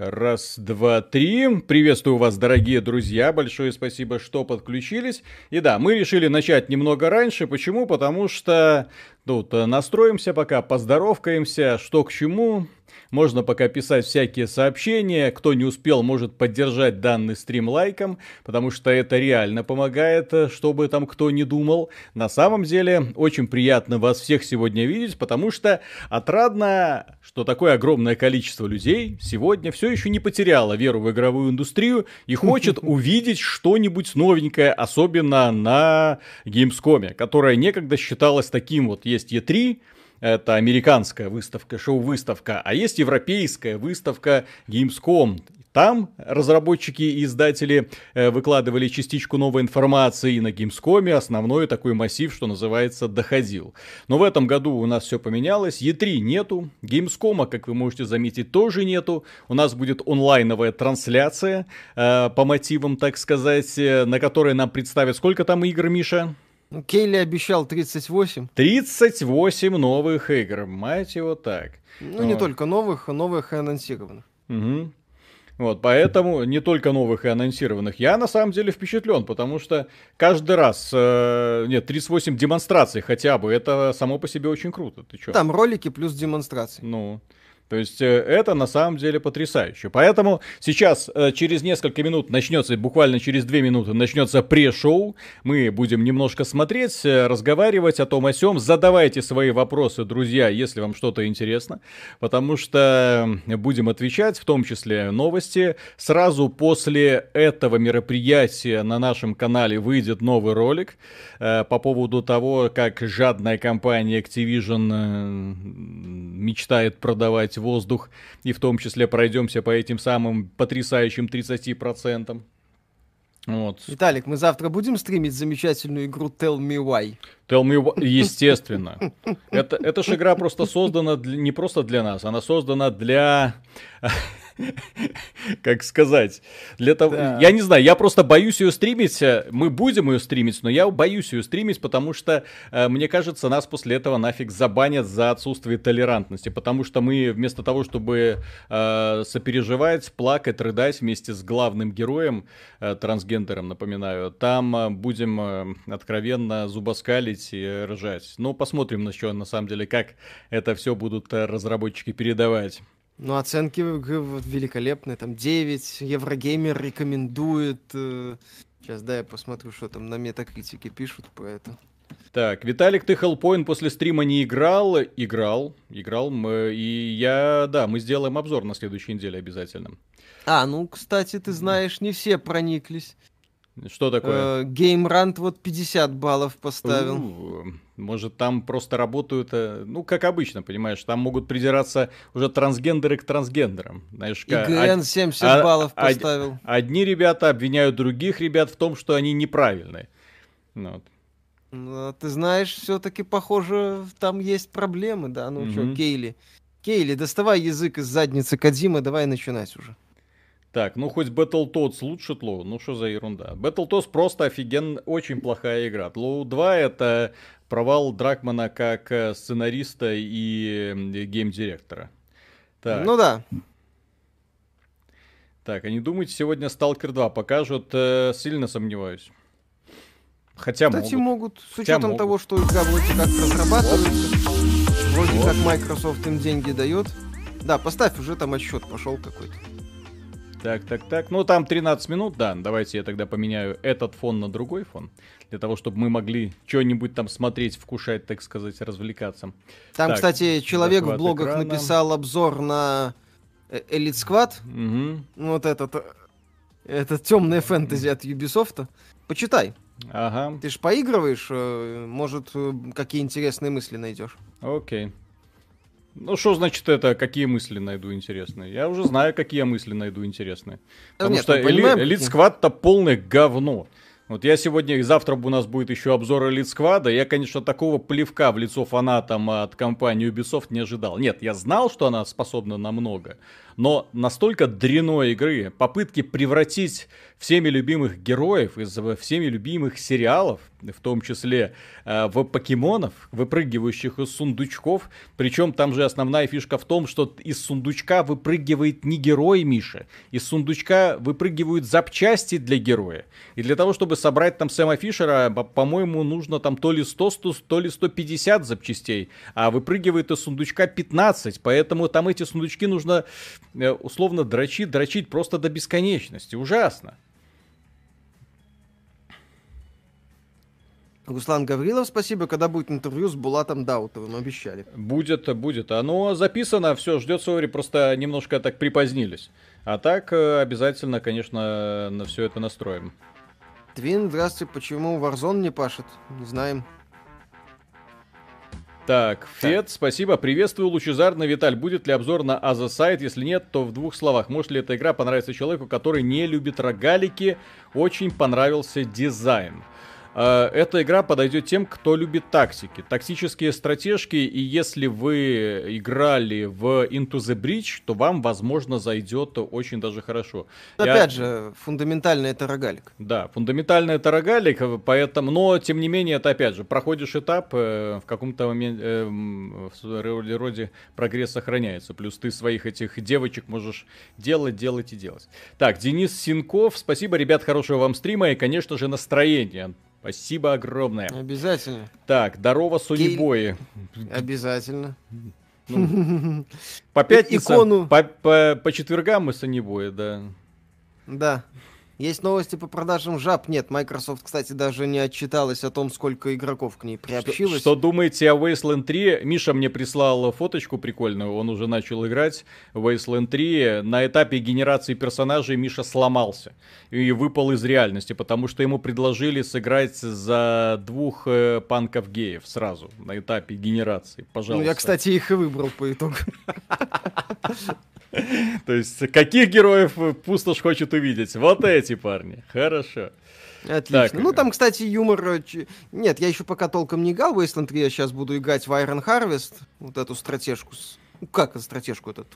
Раз, два, три. Приветствую вас, дорогие друзья. Большое спасибо, что подключились. И да, мы решили начать немного раньше. Почему? Потому что тут настроимся пока, поздоровкаемся, что к чему. Можно пока писать всякие сообщения. Кто не успел, может поддержать данный стрим лайком, потому что это реально помогает, чтобы там кто не думал. На самом деле, очень приятно вас всех сегодня видеть, потому что отрадно, что такое огромное количество людей сегодня все еще не потеряло веру в игровую индустрию и хочет увидеть что-нибудь новенькое, особенно на Gamescom, которая некогда считалась таким вот, есть E3, это американская выставка, шоу-выставка, а есть европейская выставка Gamescom. Там разработчики и издатели э, выкладывали частичку новой информации, и на Gamescom основной такой массив, что называется, доходил. Но в этом году у нас все поменялось, E3 нету, Gamescom, как вы можете заметить, тоже нету. У нас будет онлайновая трансляция э, по мотивам, так сказать, э, на которой нам представят сколько там игр, Миша? Ну, Кейли обещал 38. 38 новых игр, мать его так. Ну, вот. не только новых, новых и анонсированных. Угу. Вот, поэтому не только новых и анонсированных. Я на самом деле впечатлен, потому что каждый раз, э, нет, 38 демонстраций хотя бы, это само по себе очень круто. Ты чё? Там ролики плюс демонстрации. Ну, то есть э, это на самом деле потрясающе. Поэтому сейчас э, через несколько минут начнется, буквально через две минуты начнется пре-шоу. Мы будем немножко смотреть, э, разговаривать о том о сём. Задавайте свои вопросы, друзья, если вам что-то интересно. Потому что будем отвечать, в том числе новости. Сразу после этого мероприятия на нашем канале выйдет новый ролик по поводу того, как жадная компания Activision мечтает продавать воздух, и в том числе пройдемся по этим самым потрясающим 30%. Вот. Виталик, мы завтра будем стримить замечательную игру Tell Me Why? Tell Me Why, естественно. Это, эта же игра просто создана для, не просто для нас, она создана для как сказать, для того, да. я не знаю, я просто боюсь ее стримить, мы будем ее стримить, но я боюсь ее стримить, потому что, э, мне кажется, нас после этого нафиг забанят за отсутствие толерантности, потому что мы вместо того, чтобы э, сопереживать, плакать, рыдать вместе с главным героем, э, трансгендером, напоминаю, там э, будем э, откровенно зубоскалить и ржать. Ну, посмотрим на что, на самом деле, как это все будут э, разработчики передавать. Ну, оценки великолепные. Там 9. Еврогеймер рекомендует. Э, сейчас, да, я посмотрю, что там на метакритике пишут про это. Так, Виталик, ты Hellpoint после стрима не играл? Играл, играл. И я, да, мы сделаем обзор на следующей неделе обязательно. А, ну, кстати, ты знаешь, не все прониклись. Что такое? Геймрант вот 50 баллов поставил. Может, там просто работают, э, ну, как обычно, понимаешь, там могут придираться уже трансгендеры к трансгендерам. Знаешь, ИГН 70 а, баллов а, поставил. Одни ребята обвиняют других ребят в том, что они неправильные. Ну вот. Ну, ты знаешь, все-таки, похоже, там есть проблемы, да? Ну mm что, Кейли. Кейли, доставай язык из задницы Кадзимы, давай начинать уже. Так, ну хоть Battletoads лучше Тлоу, ну что за ерунда. Battletoads просто офиген, очень плохая игра. Тлоу 2 это провал Дракмана как э, сценариста и гейм-директора. Так. Ну да. Так, а не думаете, сегодня Stalker 2 покажут? Э, сильно сомневаюсь. Хотя Кстати, могут. могут. С учетом могут. того, что игра вроде как разрабатывается, вроде вот. как Microsoft им деньги дает. Да, поставь, уже там отсчет пошел какой-то. Так, так, так. Ну, там 13 минут, да. Давайте я тогда поменяю этот фон на другой фон. Для того, чтобы мы могли что-нибудь там смотреть, вкушать, так сказать, развлекаться. Там, так, кстати, человек в блогах экрана. написал обзор на э, Elite Squad. Угу. Вот этот, э, этот темная фэнтези от Ubisoft. Почитай. Ага. Ты ж поигрываешь, э, может, какие интересные мысли найдешь. Окей. Ну, что значит это, какие мысли найду интересные? Я уже знаю, какие мысли найду интересные. Потому Нет, что Элит Сквад-то полное говно. Вот я сегодня и завтра у нас будет еще обзор Elite Squad. Я, конечно, такого плевка в лицо фанатам от компании Ubisoft не ожидал. Нет, я знал, что она способна на много. Но настолько дряной игры, попытки превратить всеми любимых героев, из всеми любимых сериалов, в том числе э, в покемонов, выпрыгивающих из сундучков. Причем там же основная фишка в том, что из сундучка выпрыгивает не герой Миша, из сундучка выпрыгивают запчасти для героя. И для того, чтобы собрать там Сэма Фишера, по-моему, нужно там то ли 100, 100, то ли 150 запчастей, а выпрыгивает из сундучка 15, поэтому там эти сундучки нужно условно дрочить, дрочить просто до бесконечности. Ужасно. Руслан Гаврилов, спасибо. Когда будет интервью с Булатом Даутовым, обещали. Будет, будет. Оно записано, все, ждет Сори, просто немножко так припозднились. А так э, обязательно, конечно, на все это настроим. Твин, здравствуйте. Почему Warzone не пашет? Не знаем. Так, Фед, так. спасибо. Приветствую, лучезарно. Виталь, будет ли обзор на Аза Сайт? Если нет, то в двух словах. Может ли эта игра понравиться человеку, который не любит рогалики? Очень понравился дизайн. Э, эта игра подойдет тем, кто любит тактики, тактические стратежки, и если вы играли в Into the Breach, то вам, возможно, зайдет очень даже хорошо. Опять Я... же, фундаментально это рогалик. Да, фундаментально это рогалик, поэтому, но, тем не менее, это, опять же, проходишь этап, э, в каком-то моменте э, в роде прогресс сохраняется, плюс ты своих этих девочек можешь делать, делать и делать. Так, Денис Синков, спасибо, ребят, хорошего вам стрима и, конечно же, настроения. Спасибо огромное. Обязательно. Так, здорово, Сонибои. Гей... Обязательно. Ну, по пятницам, Икону. По, по, по четвергам мы Сонибои, да. Да. Есть новости по продажам жаб? Нет, Microsoft, кстати, даже не отчиталась о том, сколько игроков к ней приобщилось. Что, что думаете о Wasteland 3? Миша мне прислал фоточку прикольную, он уже начал играть в Wasteland 3. На этапе генерации персонажей Миша сломался и выпал из реальности, потому что ему предложили сыграть за двух э, панков-геев сразу на этапе генерации. Пожалуйста. Ну, я, кстати, их и выбрал по итогу. То есть, каких героев пустошь хочет увидеть? Вот эти парни. Хорошо. Отлично. Так. Ну, там, кстати, юмор... Э, нет, я еще пока толком не играл в Wasteland 3, я сейчас буду играть в Iron Harvest, вот эту стратежку. Ну, как стратежку этот?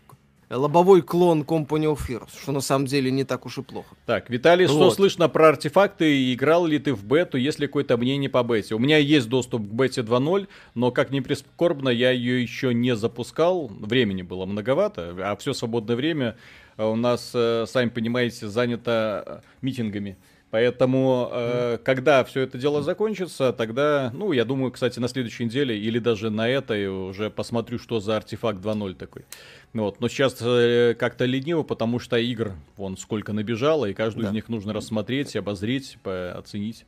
лобовой клон Company of Heroes, что на самом деле не так уж и плохо. Так, Виталий, вот. что слышно про артефакты? Играл ли ты в бету, если какое-то мнение по бете? У меня есть доступ к бете 2.0, но, как ни прискорбно, я ее еще не запускал. Времени было многовато, а все свободное время у нас, э, сами понимаете, занято митингами. Поэтому, э, когда все это дело закончится, тогда, ну, я думаю, кстати, на следующей неделе или даже на этой уже посмотрю, что за артефакт 2.0 такой. Вот. Но сейчас э, как-то лениво, потому что игр вон сколько набежало, и каждую да. из них нужно рассмотреть, обозреть, оценить.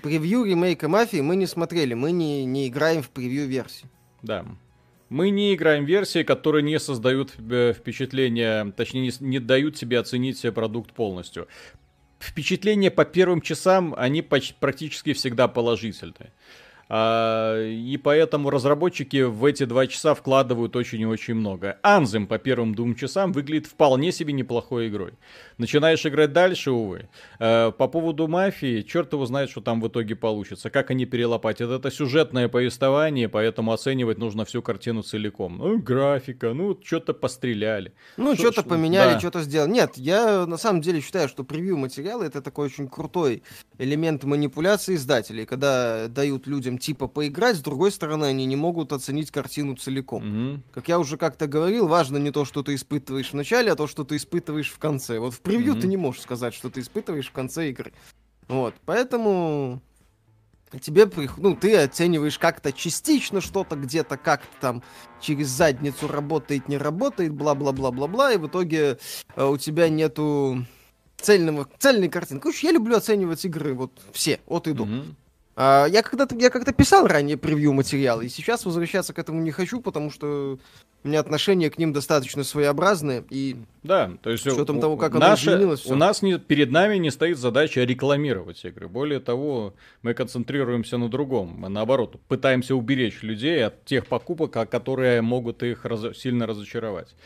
Превью ремейка Мафии мы не смотрели, мы не, не играем в превью-версии. Да. Мы не играем версии, которые не создают э, впечатление, точнее, не, не дают тебе оценить продукт полностью впечатления по первым часам, они почти, практически всегда положительные. А, и поэтому разработчики в эти два часа вкладывают очень и очень много. Анзем по первым двум часам выглядит вполне себе неплохой игрой. Начинаешь играть дальше, увы. А, по поводу мафии, черт его знает, что там в итоге получится. Как они перелопатят. Это сюжетное повествование, поэтому оценивать нужно всю картину целиком. Ну, графика, ну, что-то постреляли. Ну, что-то поменяли, да. что-то сделали. Нет, я на самом деле считаю, что превью материала это такой очень крутой элемент манипуляции издателей, когда дают людям типа поиграть, с другой стороны, они не могут оценить картину целиком. Mm-hmm. Как я уже как-то говорил, важно не то, что ты испытываешь в начале, а то, что ты испытываешь в конце. Вот в превью mm-hmm. ты не можешь сказать, что ты испытываешь в конце игры. Вот, поэтому тебе, ну, ты оцениваешь как-то частично что-то где-то, как-то там через задницу работает, не работает, бла-бла-бла-бла-бла, и в итоге э, у тебя нету цельного, цельной картинки. Короче, я люблю оценивать игры вот все, от и до. Mm-hmm. А, я когда-то я как-то писал ранее превью материала, и сейчас возвращаться к этому не хочу, потому что у меня отношение к ним достаточно своеобразное, и да, то есть с учетом того, как наше, оно изменилось. Все. У нас не, перед нами не стоит задача рекламировать игры. Более того, мы концентрируемся на другом. Мы, наоборот, пытаемся уберечь людей от тех покупок, которые могут их раз, сильно разочаровать.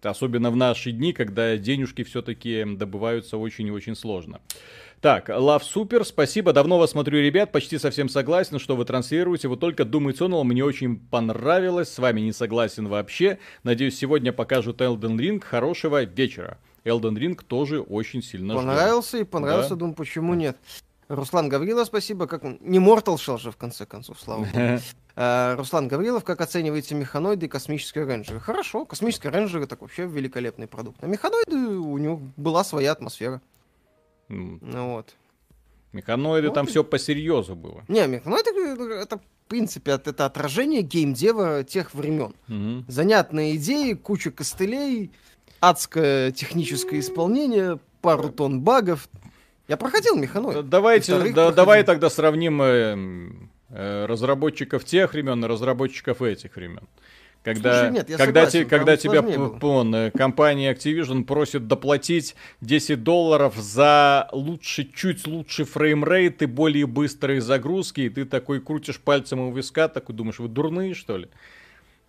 Особенно в наши дни, когда денежки все-таки добываются очень и очень сложно. Так, Love Super, спасибо. Давно вас смотрю, ребят. Почти совсем согласен, что вы транслируете. Вот только Doom Eternal мне очень понравилось. С вами не согласен вообще. Надеюсь, сегодня покажут Elden Ring. Хорошего вечера. Elden Ring тоже очень сильно Понравился ждем. и понравился, да. думаю, почему нет. Руслан Гаврилов, спасибо. Как он? Не Mortal Shell же, в конце концов, слава богу. Uh, Руслан Гаврилов, как оцениваете механоиды и космические рейнджеры? Хорошо, космические рейнджеры так вообще великолепный продукт. А механоиды, у него была своя атмосфера. Ну, вот. Механоиды ну, там все по серьезу было. Не, механоиды это, в принципе, это отражение геймдева тех времен. Угу. Занятные идеи, куча костылей, адское техническое исполнение, пару тонн багов. Я проходил механоид. Давайте, да, давай тогда сравним э, э, разработчиков тех времен и разработчиков этих времен. Когда, Слушай, нет, я когда, согласен, те, когда тебя пон, э, компания Activision просит доплатить 10 долларов за лучше, чуть лучше framerate и более быстрые загрузки, и ты такой крутишь пальцем у виска, такой думаешь, вы дурные, что ли?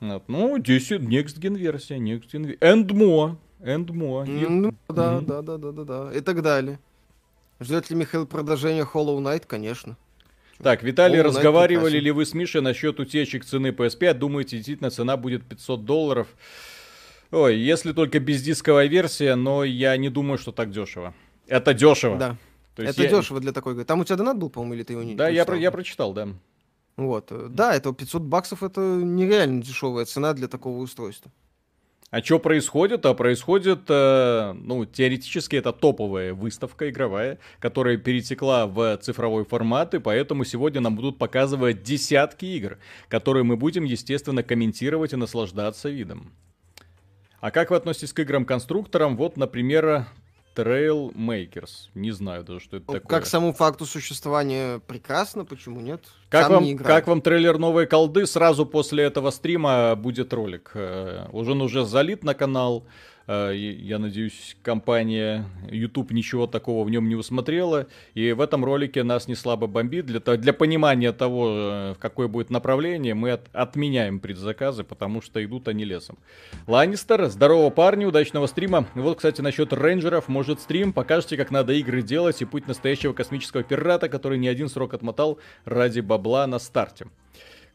Вот. Ну, 10, next gen версия, next gen and more, and more. Ну, да, mm-hmm. да, да, да, да, да, и так далее. Ждет ли Михаил продолжения Hollow Knight? Конечно. Так, Виталий, О, разговаривали ли вы с Мишей насчет утечек цены PS5? Думаете, действительно цена будет 500 долларов? Ой, если только бездисковая версия, но я не думаю, что так дешево. Это дешево. Да. То есть это я... дешево для такой. Там у тебя донат был, по-моему, или ты его не Да, я, про, я прочитал, да. Вот. Да, это 500 баксов, это нереально дешевая цена для такого устройства. А что происходит? А происходит, э, ну, теоретически это топовая выставка игровая, которая перетекла в цифровой формат, и поэтому сегодня нам будут показывать десятки игр, которые мы будем, естественно, комментировать и наслаждаться видом. А как вы относитесь к играм-конструкторам? Вот, например, Trailmakers. Не знаю даже, что это ну, такое. Как саму факту существования прекрасно, почему нет? Как вам, как вам трейлер новой колды? Сразу после этого стрима будет ролик. Э, уже уже залит на канал. Э, я надеюсь, компания YouTube ничего такого в нем не усмотрела. И в этом ролике нас не слабо бомбит. Для, для понимания того, э, в какое будет направление, мы от, отменяем предзаказы, потому что идут они лесом. Ланнистер, здорово, парни, удачного стрима. Вот, кстати, насчет рейнджеров. Может, стрим покажете, как надо игры делать и путь настоящего космического пирата, который не один срок отмотал ради бабла на старте.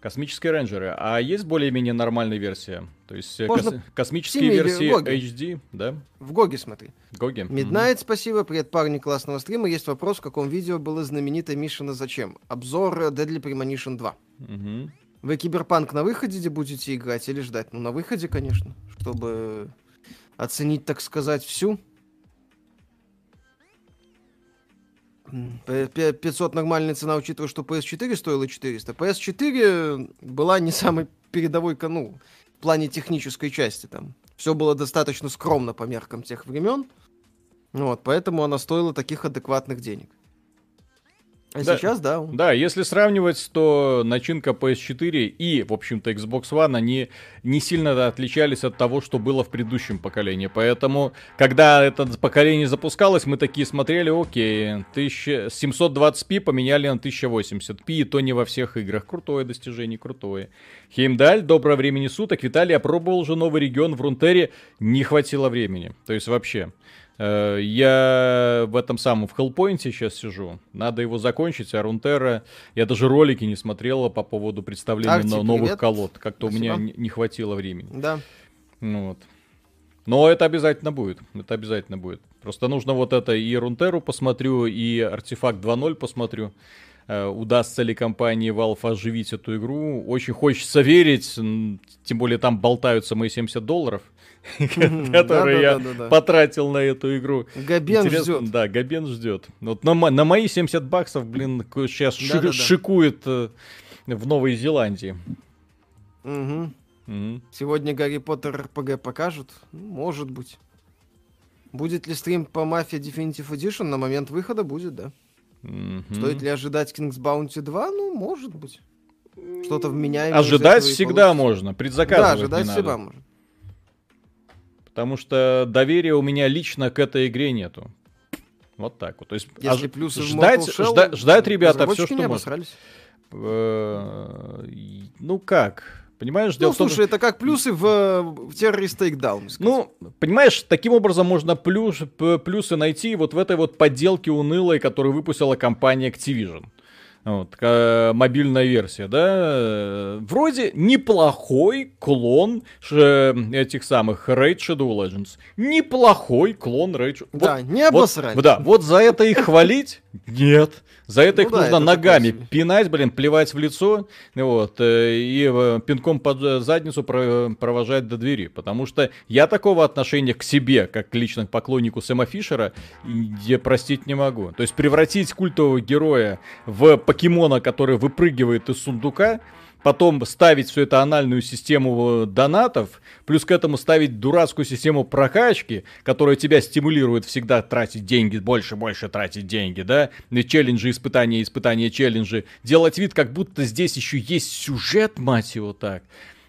Космические рейнджеры. А есть более-менее нормальная версия? То есть э, Можно кос- космические версии. HD, да? В GOG е смотри. GOG и. Midnight, mm-hmm. спасибо. Привет, парни, классного стрима. Есть вопрос, в каком видео было знаменитое Мишино зачем? Обзор Deadly Premonition 2. Mm-hmm. Вы Киберпанк на выходе будете играть или ждать? Ну, на выходе, конечно, чтобы оценить, так сказать, всю. 500 нормальная цена, учитывая, что PS4 стоила 400. PS4 была не самой передовой, ну, в плане технической части там. Все было достаточно скромно по меркам тех времен. Вот, поэтому она стоила таких адекватных денег. А да, сейчас, да. Да, если сравнивать, то начинка PS4 и, в общем-то, Xbox One, они не сильно отличались от того, что было в предыдущем поколении. Поэтому, когда это поколение запускалось, мы такие смотрели, окей, 720p поменяли на 1080p, и то не во всех играх. Крутое достижение, крутое. Хеймдаль, доброго времени суток. Виталий, я пробовал уже новый регион в Рунтере, не хватило времени. То есть вообще. Э, я в этом самом, в Хеллпоинте сейчас сижу. Надо его закончить, а Рунтера... Я даже ролики не смотрела по поводу представления Арти, новых привет. колод. Как-то у меня не хватило времени. Да. Ну, вот. Но это обязательно будет. Это обязательно будет. Просто нужно вот это и Рунтеру посмотрю, и Артефакт 2.0 посмотрю. Э, удастся ли компании Valve оживить эту игру. Очень хочется верить, тем более там болтаются мои 70 долларов. который я потратил на эту игру. Габен ждет. Да, Габен ждет. Вот на, мои 70 баксов, блин, сейчас шикует э, в Новой Зеландии. Сегодня Гарри Поттер РПГ покажут? Ну, может быть. Будет ли стрим по Mafia Definitive Edition? На момент выхода будет, да. Стоит ли ожидать King's Bounty 2? Ну, может быть. Что-то вменяемое. Ожидать всегда можно, предзаказывать Да, ожидать всегда можно. Потому что доверия у меня лично к этой игре нету. Вот так вот. То есть Если ож... плюсы ждать, Shell, жда... ждать ребята все, что можно. Э, ну как? Понимаешь, ну, слушай, том, это как плюсы в, в террорист Takedown. Ну, понимаешь, таким образом можно плюс, плюсы найти вот в этой вот подделке унылой, которую выпустила компания Activision. Вот, мобильная версия, да, вроде неплохой клон этих самых Raid Shadow Legends. Неплохой клон Raid Shadow. Да, вот, не обосрать. Вот, да, вот за это их хвалить? Нет. За это ну их да, нужно это ногами пинать, блин, плевать в лицо, вот, э, и э, пинком под задницу провожать до двери. Потому что я такого отношения к себе, как к личному поклоннику Сэма Фишера, я простить не могу. То есть превратить культового героя в покемона, который выпрыгивает из сундука, потом ставить всю эту анальную систему донатов, плюс к этому ставить дурацкую систему прокачки, которая тебя стимулирует всегда тратить деньги, больше, больше тратить деньги, да, челленджи, испытания, испытания, челленджи, делать вид, как будто здесь еще есть сюжет, мать его так.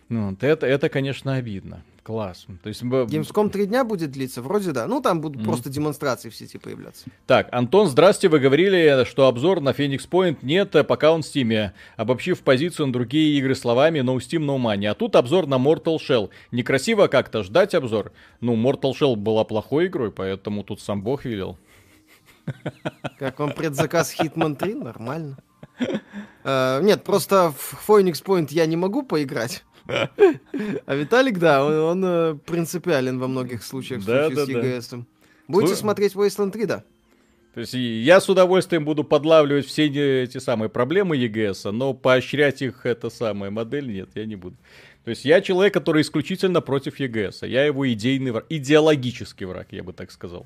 Ну, вот это, это, конечно, обидно. Класс. То есть... Gamescom три дня будет длиться? Вроде да. Ну, там будут mm-hmm. просто демонстрации в сети появляться. Так, Антон, здрасте. Вы говорили, что обзор на Phoenix Point нет, э, пока он в Steam. Обобщив позицию на другие игры словами No Steam, No Money. А тут обзор на Mortal Shell. Некрасиво как-то ждать обзор. Ну, Mortal Shell была плохой игрой, поэтому тут сам бог велел. Как вам предзаказ Hitman 3? Нормально. Uh, нет, просто в Phoenix Point я не могу поиграть. А Виталик, да, он, он э, принципиален во многих случаях в да, случае да, с EGS. Будете Слу... смотреть Wasteland 3, да? То есть я с удовольствием буду подлавливать все эти самые проблемы EGS, но поощрять их это самая модель нет, я не буду. То есть я человек, который исключительно против EGS. Я его идейный враг, идеологический враг, я бы так сказал.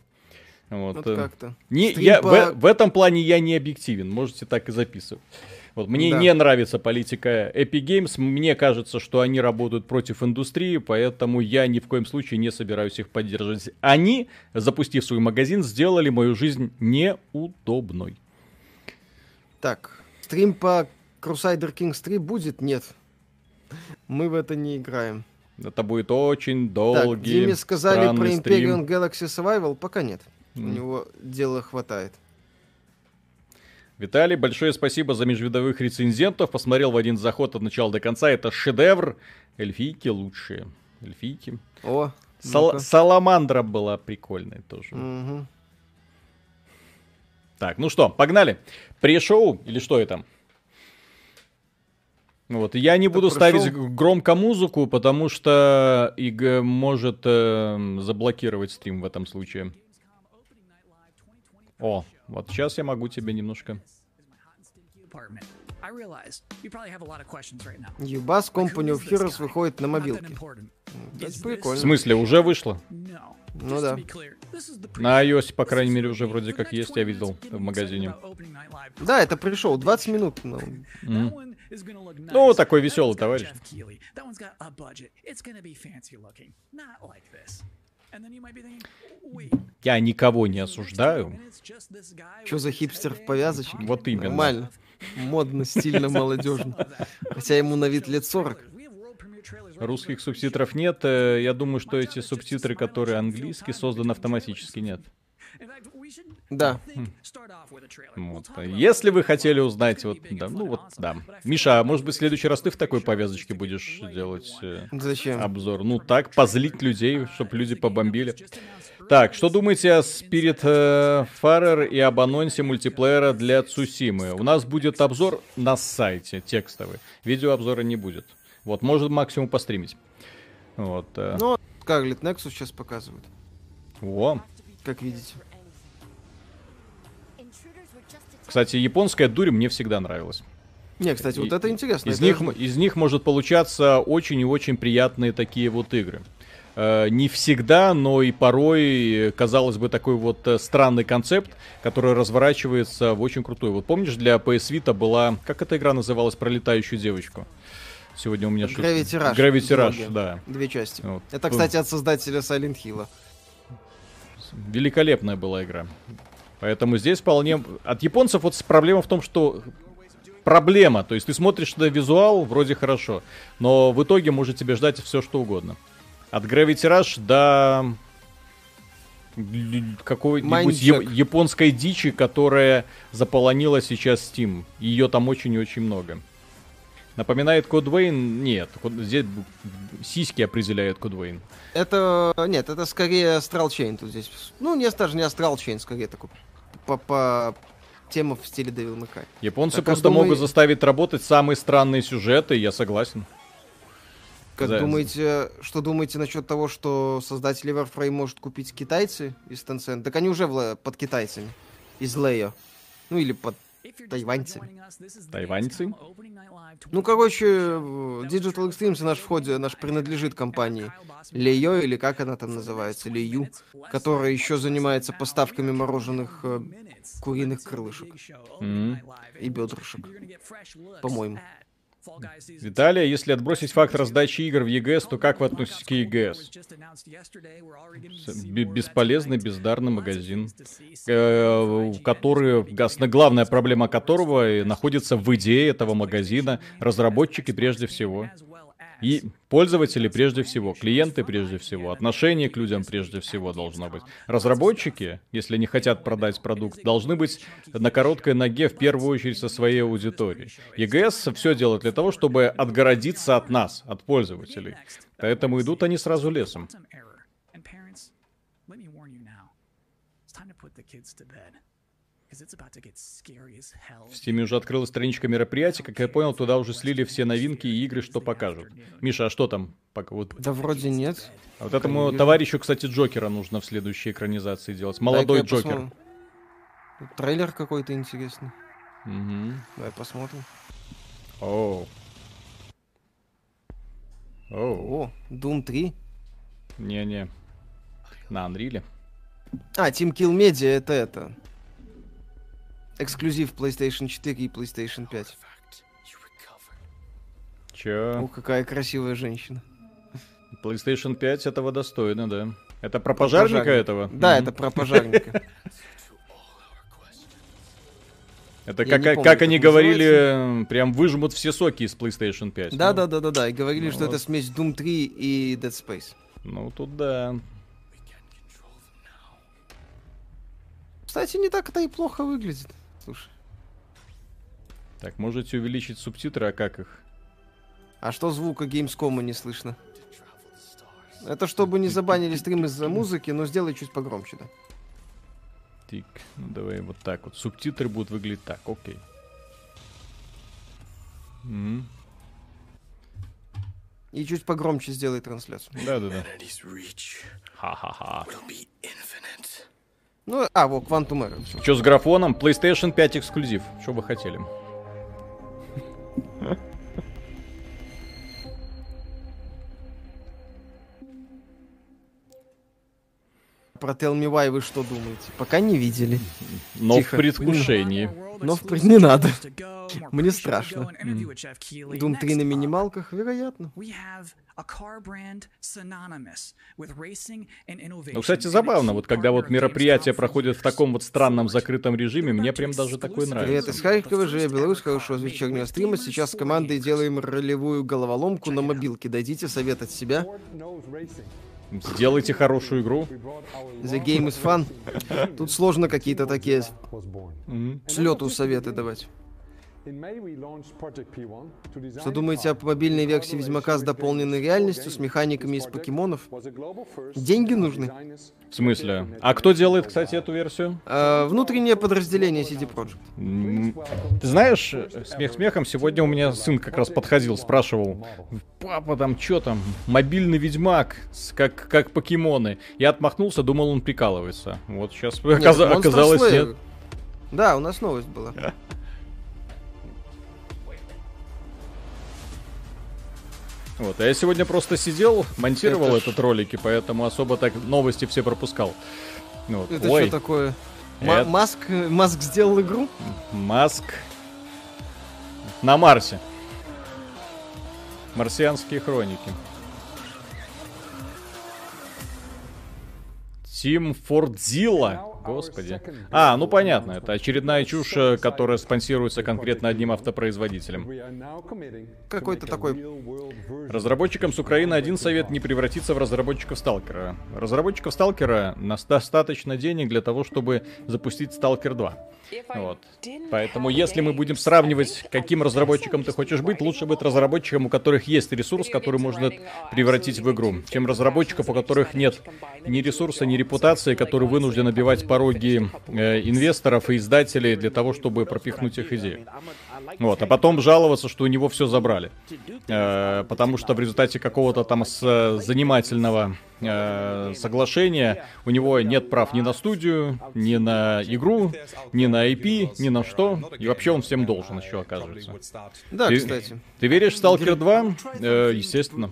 Вот, вот э, как-то. Не, я, по... в, в этом плане я не объективен, можете так и записывать. Вот мне да. не нравится политика Epic Games. Мне кажется, что они работают против индустрии, поэтому я ни в коем случае не собираюсь их поддерживать. Они, запустив свой магазин, сделали мою жизнь неудобной. Так, стрим по Crusader Kings 3 будет? Нет. Мы в это не играем. Это будет очень долгий, так, Диме сказали про Imperial Galaxy Survival? Пока нет. Mm. У него дела хватает. Виталий, большое спасибо за межвидовых рецензентов. Посмотрел в один заход от начала до конца. Это шедевр. Эльфийки лучшие. Эльфийки. О, Сал- Саламандра была прикольная тоже. Угу. Так, ну что, погнали. Пришоу или что это? Вот, я не это буду пришел... ставить громко музыку, потому что ИГ может э, заблокировать стрим в этом случае. О, вот сейчас я могу тебе немножко... Юбас Company of Heroes выходит на мобилке. Это прикольно. В смысле, уже вышло? Ну да. На iOS, по крайней мере, уже вроде как есть, я видел в магазине. Да, это пришел, 20 минут. Ну, mm. ну такой веселый товарищ. Я никого не осуждаю. Что за хипстер в повязочке? Вот именно. Нормально. Модно, стильно, молодежно. Хотя ему на вид лет 40. Русских субтитров нет. Э, я думаю, что эти субтитры, которые английские, созданы автоматически, нет. Да. Вот. Если вы хотели узнать, вот, да, ну вот, да. Миша, а может быть, в следующий раз ты в такой повязочке будешь делать э, Зачем? обзор? Ну так, позлить людей, чтобы люди побомбили. Так, что думаете о Spirit э, Farer и об анонсе мультиплеера для Цусимы? У нас будет обзор на сайте текстовый. Видеообзора не будет. Вот, может максимум постримить. Вот. Э. Ну, Scarlet Nexus сейчас показывают. О. Как видите. Кстати, японская дурь мне всегда нравилась. Не, кстати, вот это интересно. Из, это них, из них может получаться очень и очень приятные такие вот игры. Э, не всегда, но и порой, казалось бы, такой вот э, странный концепт, который разворачивается в очень крутой. Вот помнишь, для PS Vita была, как эта игра называлась, про летающую девочку? Сегодня у меня Gravity Rush. Gravity Rush, да. Две части. Вот. Это, кстати, от создателя Silent Hill. Великолепная была игра. Поэтому здесь вполне... От японцев вот проблема в том, что проблема. То есть ты смотришь на визуал, вроде хорошо, но в итоге может тебе ждать все, что угодно. От Gravity Rush до какой-нибудь японской дичи, которая заполонила сейчас Steam. Ее там очень и очень много. Напоминает Code Vein? Нет, здесь сиськи определяют Code Vein. Это, нет, это скорее Astral Chain тут здесь. Ну, не даже не Astral Chain, скорее такой по, по тема в стиле Devil May Cry. Японцы так, просто думаю... могут заставить работать самые странные сюжеты, я согласен. Как За... думаете, что думаете насчет того, что создатели Warframe может купить китайцы из Tencent? Так они уже под китайцами, из Лео. Ну или под Тайваньцы. Тайваньцы? Ну, короче, Digital Extremes наш входе, наш принадлежит компании Лейо, или как она там называется, Лею, которая еще занимается поставками мороженых э, куриных крылышек. mm-hmm. и бедрышек, по-моему. Виталия, если отбросить факт раздачи игр в ЕГС, то как вы относитесь к ЕГС? Бесполезный, бездарный магазин, э, который, главная проблема которого находится в идее этого магазина, разработчики прежде всего. И пользователи прежде всего, клиенты прежде всего, отношение к людям прежде всего должно быть. Разработчики, если не хотят продать продукт, должны быть на короткой ноге в первую очередь со своей аудиторией. EGS все делает для того, чтобы отгородиться от нас, от пользователей. Поэтому идут они сразу лесом. В Стиме уже открылась страничка мероприятий. Как я понял, туда уже слили все новинки и игры, что покажут. Миша, а что там? Пока вот... Да вроде нет. А вот этому вижу. товарищу, кстати, Джокера нужно в следующей экранизации делать. Молодой Джокер. Посмотрю. Трейлер какой-то интересный. Угу. Давай посмотрим. Оу. Оу. О, Doom 3? Не-не. На Unreal. А, Team Kill Media это это. Эксклюзив PlayStation 4 и PlayStation 5. Чё? Ух, какая красивая женщина. PlayStation 5 этого достойно, да. Это про, про пожарника пожарника. этого? Да, mm-hmm. это про пожарника. Это как, помню, как они говорили, прям выжмут все соки из PlayStation 5. Да, ну. да, да, да, да. И говорили, ну, что вот. это смесь Doom 3 и Dead Space. Ну, тут да. Кстати, не так это и плохо выглядит. Слушай. Так, можете увеличить субтитры, а как их? А что звука Gamescom не слышно? Это чтобы не забанили стрим из-за музыки, но сделай чуть погромче, да. Тик, ну давай вот так вот. Субтитры будут выглядеть так, окей. М-м. И чуть погромче сделай трансляцию. Да-да-да. Ха-ха-ха. Ну, а, вот, Quantum Error. Что с графоном? PlayStation 5 эксклюзив. Что вы хотели? Про Tell Me Why вы что думаете? Пока не видели. Но Тихо. в предвкушении. Но в... не надо. Мне страшно. Doom 3 на минималках, вероятно. Ну, кстати, забавно, вот когда вот мероприятия проходят в таком вот странном закрытом режиме, мне прям даже такой нравится. Привет из Харькова же, я Беларусь, хорошо, с вечернего стрима. Сейчас с командой делаем ролевую головоломку на мобилке. Дадите совет от себя. Сделайте хорошую игру. The game is fun. Тут сложно какие-то такие mm-hmm. слету советы давать. Что думаете об мобильной версии Ведьмака с дополненной реальностью, с механиками из покемонов? Деньги нужны. В смысле? А кто делает, кстати, эту версию? А, внутреннее подразделение CD Projekt. Ты знаешь, смех смехом, сегодня у меня сын как раз подходил, спрашивал, папа, там что там, мобильный Ведьмак, как, как покемоны. Я отмахнулся, думал, он прикалывается. Вот сейчас нет, оказ... оказалось нет. Да, у нас новость была. Вот, а я сегодня просто сидел, монтировал Это этот ж... ролик, и поэтому особо так новости все пропускал. Вот. Это Ой. что такое? Это... Маск, Маск сделал игру? Маск на Марсе. Марсианские хроники. Тим Фордзилла. Господи. А, ну понятно, это очередная чушь, которая спонсируется конкретно одним автопроизводителем. Какой-то такой... Разработчикам с Украины один совет не превратиться в разработчиков Сталкера. Разработчиков Сталкера достаточно денег для того, чтобы запустить Сталкер 2. Вот. Поэтому, если мы будем сравнивать, каким разработчиком ты хочешь быть, лучше быть разработчиком, у которых есть ресурс, который можно превратить в игру, чем разработчиков, у которых нет ни ресурса, ни репутации, который вынужден набивать пороги э, инвесторов и издателей для того, чтобы пропихнуть их идею. Вот, а потом жаловаться, что у него все забрали. Э, потому что в результате какого-то там с, занимательного э, соглашения у него нет прав ни на студию, ни на игру, ни на IP, ни на что. И вообще он всем должен еще, оказывается. Да, ты, кстати. Ты веришь в Stalker 2? Э, естественно.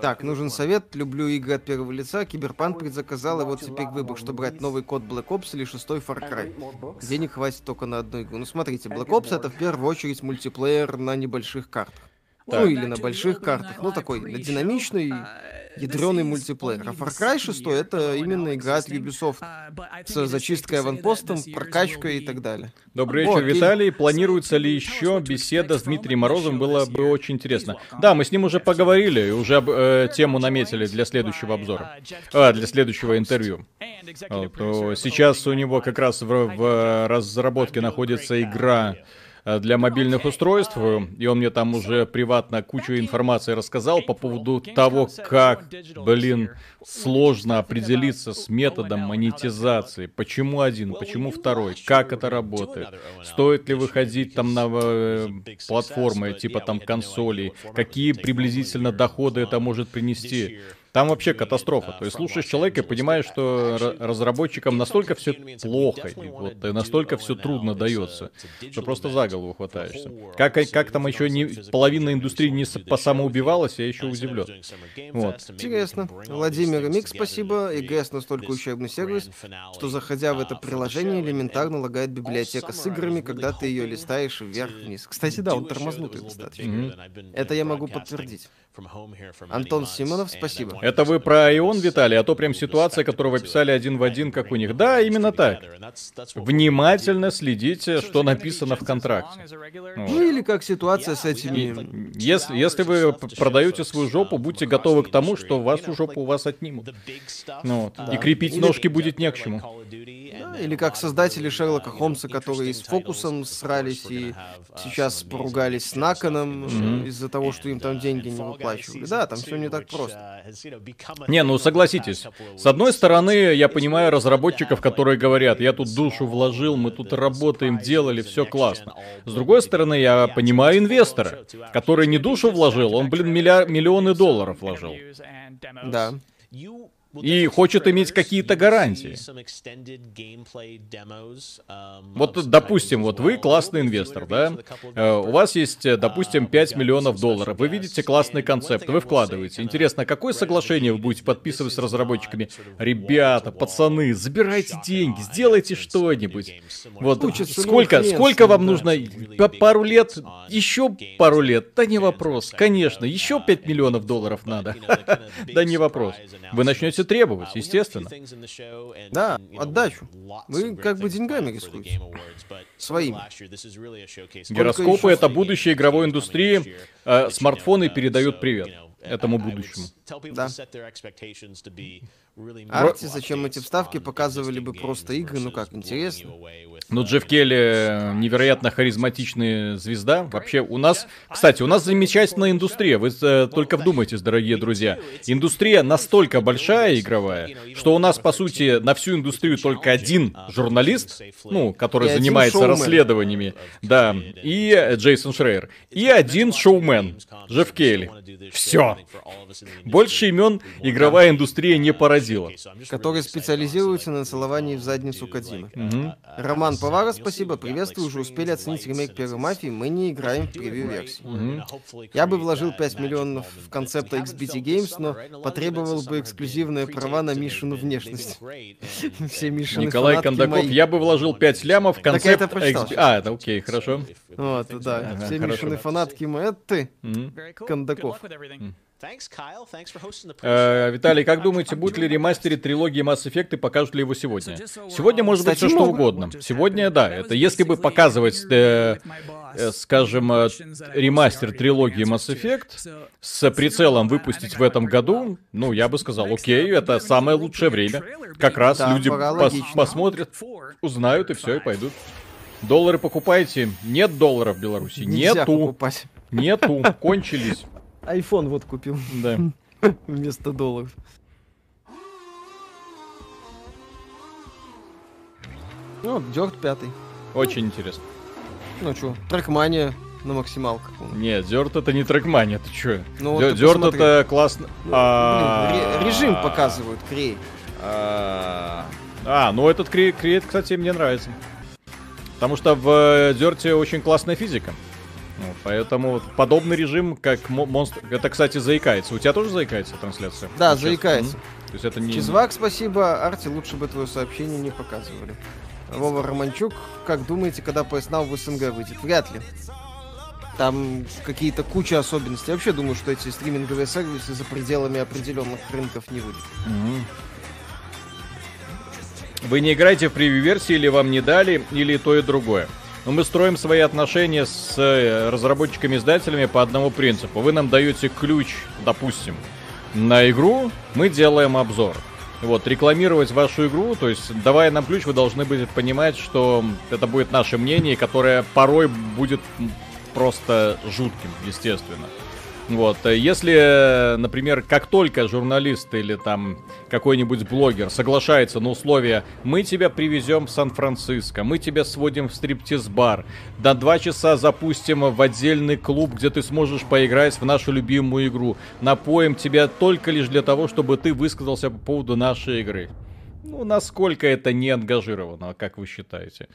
Так, нужен совет. Люблю игры от первого лица. Киберпанк предзаказал, и вот теперь выбор, что брать новый код Black Ops или шестой Far Cry. Денег хватит только на одну игру. Ну смотрите, Black Ops это в первую очередь мультиплеер на небольших картах. Так. Ну или на больших картах. Ну такой, на динамичный ядреный мультиплеер. А Far Cry 6 это именно игра от Ubisoft с зачисткой аванпостом, прокачкой и так далее. Добрый вечер, вот, Виталий. Планируется ли еще беседа с Дмитрием Морозом? Было бы очень интересно. Да, мы с ним уже поговорили, уже э, тему наметили для следующего обзора. А, для следующего интервью. Вот, сейчас у него как раз в, в разработке находится игра для мобильных устройств, и он мне там уже приватно кучу информации рассказал по поводу того, как, блин, сложно определиться с методом монетизации. Почему один, почему второй, как это работает, стоит ли выходить там на э, платформы, типа там консолей, какие приблизительно доходы это может принести. Там вообще катастрофа. То есть слушаешь человека и понимаешь, что разработчикам настолько все плохо, и вот, и настолько все трудно дается, что просто за голову хватаешься. Как, как там еще не, половина индустрии не по самоубивалась, я еще удивлен. Вот. Интересно. Владимир Мик, спасибо. ИГС настолько учебный сервис, что заходя в это приложение, элементарно лагает библиотека с играми, когда ты ее листаешь вверх-вниз. Кстати, да, он тормознутый достаточно. Mm-hmm. Это я могу подтвердить. Антон Симонов, спасибо. Это вы про Ион, Виталий, а то прям ситуация, которую вы описали один в один, как у них. Да, именно так. Внимательно следите, что написано в контракте. Ну или как ситуация с этими... Если, если вы продаете свою жопу, будьте готовы к тому, что вашу жопу у вас отнимут. Ну, вот. да. И крепить ножки будет не к чему. Или как создатели Шерлока Холмса, которые с фокусом срались и сейчас поругались с Наканом mm-hmm. из-за того, что им там деньги не выплачивали. Да, там все не так просто. Не, ну согласитесь. С одной стороны, я понимаю разработчиков, которые говорят, я тут душу вложил, мы тут работаем, делали, все классно. С другой стороны, я понимаю инвестора, который не душу вложил, он, блин, миллиар... миллионы долларов вложил. Да и хочет иметь какие-то гарантии. Вот, допустим, вот вы классный инвестор, да? Э, у вас есть, допустим, 5 миллионов долларов. Вы видите классный концепт, вы вкладываете. Интересно, какое соглашение вы будете подписывать с разработчиками? Ребята, пацаны, забирайте деньги, сделайте что-нибудь. Вот сколько, сколько вам нужно? Пару лет? Еще пару лет? Да не вопрос. Конечно, еще 5 миллионов долларов надо. Да не вопрос. Вы начнете будете требовать, uh, естественно. Да, отдачу. Вы как бы деньгами рискуете. Своими. Гироскопы — это будущее игровой индустрии. А смартфоны передают привет этому будущему. Да. Арти, зачем эти вставки показывали бы просто игры, ну как, интересно. Ну, Джефф Келли э, невероятно харизматичная звезда. Вообще, у нас, кстати, у нас замечательная индустрия. Вы э, только вдумайтесь, дорогие друзья. Индустрия настолько большая игровая, что у нас, по сути, на всю индустрию только один журналист, ну, который и занимается расследованиями, да, и Джейсон Шрейер, и один шоумен, Джефф Келли. Все. Больше имен игровая индустрия не поразила. Который специализируется на целовании в задницу Кадзимы. Угу. Роман Повара, спасибо, приветствую, уже успели оценить ремейк первой мафии, мы не играем в превью-версии. Угу. Я бы вложил 5 миллионов в концепт XBT Games, но потребовал бы эксклюзивные права на Мишину внешность. Все Мишины Николай Кондаков, я бы вложил 5 лямов в концепт. А, это окей, хорошо. Вот, да, все Мишины фанатки мы, это ты, Кондаков. Э, Виталий, как думаете, будет ли ремастерить трилогии Mass Effect и покажут ли его сегодня? Сегодня может быть все что угодно. Сегодня, да, это если бы показывать, э, э, скажем, э, ремастер трилогии Mass Effect с прицелом выпустить в этом году, ну, я бы сказал, окей, это самое лучшее время. Как раз да, люди пос посмотрят, узнают и все, и пойдут. Доллары покупаете? Нет долларов в Беларуси. Нельзя Нету. Покупать. Нету. Кончились. Айфон вот купил. Да. Вместо долларов. Ну, Дёрт пятый. Очень интересно. Ну что, трекмания на максималках. Нет, Дёрт это не трекмания, ты чё? Ну, вот Дёрт это классно. Ну, а... режим показывают, крей. А, а ну этот креет, кстати, мне нравится. Потому что в Дёрте очень классная физика. Ну, поэтому подобный режим, как монстр... Это, кстати, заикается. У тебя тоже заикается трансляция? Да, Сейчас. заикается. То есть это не... Чизвак, спасибо. Арти, лучше бы твое сообщение не показывали. Вова Романчук, как думаете, когда PS Now в СНГ выйдет? Вряд ли. Там какие-то куча особенностей. Я вообще думаю, что эти стриминговые сервисы за пределами определенных рынков не выйдут. Mm-hmm. Вы не играете в превью-версии, или вам не дали, или то и другое. Но мы строим свои отношения с э, разработчиками-издателями по одному принципу. Вы нам даете ключ, допустим, на игру, мы делаем обзор. Вот, рекламировать вашу игру, то есть, давая нам ключ, вы должны будете понимать, что это будет наше мнение, которое порой будет просто жутким, естественно. Вот, если, например, как только журналист или там какой-нибудь блогер соглашается на условия «мы тебя привезем в Сан-Франциско, мы тебя сводим в стриптиз-бар, до два часа запустим в отдельный клуб, где ты сможешь поиграть в нашу любимую игру, напоим тебя только лишь для того, чтобы ты высказался по поводу нашей игры». Ну, насколько это не ангажировано, как вы считаете?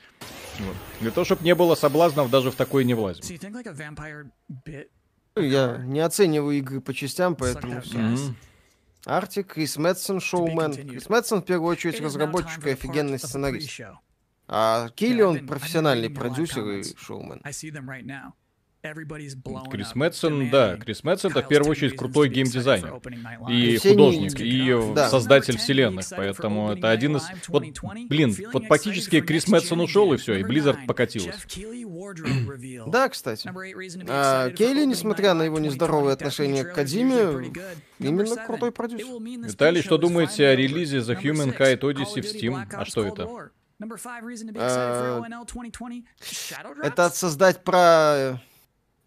Вот. Для того, чтобы не было соблазнов, даже в такой не влазим. Я не оцениваю игры по частям, поэтому все. Артик, Крис Мэтсон, шоумен. Крис Мэтсон, в первую очередь, разработчик и офигенный сценарист. А Килли, он профессиональный продюсер и шоумен. Крис Мэтсон, да, Крис Мэтсон это в первую очередь крутой геймдизайнер и художник, и да. создатель вселенных, поэтому это один из... Вот, блин, вот практически Крис Мэтсон ушел и все, и Blizzard покатилась. Да, кстати. А Кейли, несмотря на его нездоровые отношения к Кадиме, именно крутой продюсер. Виталий, что думаете о релизе The Humankind Odyssey в Steam? А что это? Это создать про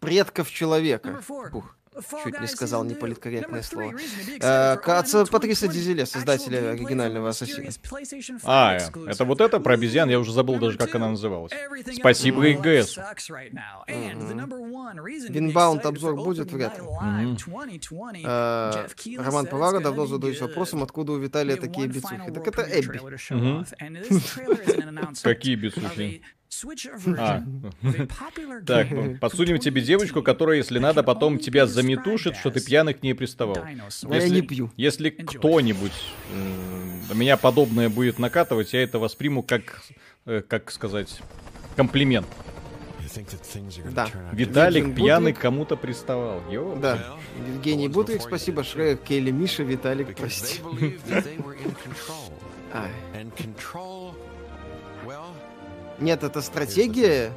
предков человека. Ух. Чуть не сказал неполиткорректное слово. Э, Патриса Дизеля, создателя оригинального Ассасина. А, это вот это про обезьян, я уже забыл даже, как она называлась. Спасибо ИГС. Винбаунд обзор будет вряд ли. Э, Роман Повара давно задаюсь вопросом, откуда у Виталия такие бицухи. Так это Эбби. Какие бицухи? А. Так, подсунем тебе девочку, которая, если надо, потом тебя заметушит, что ты пьяный к ней приставал. Я не пью. Если кто-нибудь меня подобное будет накатывать, я это восприму как, э, как сказать, комплимент. Да. Виталик пьяный кому-то приставал. Йо. Да. Евгений Бутрик, спасибо. Шрек, Келли, Миша, Виталик, прости. Нет, это стратегия.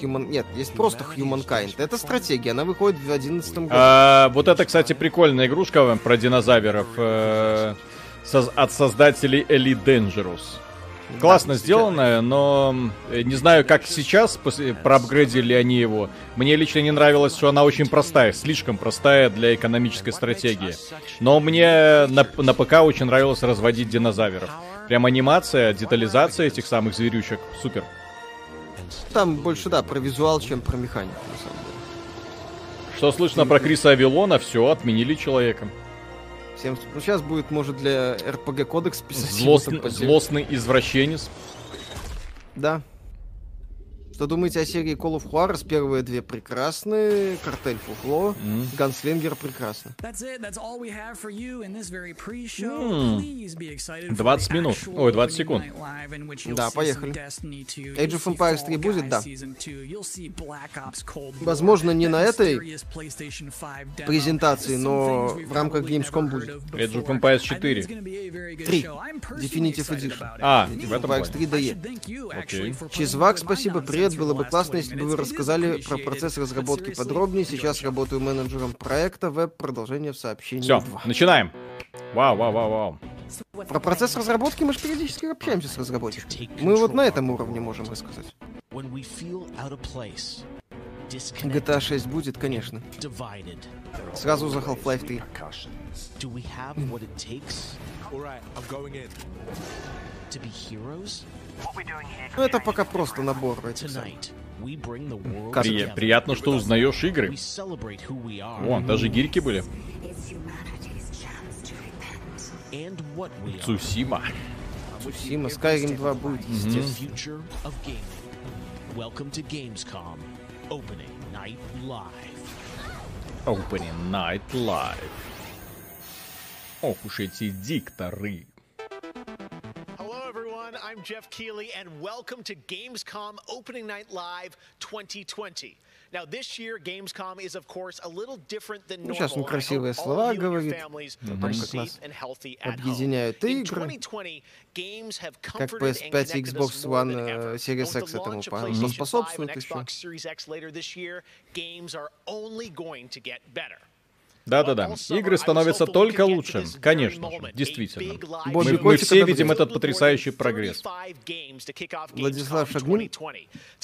Human... Нет, есть просто Humankind. Это стратегия, она выходит в 2011 году. А, вот это, кстати, прикольная игрушка про динозавров э, со- от создателей Elite Dangerous. Классно да, сделанная, но не знаю, как сейчас, после, проапгрейдили они его. Мне лично не нравилось, что она очень простая, слишком простая для экономической стратегии. Но мне на, на ПК очень нравилось разводить динозавров. Прям анимация, детализация этих самых зверючек. Супер. Там больше, да, про визуал, чем про механику, на самом деле. Что слышно про Криса Авилона? Все, отменили человека. Всем... Ну, сейчас будет, может, для РПГ кодекс писать. Злостный, злостный извращенец. Да. Что думаете о серии Call of Juarez? Первые две прекрасные, Картель Фуфло, mm. Ганслингер прекрасно. Mm. 20 минут, ой, 20 секунд. Да, поехали. Age of Empires 3 будет, да. Возможно, не на этой презентации, но в рамках Gamescom будет. Age of Empires 4. 3. Definitive Edition. А, в этом Empires 3 DE. Окей. Чизвак, спасибо, привет привет. Было бы классно, если бы вы рассказали про процесс разработки подробнее. Сейчас работаю менеджером проекта веб. Продолжение в сообщении Все, начинаем. Вау, вау, вау, вау. Про процесс разработки мы же периодически общаемся с разработчиками. Мы вот на этом уровне можем рассказать. GTA 6 будет, конечно. Сразу за Half-Life 3. To be heroes? Ну, это пока просто набор этих При... Приятно, что узнаешь игры. Вон, даже гирьки были. Цусима. Цусима, Skyrim 2 будет, естественно. Welcome to Gamescom Opening Night Live. Opening Night Live. Ох уж эти дикторы. I'm Jeff Keighley, and welcome to Gamescom Opening Night Live 2020. Now, this year, Gamescom is, of course, a little different than normal. Сейчас он красивые слова говорит, о том, как нас объединяют игры. Как PS5 и Xbox One Series X этому поспособствуют еще. Games Да-да-да, игры становятся только лучше, конечно же, действительно. Мы, мы все видим этот потрясающий прогресс. Владислав Шагмин,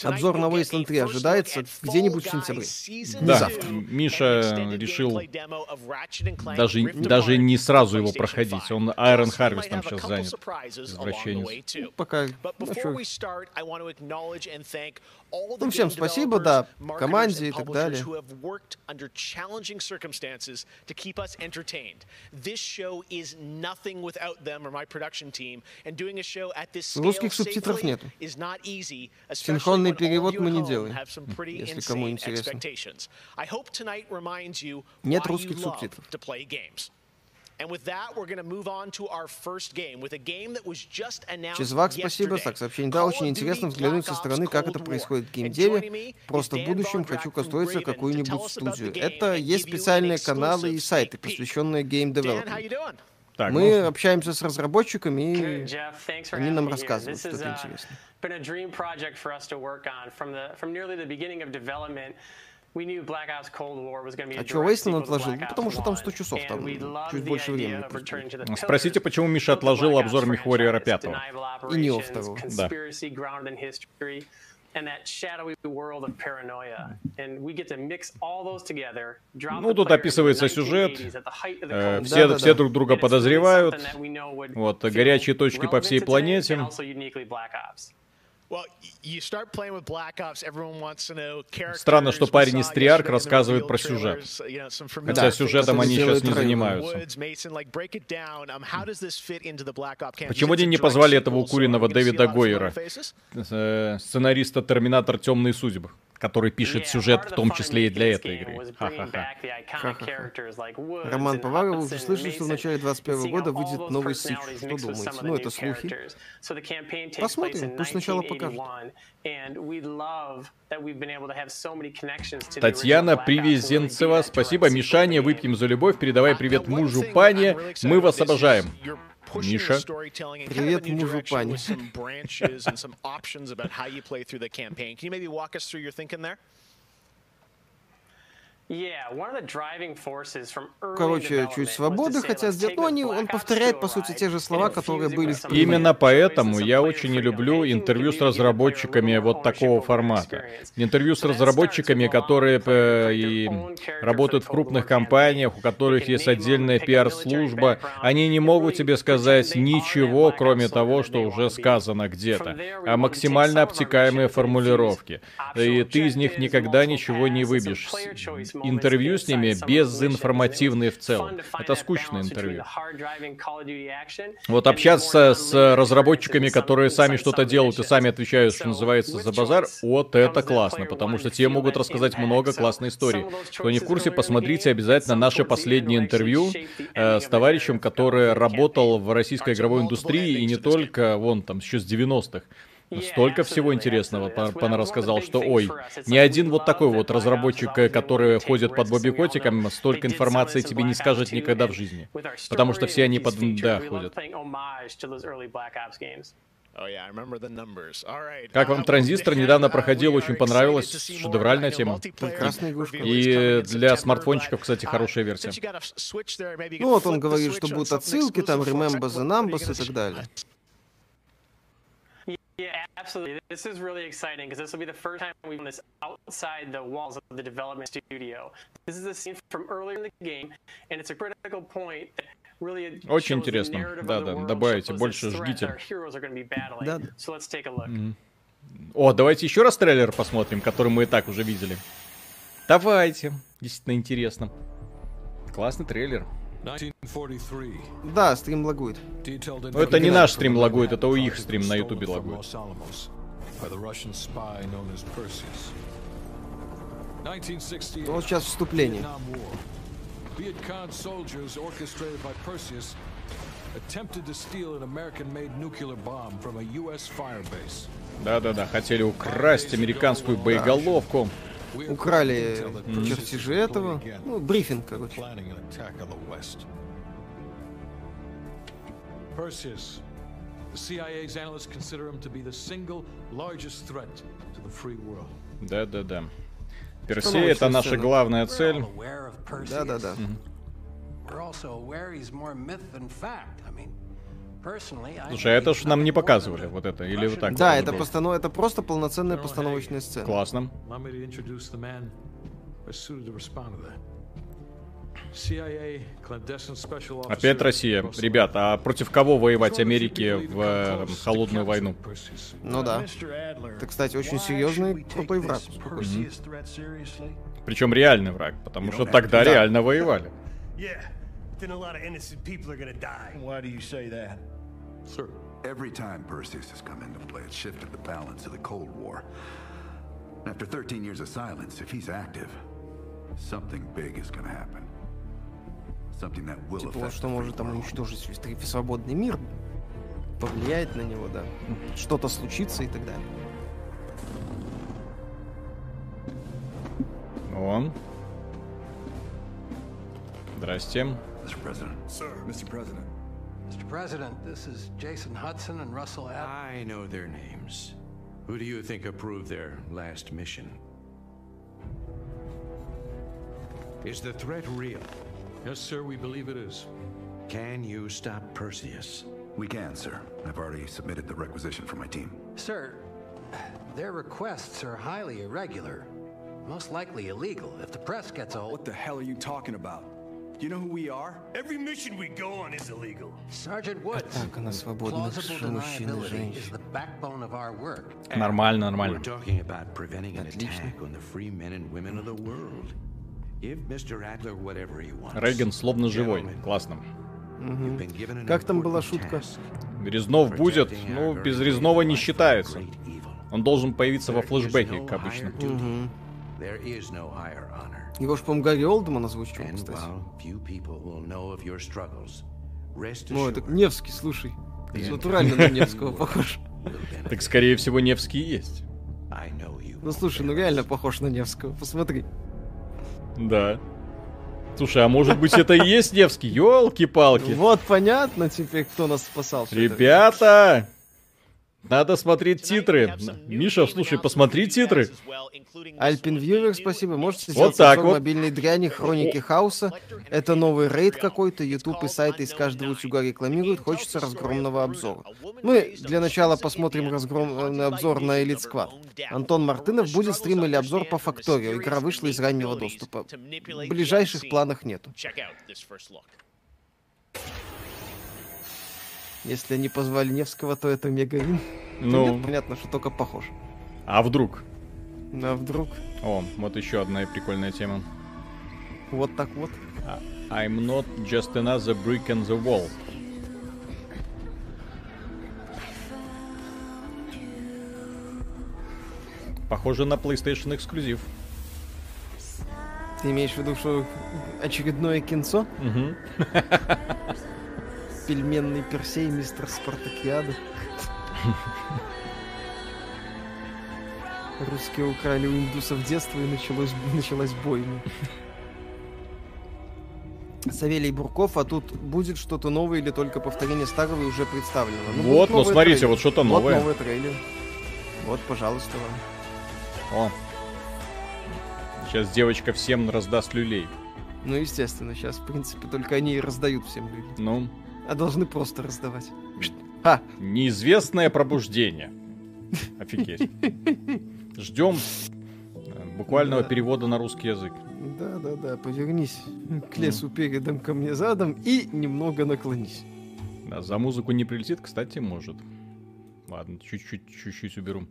обзор на Wasteland 3 ожидается где-нибудь в сентябре. Да, завтра. Миша решил даже, даже не сразу его проходить. Он Iron Harvest там сейчас занят. Извращенец. Ну, пока... Ну, ну, всем спасибо, да, команде и так далее. to keep us entertained. This show is nothing without them or my production team, and doing a show at this scale субтитров нету. is not easy, Синхронный перевод мы не делаем, если кому интересно. I hope tonight reminds you Нет русских субтитров. To play games. Чизвак, спасибо. Так, сообщение. Да, очень интересно взглянуть со стороны, как это происходит в геймдеве. Просто в будущем хочу устроиться в какую-нибудь студию. Это есть специальные каналы и сайты, посвященные геймдевелопменту. Так, Мы ну... общаемся с разработчиками, и они нам рассказывают, что это uh, интересно. А что Уэйстон отложил? Ну, потому что там 100 часов, там чуть больше времени. Sпросите, почему Миша отложил обзор Мехвориера 5 и Нео 2. Да. Ну, тут описывается сюжет, э, все, да, да, все друг друга подозревают, вот, горячие точки по всей планете. Странно, что парень из Триарк рассказывает про сюжет. Хотя сюжетом они сейчас не занимаются. Um, Почему они не позвали этого укуренного Дэвида Гойера, э, сценариста Терминатор Темные судьбы? который пишет сюжет, в том числе и для этой игры. Ха-ха-ха. Роман Поваров, вы слышали, что в начале 2021 года выйдет новый Сич. Что думаете? Ну, это слухи. Посмотрим, пусть сначала покажут. Татьяна Привезенцева, спасибо. Мишаня, выпьем за любовь. Передавай привет мужу Пане. Мы вас обожаем. Миша. Привет мужу Пани. Короче, чуть свободы хотят сделать, но они, он повторяет, по сути, те же слова, которые были в Именно поэтому я очень не люблю интервью с разработчиками вот такого формата. Интервью с разработчиками, которые э, и работают в крупных компаниях, у которых есть отдельная пиар-служба, они не могут тебе сказать ничего, кроме того, что уже сказано где-то, а максимально обтекаемые формулировки. И ты из них никогда ничего не выбьешь интервью с ними безинформативные в целом. Это скучное интервью. Вот общаться с разработчиками, которые сами что-то делают и сами отвечают, что называется, за базар, вот это классно, потому что те могут рассказать много классной истории. Кто не в курсе, посмотрите обязательно наше последнее интервью э, с товарищем, который работал в российской игровой индустрии и не только, вон там, еще с 90-х. Столько всего интересного Пана рассказал, что ой, ни один вот такой вот разработчик, который ходит под Бобби Котиком, столько информации тебе не скажет никогда в жизни. Потому что все они под да ходят. Как вам транзистор? Недавно проходил, очень понравилась, шедевральная тема. Прекрасная игрушка. И для смартфончиков, кстати, хорошая версия. Ну вот он говорит, что будут отсылки, там Remember the Numbers и так далее. Yeah, absolutely. This is really exciting because this will be the first time we've done this outside the walls of the development studio. This is a scene from earlier in the game, and it's a critical point that Очень интересно. Да, да, добавите, больше жгите. Да. Mm. О, давайте еще раз трейлер посмотрим, который мы и так уже видели. Давайте. Действительно интересно. Классный трейлер. Да, стрим лагует. Но это не наш стрим лагует, это у их стрим на ютубе лагует. Вот сейчас вступление. Viet soldiers orchestrated by Perseus attempted to steal an American-made nuclear bomb from a US firebase. Да-да-да, хотели украсть американскую боеголовку. Украли чертежи этого. Ну, брифинг, короче. Perseus. The CIA's analysts consider him to be the single largest threat to the free world. Да-да-да. Персей это наша главная цель. Да, да, да. Слушай, а это ж нам не показывали, вот это, или вот так? Да, это, постанов... это просто полноценная постановочная сцена. Классно. Опять Россия. Ребята, а против кого воевать Америке в э, холодную войну? Ну да. Это, кстати, очень серьезный крутой враг. Mm-hmm. Причем реальный враг, потому что тогда да. реально воевали. Every time Perseus has come into play, it shifted the balance of the Cold War. After 13 years of silence, if he's active, something big is going to happen. Типа, что может там уничтожить весь свободный мир, повлияет на него, да. Что-то случится и так далее. Он. Здрасте. Mr. President. Sir, Mr. President. Mr. President, this is Jason Hudson and Russell Ad I know their names. Who do you think approved their last mission? Is the threat real? Yes, sir, we believe it is. Can you stop Perseus? We can, sir. I've already submitted the requisition for my team. Sir, their requests are highly irregular. Most likely illegal if the press gets a hold. What the hell are you talking about? Do you know who we are? Every mission we go on is illegal. Sergeant Woods. Атака на свободных мужчин и женщин. Нормально, нормально. We're talking about preventing an attack on the free men and women of the world. Рейган словно живой. Классно. Угу. Как там была шутка? Резнов будет, ну, без Резнова не считается. Он должен появиться во флешбеке, как обычно. Угу. Его ж, по-моему, Гарри Олдман озвучил, кстати. Ну, это Невский, слушай. Натурально на Невского похож. Так, скорее всего, Невский есть. Ну, слушай, ну реально похож на Невского, посмотри. Да. Слушай, а может быть это и есть Невский? Ёлки-палки. Вот понятно теперь, кто нас спасал. Ребята! Надо смотреть титры. Миша, слушай, посмотри титры. Альпин Вьювер, спасибо. Можете сделать вот так вот. мобильной дряни Хроники Хаоса. Это новый рейд какой-то. Ютуб и сайты из каждого утюга рекламируют. Хочется разгромного обзора. Мы для начала посмотрим разгромный обзор на Elite Squad. Антон Мартынов будет стрим или обзор по Факторио. Игра вышла из раннего доступа. В ближайших планах нету. Если они позвали Невского, то это Мегавин. Ну, нет, понятно, что только похож. А вдруг? А вдруг? О, вот еще одна прикольная тема. Вот так вот. А, I'm not just another brick in the wall. Похоже на PlayStation эксклюзив. Ты имеешь в виду, что очередное кинцо? Угу. пельменный Персей, мистер Спартакиада. Русские украли у индусов детство и началось, началась бойня. Савелий Бурков, а тут будет что-то новое или только повторение старого и уже представлено? Ну, вот, ну смотрите, трейлер. вот что-то новое. Вот новый трейлер. Вот, пожалуйста, вам. О. Сейчас девочка всем раздаст люлей. Ну, естественно, сейчас, в принципе, только они и раздают всем люлей. Ну, а должны просто раздавать. А. Неизвестное пробуждение. Офигеть. Ждем. буквального да. перевода на русский язык. Да, да, да, повернись к лесу mm. передом ко мне задом и немного наклонись. Да, за музыку не прилетит, кстати, может. Ладно, чуть-чуть, чуть-чуть уберу.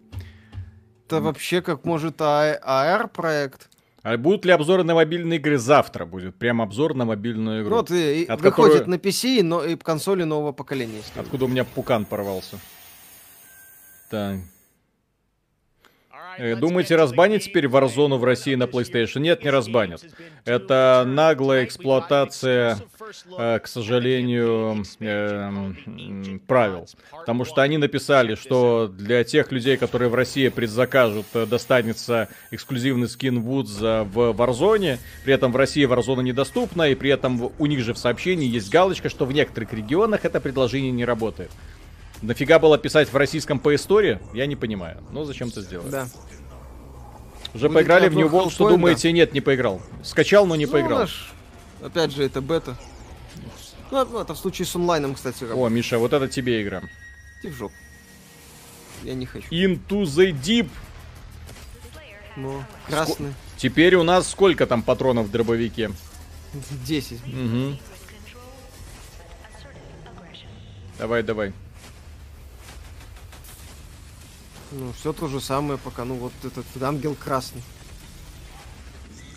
Это вообще как может AR-проект. А будут ли обзоры на мобильные игры завтра? Будет прям обзор на мобильную игру. Вот, и, от выходит которой... на PC но, и консоли нового поколения. Откуда у меня пукан порвался. Так. Э, думаете, разбанить теперь Warzone в России на PlayStation? Нет, не разбанят. Это наглая эксплуатация, э, к сожалению, эм, правил. Потому что они написали, что для тех людей, которые в России предзакажут, э, достанется эксклюзивный скин Вудза в Warzone. При этом в России Warzone недоступна, и при этом у них же в сообщении есть галочка, что в некоторых регионах это предложение не работает. Нафига было писать в российском по истории? Я не понимаю. Ну, зачем ты сделал? Да. Уже Будет поиграли в New World, что думаете? Да. Нет, не поиграл. Скачал, но не ну, поиграл. Наш... Опять же, это бета. Ну, ну, это в случае с онлайном, кстати. Работает. О, Миша, вот это тебе игра. Ты в жопу. Я не хочу. Into the Deep. Ну, красный. Ск... Теперь у нас сколько там патронов в дробовике? Десять. Угу. Давай, давай. Ну, все то же самое, пока, ну, вот этот ангел красный.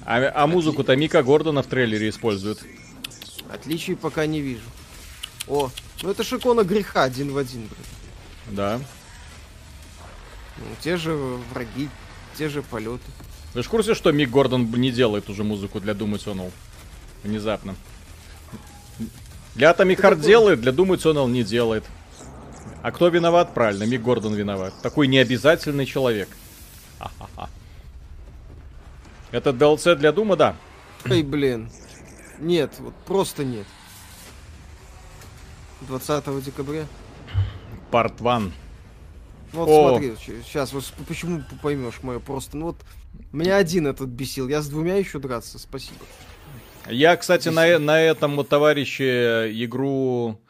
А, а музыку-то Мика Гордона в трейлере использует. Отличий пока не вижу. О, ну это шикона греха один в один, блин. Да. Ну, те же враги, те же полеты. Вы же в курсе, что Мик Гордон не делает уже музыку для Doom Eternal? Внезапно. Для Atomic Heart делает, для Doom Eternal не делает. А кто виноват? Правильно, Мик Гордон виноват. Такой необязательный человек. Ха-ха-ха. Это DLC для Дума, да? Эй, блин. Нет, вот просто нет. 20 декабря. Парт 1. Вот О. смотри, сейчас вот почему поймешь мое просто. Ну вот меня один этот бесил, я с двумя еще драться, спасибо. Я, кстати, на, на этом вот товарище игру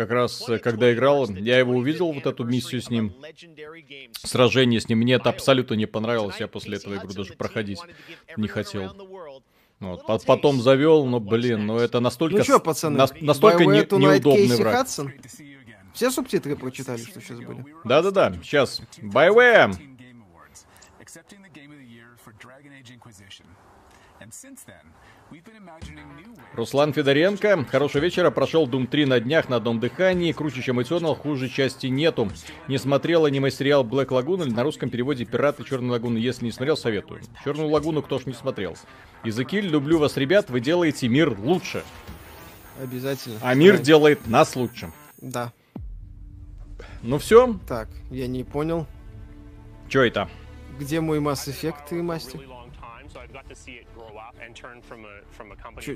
как раз когда играл, я его увидел, вот эту миссию с ним, сражение с ним, мне это абсолютно не понравилось, я после этого игру даже проходить не хотел. Вот. Потом завел, но, блин, ну это настолько, ну что, пацаны, на, настолько не, неудобный враг. Хадсон? Все субтитры прочитали, что сейчас были? Да-да-да, сейчас. Байвэ! Руслан Федоренко. Хорошего вечера. Прошел Doom 3 на днях на одном дыхании. Круче, чем Eternal, хуже части нету. Не смотрел аниме-сериал Black Lagoon или на русском переводе Пираты Черной Лагуны. Если не смотрел, советую. Черную Лагуну кто ж не смотрел. Языки, люблю вас, ребят. Вы делаете мир лучше. Обязательно. А мир да. делает нас лучше. Да. Ну все. Так, я не понял. Че это? Где мой Mass Effect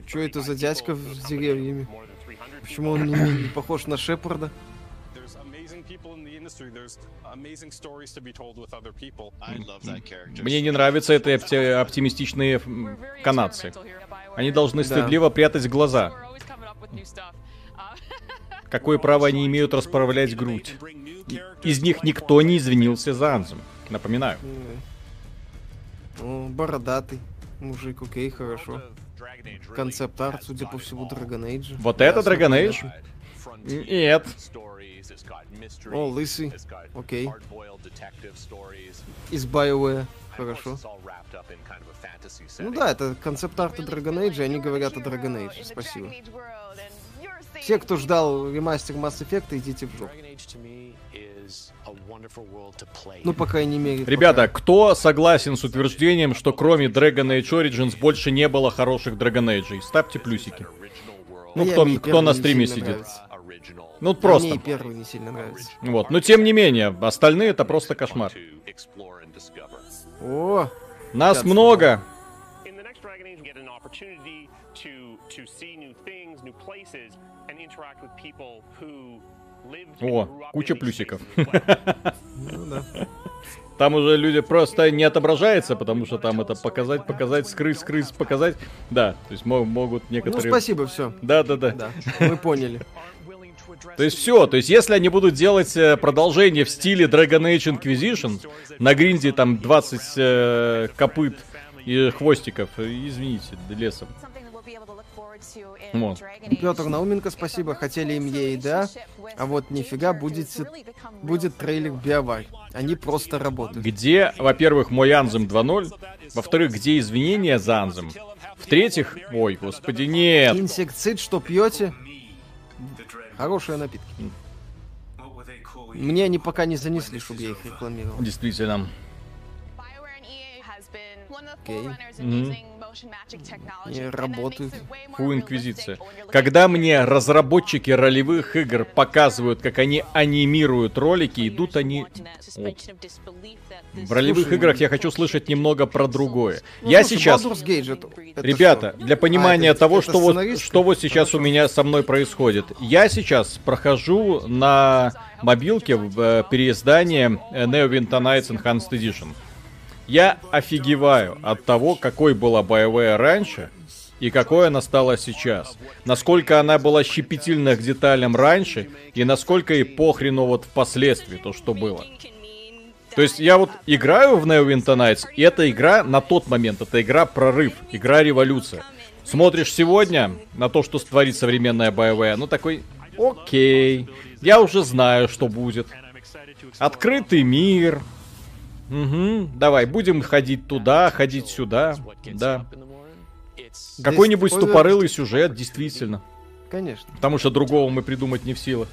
Что это за дядька с деревьями? Почему он не, не похож на Шепарда? Мне не нравятся эти опти- оптимистичные канадцы. Они должны стыдливо прятать глаза. Какое право они имеют расправлять грудь? Из них никто не извинился за Анзум. Напоминаю. Ну, бородатый мужик, окей, хорошо. Концепт-арт, судя по всему, Dragon Age. Вот это Dragon Age? Нет. О, лысый. Окей. Из BioWare. Хорошо. Ну да, это концепт-арты Dragon Age, и они говорят о Dragon Age. Спасибо. Все, кто ждал ремастер Mass Effect, идите в жопу. Ну, по крайней мере. Ребята, пока. кто согласен с утверждением, что кроме Dragon Age Origins больше не было хороших Dragon Age? Ставьте плюсики. Ну, кто, кто на стриме сидит? Нравится. Ну, а просто. Мне первый не сильно нравится. Вот, но тем не менее, остальные это просто кошмар. О! Нас много! О, куча плюсиков. Ну там уже люди просто не отображается, потому что там это показать, показать, скрыть, скрыть, показать. Да, то есть могут некоторые... Ну, спасибо, все. Да, да, да. Да, мы поняли. То есть все, то есть если они будут делать э, продолжение в стиле Dragon Age Inquisition, на гринде там 20 э, копыт И хвостиков, извините, лесом. Вот. Петр Науменко, спасибо. Хотели им еда, а вот нифига будет, будет трейлер Биоварь. Они просто работают. Где, во-первых, мой Анзем 2.0, во-вторых, где извинения за Анзем, в-третьих, ой, господи, нет. Инсектицид, что пьете? Хорошие напитки. Мне они пока не занесли, чтобы я их рекламировал. Действительно. Окей. Mm-hmm. Не работают. Фу, Инквизиция. Когда мне разработчики ролевых игр показывают, как они анимируют ролики, идут они... О. В ролевых Слушай, играх я хочу слышать немного про другое. Ну, я сейчас... Ребята, что? для понимания а, того, что вот, что вот сейчас Хорошо. у меня со мной происходит. Я сейчас прохожу на мобилке в э, переиздание Neverwinter Nights Enhanced Edition. Я офигеваю от того, какой была боевая раньше и какой она стала сейчас. Насколько она была щепетильна к деталям раньше и насколько и похрену вот впоследствии то, что было. То есть я вот играю в Neverwinter Nights, и эта игра на тот момент, это игра прорыв, игра революция. Смотришь сегодня на то, что творит современная боевая, ну такой, окей, я уже знаю, что будет. Открытый мир, Угу, давай, будем ходить туда, ходить сюда, да. Какой-нибудь тупорылый сюжет, действительно. Конечно. Потому что другого мы придумать не в силах.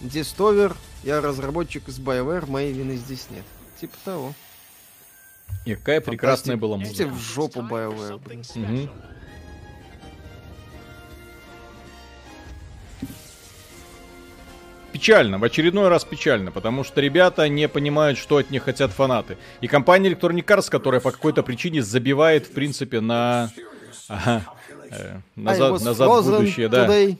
Дистовер, я разработчик из BioWare, моей вины здесь нет. Типа того. И какая прекрасная была музыка. в жопу BioWare. Угу. Печально, в очередной раз печально, потому что ребята не понимают, что от них хотят фанаты. И компания Electronic Arts, которая по какой-то причине забивает, в принципе, на... Ага, э, назад, назад в будущее, да. Today.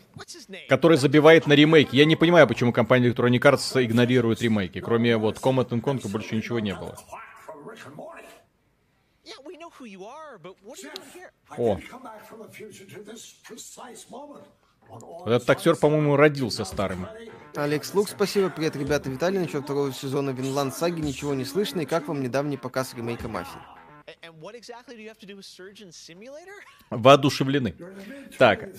Который забивает на ремейки. Я не понимаю, почему компания Electronic Arts игнорирует ремейки. Кроме вот Command Conquer больше ничего не было. О. Этот актер, по-моему, родился старым. Алекс Лук, спасибо. Привет, ребята. Виталий, насчет второго сезона Винланд Саги ничего не слышно. И как вам недавний показ ремейка Мафии? Воодушевлены. Так.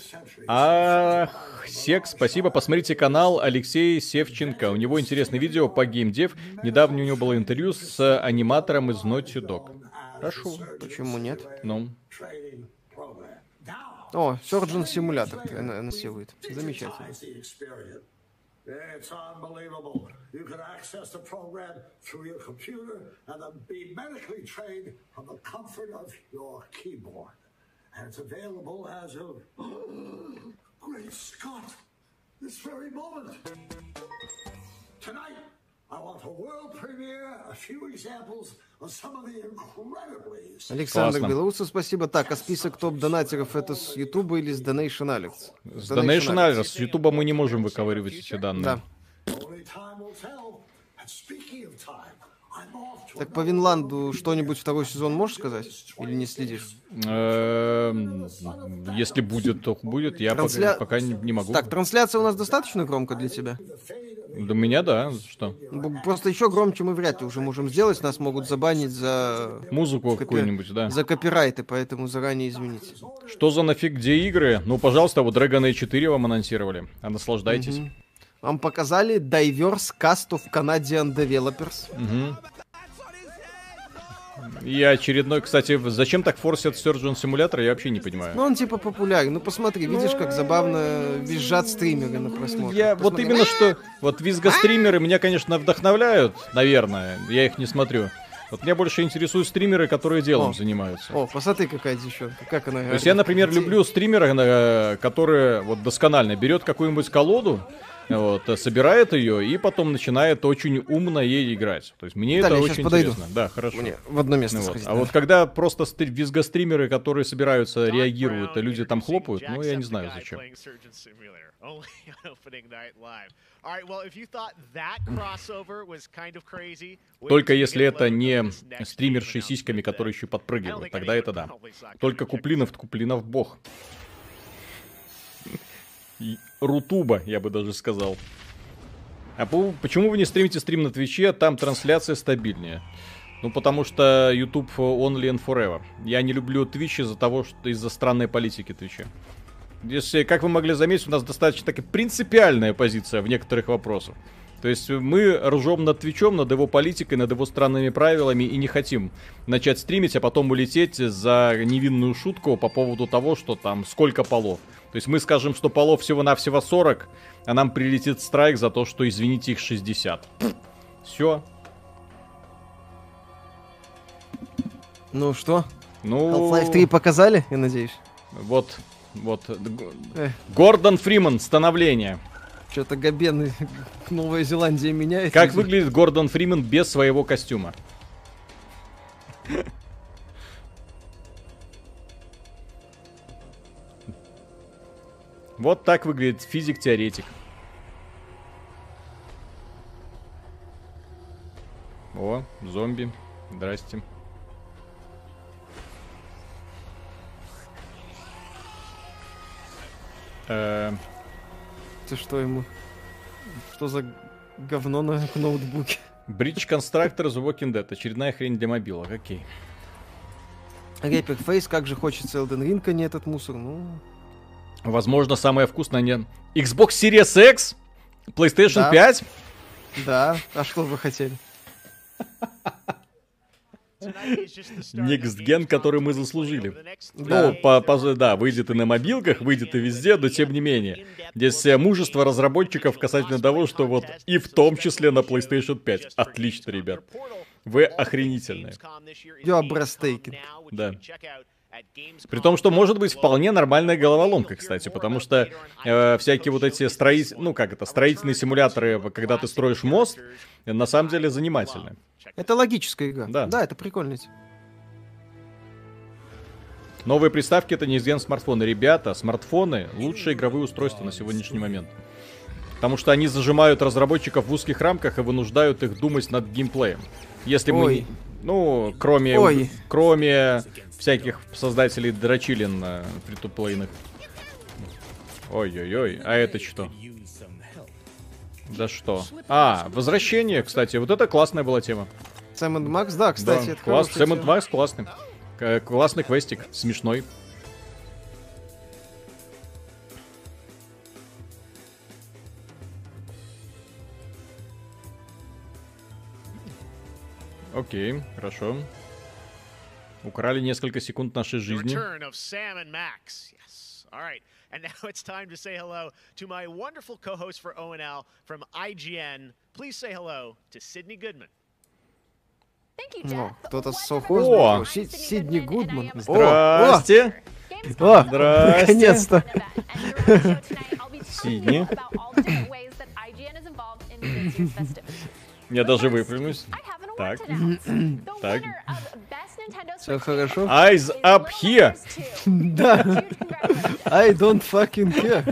Ах, Сек, спасибо. Посмотрите канал Алексея Севченко. У него интересное видео по геймдев. Недавно у него было интервью с аниматором из Naughty Dog. Хорошо. Почему нет? Ну. О, Surgeon Simulator насилует. Замечательно. It's unbelievable. You can access the program through your computer and then be medically trained from the comfort of your keyboard. And it's available as of. Great Scott! This very moment! Tonight, Александр Классно. Белоусов, спасибо. Так, а список топ-донатеров это с Ютуба или с Donation Alerts? С Donation Alerts. С Ютуба мы не можем выковыривать эти данные. Да. Так по Винланду что-нибудь второй сезон можешь сказать? Или не следишь? Эм, если будет, то будет. Я пока не могу. Так, трансляция у нас достаточно громко для тебя? До меня, да. Что? Просто еще громче мы вряд ли уже можем сделать. Нас могут забанить за... Музыку копи... какую-нибудь, да. За копирайты, поэтому заранее извините. Что за нафиг, где игры? Ну, пожалуйста, вот Dragon Age 4 вам анонсировали. А наслаждайтесь. Угу. Вам показали Diverse Cast of Canadian Developers. Угу. И очередной, кстати, зачем так форсят Surgeon Simulator, я вообще не понимаю. Ну, он типа популярен. Ну, посмотри, видишь, как забавно визжат стримеры на просмотр. Я, вот именно что, вот визга-стримеры меня, конечно, вдохновляют, наверное, я их не смотрю. Вот меня больше интересуют стримеры, которые делом о, занимаются. О, посмотри, какая девчонка, как она... То есть я, например, люблю стримера, э, который вот досконально берет какую-нибудь колоду, вот, собирает ее и потом начинает очень умно ей играть. То есть мне Виталий, это очень подойду. интересно. Да, хорошо. Мне в одно место вот. Сходить, А вот когда просто стри- визгостримеры, которые собираются, реагируют, и люди там хлопают, ну я не знаю зачем. Только если это не стримерши сиськами, которые еще подпрыгивают, тогда это да. Только Куплинов, Куплинов бог. Рутуба, я бы даже сказал. А по, почему вы не стримите стрим на Твиче? Там трансляция стабильнее. Ну, потому что YouTube only and forever. Я не люблю Twitch из-за того, что из-за странной политики Twitch. Если, как вы могли заметить, у нас достаточно такая принципиальная позиция в некоторых вопросах. То есть мы ржем над Твичом, над его политикой, над его странными правилами и не хотим начать стримить, а потом улететь за невинную шутку по поводу того, что там сколько полов. То есть мы скажем, что полов всего-навсего 40, а нам прилетит страйк за то, что, извините, их 60. Все. Ну что? Ну... Half-Life 3 показали, я надеюсь? Вот, вот. Эх. Гордон Фриман, становление. Что-то Габен Новая Зеландия меняет. Как выглядит Гордон Фриман без своего костюма? Вот так выглядит физик-теоретик. О, зомби. Здрасте. Э, Ты что ему? Что за говно на ноутбуке? Бридж Конструктор The Walking Dead. Очередная хрень для мобилок. Окей. Репик Фейс, как же хочется Elden Ring, а не этот мусор. Ну... Возможно, самое вкусное не... Xbox Series X? PlayStation да. 5? Да, а что вы хотели? Next Gen, который мы заслужили. Да. Ну, по, по, да, выйдет и на мобилках, выйдет и везде, но тем не менее. Здесь мужество разработчиков касательно того, что вот и в том числе на PlayStation 5. Отлично, ребят. Вы охренительные. You are Да. При том, что может быть вполне нормальная головоломка, кстати, потому что э, всякие вот эти строить, ну как это, строительные симуляторы, когда ты строишь мост, на самом деле занимательны. Это логическая игра. Да. Да, это прикольно. Новые приставки это не из смартфоны. Ребята, смартфоны лучшие игровые устройства на сегодняшний момент. Потому что они зажимают разработчиков в узких рамках и вынуждают их думать над геймплеем. Если Ой. мы... Ну, кроме... Ой. Кроме всяких создателей дрочилин на фритуплейных. Ой-ой-ой, а это что? Да что? А, возвращение, кстати, вот это классная была тема. Сэм Макс, да, кстати, да, это класс, Сэм Макс классный. Классный квестик, смешной. Окей, хорошо. Украли несколько секунд нашей жизни. And now it's time to say hello to my wonderful co-host for ONL from IGN. Please say hello to Sydney Goodman. О, кто-то с совхоза. Сидни Гудман. Здрасте. О, наконец-то. Сидни. Я даже выпрямлюсь. Так. так. Все хорошо? Eyes up here! да. I don't fucking care.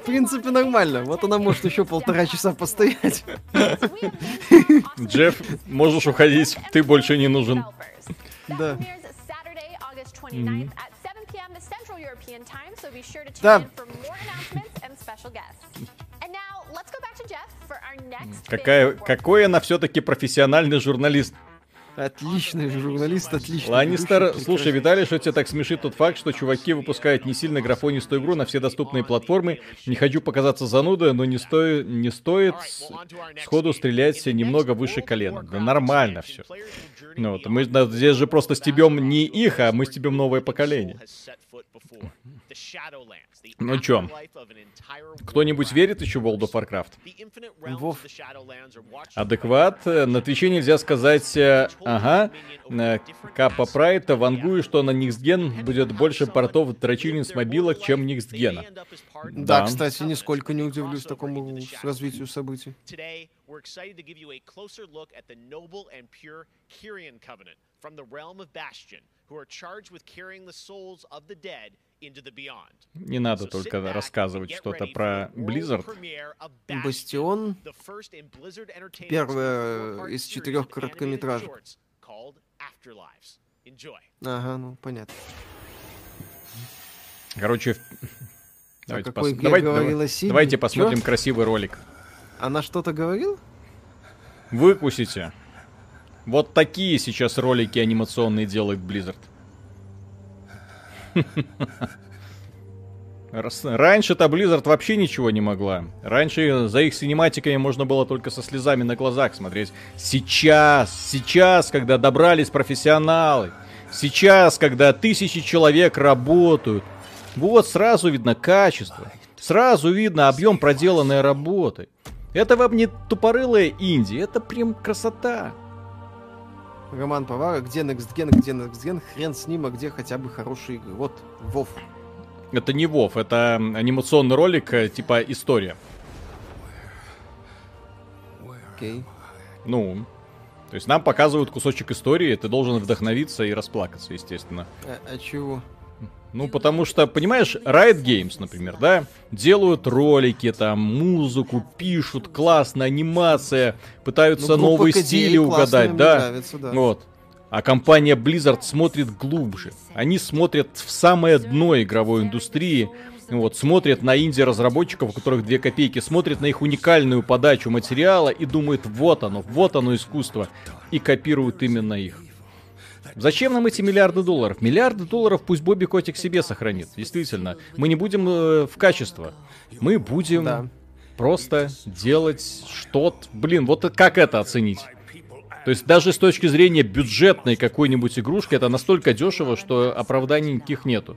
В принципе, нормально. Вот она может еще полтора часа постоять. Джефф, можешь уходить. Ты больше не нужен. Да. Да. Какая, какой она все-таки профессиональный журналист. Отличный журналист, отличный. Ланнистер, слушай, Виталий, что тебя так смешит тот факт, что чуваки выпускают не сильно графонистую игру на все доступные платформы. Не хочу показаться занудой, но не, стоит, не стоит сходу стрелять немного выше колена. Да нормально все. Ну, вот, мы здесь же просто стебем не их, а мы стебем новое поколение. Ну чё, кто-нибудь верит еще в World of Warcraft? Вов. Адекват. На Твиче нельзя сказать, э, ага, э, Капа Прайд вангую, что на Никсген будет больше портов дрочилин с мобилок, чем Никсгена. Да, кстати, нисколько не удивлюсь такому развитию событий. We're excited to give you a closer look at the noble and pure Kyrian covenant from the realm of Bastion, who are charged with carrying the souls of the dead Не надо только рассказывать что-то про Blizzard. Бастион — первая из четырех короткометражек. Ага, ну понятно. Короче, Давайте, пос... давайте, давай... давайте посмотрим Чё? красивый ролик. Она что-то говорила? Выкусите. Вот такие сейчас ролики анимационные делает Blizzard. Раньше-то Blizzard вообще ничего не могла. Раньше за их синематиками можно было только со слезами на глазах смотреть. Сейчас, сейчас, когда добрались профессионалы, сейчас, когда тысячи человек работают, вот сразу видно качество, сразу видно объем проделанной работы. Это вам не тупорылая инди, это прям красота. Роман Повара, где Next Gen, где Next Gen, хрен с ним, а где хотя бы хорошие игры. Вот, Вов. Это не Вов, это анимационный ролик э, типа история. Окей. Okay. Ну, то есть нам показывают кусочек истории, ты должен вдохновиться и расплакаться, естественно. А, а чего? Ну, потому что, понимаешь, Riot Games, например, да, делают ролики, там, музыку, пишут, классная анимация, пытаются ну, новые стили угадать, да? Нравится, да. Вот. А компания Blizzard смотрит глубже. Они смотрят в самое дно игровой индустрии, вот, смотрят на инди-разработчиков, у которых две копейки, смотрят на их уникальную подачу материала и думают, вот оно, вот оно искусство, и копируют именно их. Зачем нам эти миллиарды долларов? Миллиарды долларов пусть Бобби Котик себе сохранит. Действительно. Мы не будем э, в качество. Мы будем да. просто делать что-то... Блин, вот как это оценить? То есть даже с точки зрения бюджетной какой-нибудь игрушки это настолько дешево, что оправданий никаких нету.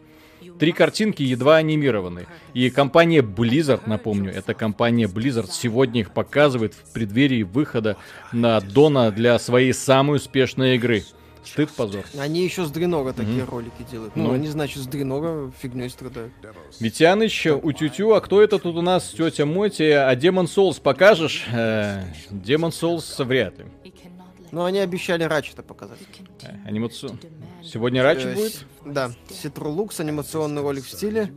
Три картинки едва анимированы. И компания Blizzard, напомню, это компания Blizzard сегодня их показывает в преддверии выхода на Дона для своей самой успешной игры. Стыд, позор. Они еще с Дренога такие mm-hmm. ролики делают. Ну, ну, они, значит, с Дренога фигней страдают. Витяныч, у Тютю, а кто это тут у нас? Тетя Моти, а Демон Souls покажешь? Демон Souls вряд ли. Ну, они обещали Рачета показать. Э, анимацию. Сегодня Рачет э, будет? Да. Ситрулукс, анимационный ролик в стиле,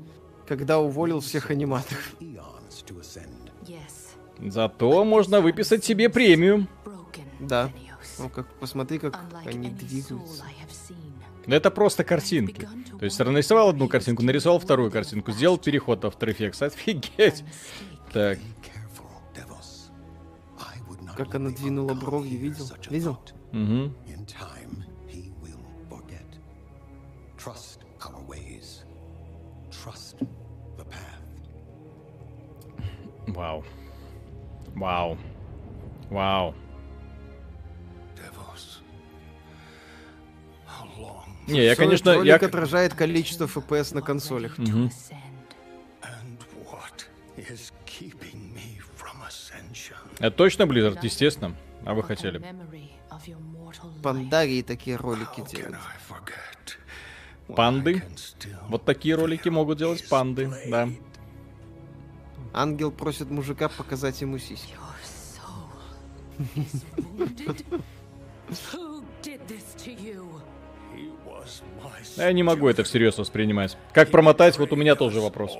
когда уволил всех аниматоров. Зато можно выписать себе премию. Да. Ну, как, посмотри, как они двигаются. Это просто картинки. То есть нарисовал одну картинку, нарисовал вторую картинку, сделал переход в After Effects. Офигеть. Так. Как она двинула брови, видел? Видел? Угу. Вау. Вау. Вау. Не, я, конечно, ролик я... отражает количество FPS на консолях. Угу. Это точно Blizzard, естественно. А вы хотели? Пандарии такие ролики делают. Панды? Вот такие ролики могут делать панды, да. Ангел просит мужика показать ему сиськи. Я не могу это всерьез воспринимать. Как промотать, вот у меня тоже вопрос.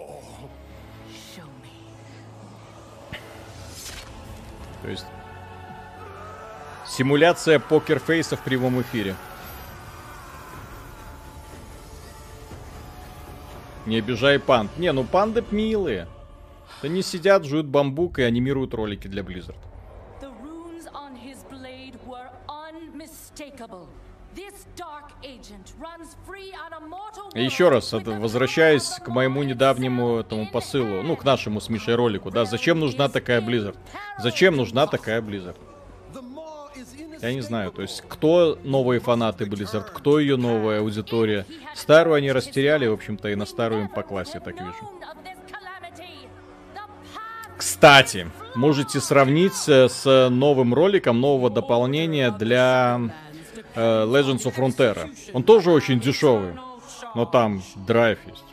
То есть... Симуляция покерфейса в прямом эфире. Не обижай панд. Не, ну панды милые. Они сидят, жуют бамбук и анимируют ролики для Blizzard. Еще раз, возвращаясь к моему недавнему этому посылу, ну, к нашему с Мишей ролику, да, зачем нужна такая Blizzard? Зачем нужна такая Blizzard? Я не знаю, то есть, кто новые фанаты Blizzard, кто ее новая аудитория. Старую они растеряли, в общем-то, и на старую им по классе, так вижу. Кстати, можете сравнить с новым роликом нового дополнения для Legends of Frontera. Он тоже очень дешевый, но там драйв есть.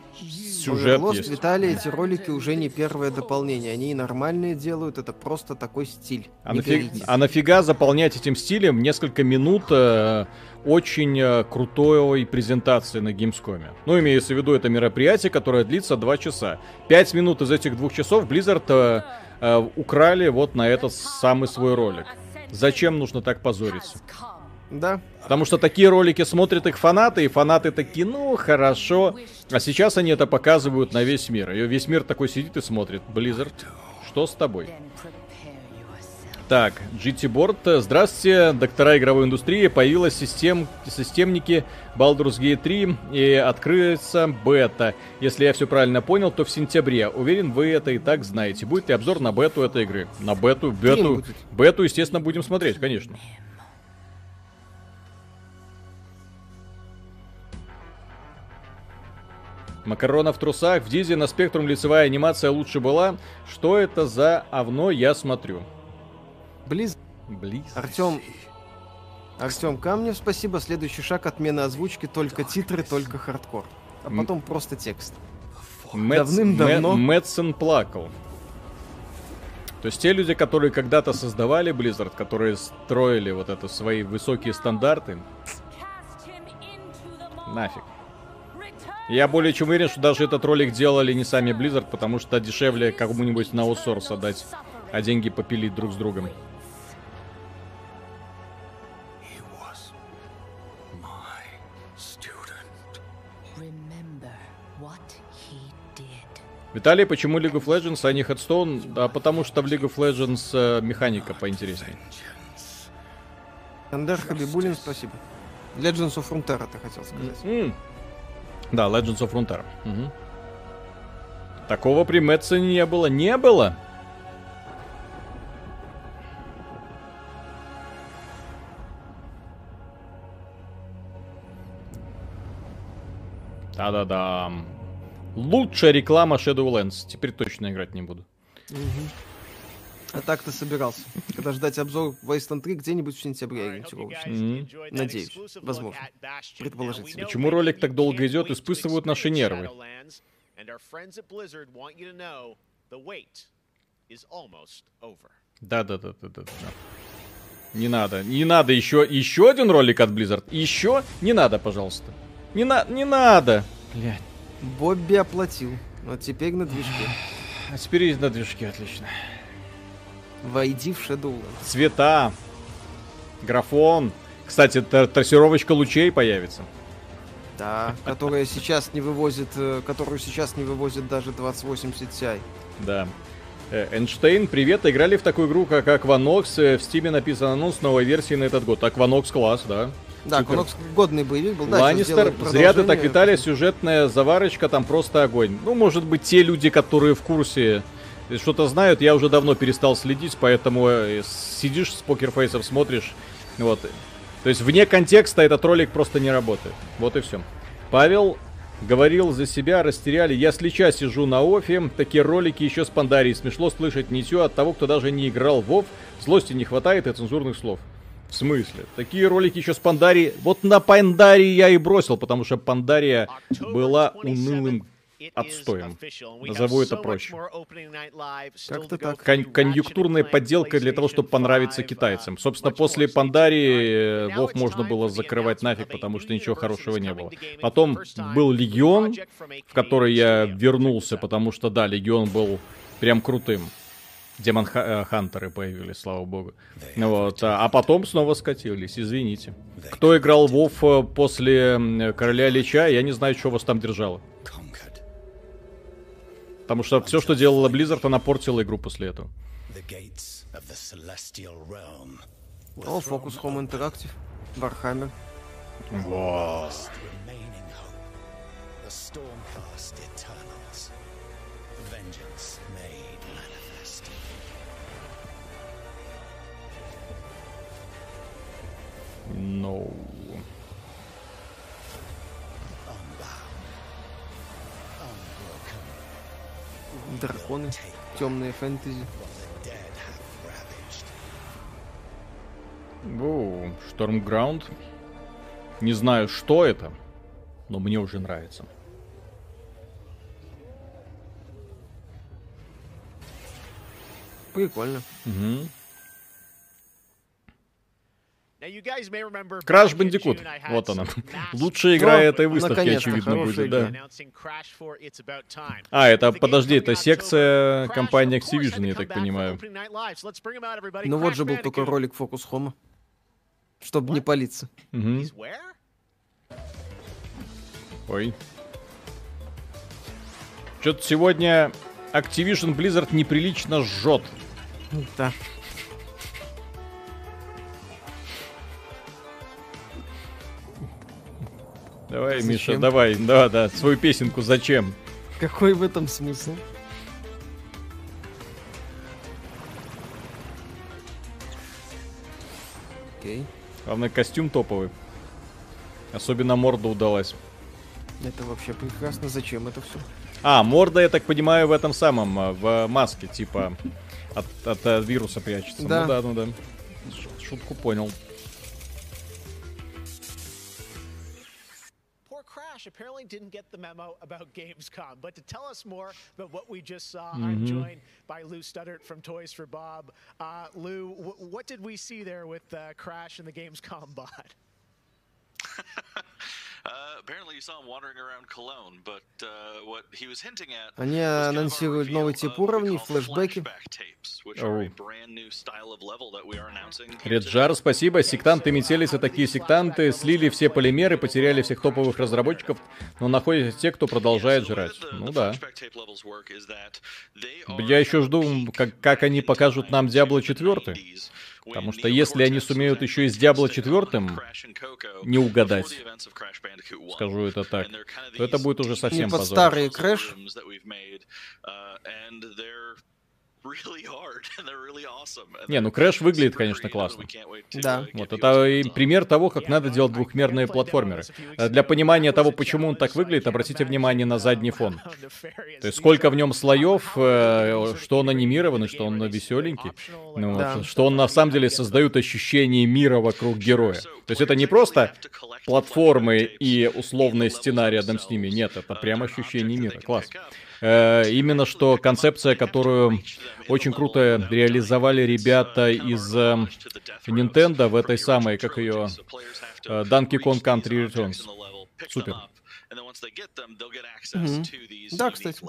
Сюжет Lost есть. Виталий, эти ролики уже не первое дополнение. Они и нормальные делают, это просто такой стиль. А, нафиг, а нафига заполнять этим стилем несколько минут э, очень э, крутой презентации на Gamescom? Ну, имеется в виду, это мероприятие, которое длится 2 часа. 5 минут из этих двух часов Blizzard э, э, украли вот на этот самый свой ролик. Зачем нужно так позориться? Да. Потому что такие ролики смотрят их фанаты, и фанаты такие, ну, хорошо. А сейчас они это показывают на весь мир. И весь мир такой сидит и смотрит. Blizzard, что с тобой? Так, GT Board. Здравствуйте, доктора игровой индустрии. Появилась систем, системники Baldur's Gate 3 и открыется бета. Если я все правильно понял, то в сентябре. Уверен, вы это и так знаете. Будет ли обзор на бету этой игры? На бету, бету, бету, естественно, будем смотреть, конечно. Макарона в трусах, в Дизе на спектрум лицевая анимация лучше была. Что это за овно, я смотрю. Близ. Близ. Артем. Артем Камнев, спасибо. Следующий шаг отмена озвучки. Только титры, только хардкор. А потом М- просто текст. Давным-давно. Мэтсон плакал. То есть те люди, которые когда-то создавали Blizzard, которые строили вот это свои высокие стандарты, нафиг. Я более чем уверен, что даже этот ролик делали не сами Blizzard, потому что дешевле кому-нибудь на аутсорс отдать, а деньги попилить друг с другом. Виталий, почему League of Legends, а не Headstone? Да, потому что в League of Legends э, механика поинтереснее. Андер Хабибулин, спасибо. Legends of Frontera, ты хотел сказать. Mm. Да, Legends of Frontera. Угу. Такого при Мэтсе не было. Не было! Да-да-да. Лучшая реклама Shadowlands. Теперь точно играть не буду. Угу. А так ты собирался. Когда ждать обзор Wasteland 3 где-нибудь в сентябре ориентировочно. Mm-hmm. Надеюсь. Возможно. Предположительно. Почему ролик так долго идет, испытывают наши нервы. Да-да-да-да-да. Не надо, не надо еще, еще один ролик от Blizzard. Еще? Не надо, пожалуйста. Не, на, не надо. Блядь. Бобби оплатил. Вот теперь на движке. А теперь на движке, отлично. Войди в Shadowlands. Цвета, графон. Кстати, трассировочка лучей появится. Да, которая сейчас не вывозит, э, которую сейчас не вывозит даже 2080 Ti. Да. Э, Эйнштейн, привет, играли в такую игру, как Aquanox, э, в стиме написан анонс новой версии на этот год. Aquanox класс, да. Да, Aquanox годный боевик был. Да, Ланнистер, зря ты так, Виталий, сюжетная заварочка, там просто огонь. Ну, может быть, те люди, которые в курсе что-то знают, я уже давно перестал следить, поэтому э, сидишь с покерфейсом, смотришь, вот. То есть вне контекста этот ролик просто не работает. Вот и все. Павел говорил за себя, растеряли. Я с Лича сижу на офе, такие ролики еще с Пандарии. Смешно слышать ничего от того, кто даже не играл в Вов. Злости не хватает и цензурных слов. В смысле? Такие ролики еще с Пандарии. Вот на Пандарии я и бросил, потому что Пандария была унылым отстоем. Назову это проще. Как-то так. Кон- конъюнктурная подделка для того, чтобы понравиться китайцам. Собственно, после Пандарии э, Вов можно было закрывать нафиг, потому что ничего хорошего не было. Потом был Легион, в который я вернулся, потому что, да, Легион был прям крутым. Демон э, Хантеры появились, слава богу. Вот. А, потом снова скатились, извините. Кто играл Вов э, после Короля Лича, я не знаю, что вас там держало. Потому что все, что делала Blizzard, она портила игру после этого. О, Focus Home Interactive, Warhammer. Wow. No. Драконы, темные фэнтези. Воу, Штормграунд. Не знаю, что это, но мне уже нравится. Прикольно. Угу. Краш Бандикут. Вот она. Лучшая игра этой выставки, очевидно, будет, да. А, это, подожди, это секция компании Activision, я так понимаю. Ну вот же был только ролик Focus Home. Чтобы не палиться. Угу. Ой. Что-то сегодня Activision Blizzard неприлично жжет. Да. Давай, зачем? Миша, давай, да, да, свою песенку зачем? Какой в этом смысл? Окей. Главное, костюм топовый. Особенно морда удалась. Это вообще прекрасно. Зачем это все? А, морда, я так понимаю, в этом самом, э, в маске, типа, от, от, от вируса прячется. Да. Ну да, ну да. Шутку понял. Crash apparently didn't get the memo about Gamescom. But to tell us more about what we just saw, mm-hmm. I'm joined by Lou Studdert from Toys for Bob. Uh, Lou, w- what did we see there with uh, Crash and the Gamescom bot? Они анонсируют новый тип уровней, флешбеки. Реджар, спасибо. Сектанты метелись, а такие сектанты слили все полимеры, потеряли всех топовых разработчиков, но находятся те, кто продолжает жрать. Ну да. Я еще жду, как, как они покажут нам Diablo 4. Потому что если они сумеют еще и с Diablo 4 не угадать, скажу это так, то это будет уже совсем позор. старый Crash. Не, ну Crash выглядит, конечно, классно. Да. Вот это и пример того, как надо делать двухмерные платформеры. Для понимания того, почему он так выглядит, обратите внимание на задний фон. То есть сколько в нем слоев, э, что он анимирован, и что он веселенький. Ну, да. Что он на самом деле создает ощущение мира вокруг героя. То есть это не просто платформы и условная стена рядом с ними. Нет, это прям ощущение мира. Класс. Э, именно что концепция, которую очень круто реализовали ребята из э, Nintendo в этой самой, как ее, э, Donkey Kong Country Returns. Супер. Mm-hmm. Да, кстати.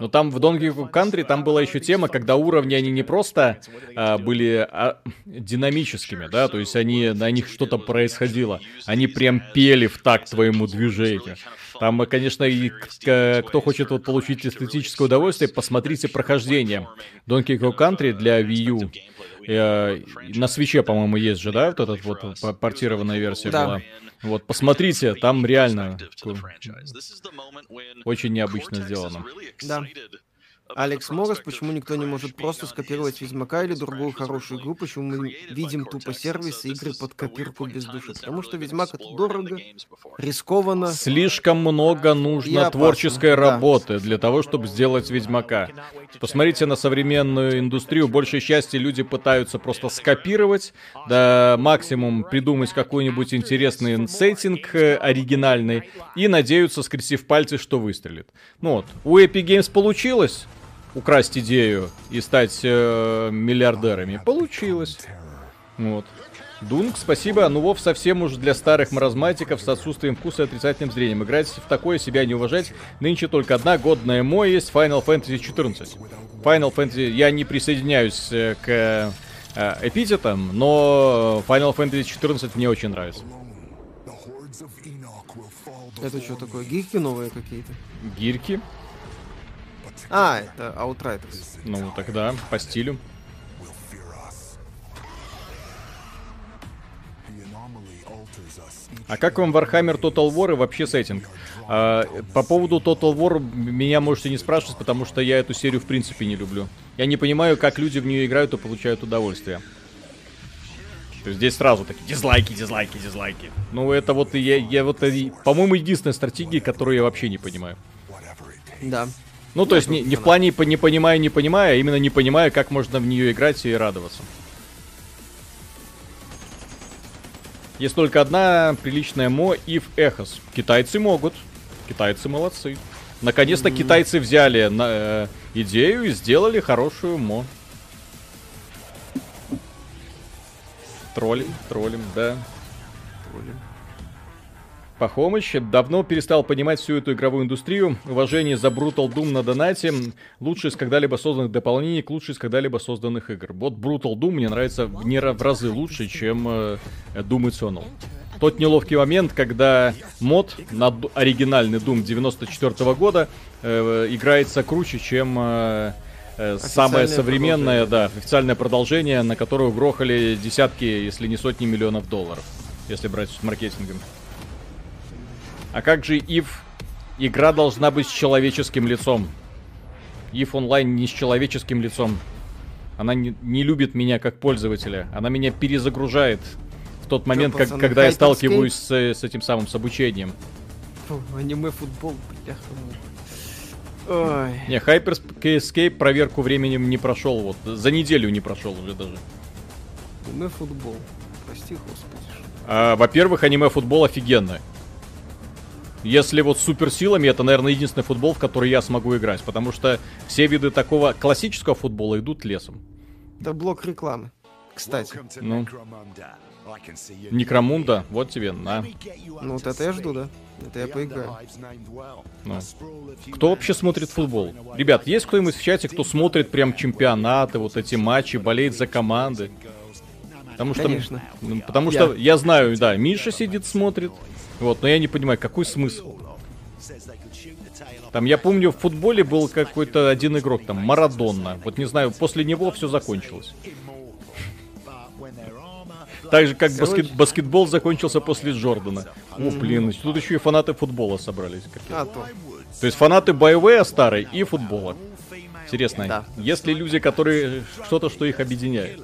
Но там в Donkey Kong Country там была еще тема, когда уровни, они не просто а, были а, динамическими, да, то есть они, на них что-то происходило. Они прям пели в такт твоему движению. Там, конечно, и кто хочет вот получить эстетическое удовольствие, посмотрите прохождение Donkey Kong Country для Wii U. Э, на свече, по-моему, есть же, да, вот эта вот портированная версия да. была. Вот, посмотрите, там реально очень необычно сделано. Да. Алекс Моррис, почему никто не может просто скопировать Ведьмака или другую хорошую игру, почему мы видим тупо сервисы игры под копирку без души. Потому что Ведьмак это дорого, рискованно. Слишком много нужно творческой да. работы для того, чтобы сделать Ведьмака. Посмотрите на современную индустрию. Большей части люди пытаются просто скопировать, да максимум придумать какой-нибудь интересный сеттинг э, оригинальный и надеются, скрестив пальцы, что выстрелит. Ну вот, у Epic Games получилось, украсть идею и стать э, миллиардерами. Получилось. Вот. Дунк, спасибо. Ну, Вов совсем уж для старых маразматиков с отсутствием вкуса и отрицательным зрением. Играть в такое себя не уважать. Нынче только одна годная мой есть Final Fantasy 14. Final Fantasy... Я не присоединяюсь э, к э, эпитетам, но Final Fantasy 14 мне очень нравится. Это что такое? Гирки новые какие-то? Гирки? А, это Outriders. Ну, тогда по стилю. А как вам Warhammer Total War и вообще сеттинг? А, по поводу Total War меня можете не спрашивать, потому что я эту серию в принципе не люблю. Я не понимаю, как люди в нее играют и получают удовольствие. То есть здесь сразу такие дизлайки, дизлайки, дизлайки. Ну это вот я, я вот, по-моему, единственная стратегия, которую я вообще не понимаю. Да. Ну, то есть не, не в плане не понимаю, не понимаю, а именно не понимаю, как можно в нее играть и радоваться. Есть только одна приличная мо и в Эхос. Китайцы могут. Китайцы молодцы. Наконец-то mm-hmm. китайцы взяли на, э, идею и сделали хорошую мо. Троллим, троллим, да. Троллим. Пахомыч давно перестал понимать всю эту игровую индустрию. Уважение за Brutal Doom на донате. Лучший из когда-либо созданных дополнений к из когда-либо созданных игр. Вот Brutal Doom мне нравится в, не в разы лучше, чем э, Doom Eternal. Тот неловкий момент, когда мод на оригинальный Doom 94 -го года э, играется круче, чем э, э, самое современное, да, официальное продолжение, на которое грохали десятки, если не сотни миллионов долларов, если брать с маркетингом. А как же if игра должна быть с человеческим лицом? If онлайн не с человеческим лицом. Она не, не любит меня как пользователя. Она меня перезагружает в тот момент, Что, как, когда я сталкиваюсь с, с этим самым, с обучением. Фу, аниме, футбол, бляха. Ой. Не, Hyper Escape проверку временем не прошел, вот, за неделю не прошел уже даже. Аниме футбол. Прости, господи. А, во-первых, аниме футбол офигенное. Если вот с суперсилами, это, наверное, единственный футбол, в который я смогу играть, потому что все виды такого классического футбола идут лесом. Это блок рекламы, кстати. Ну. Некромунда, вот тебе, на. Ну вот это я жду, да. Это я поиграю. Ну. Кто вообще смотрит футбол? Ребят, есть кто-нибудь в чате, кто смотрит прям чемпионаты, вот эти матчи, болеет за команды? Потому что, Конечно. Потому я. что я знаю, да, Миша сидит, смотрит. Вот, но я не понимаю, какой смысл? Там, я помню, в футболе был какой-то один игрок, там, Марадонна. Вот не знаю, после него все закончилось. Так же, как баскет, баскетбол закончился после Джордана. О, блин, тут еще и фанаты футбола собрались. А, то. то есть фанаты BioWare старой и футбола. Интересно, да. есть ли люди, которые что-то, что их объединяет?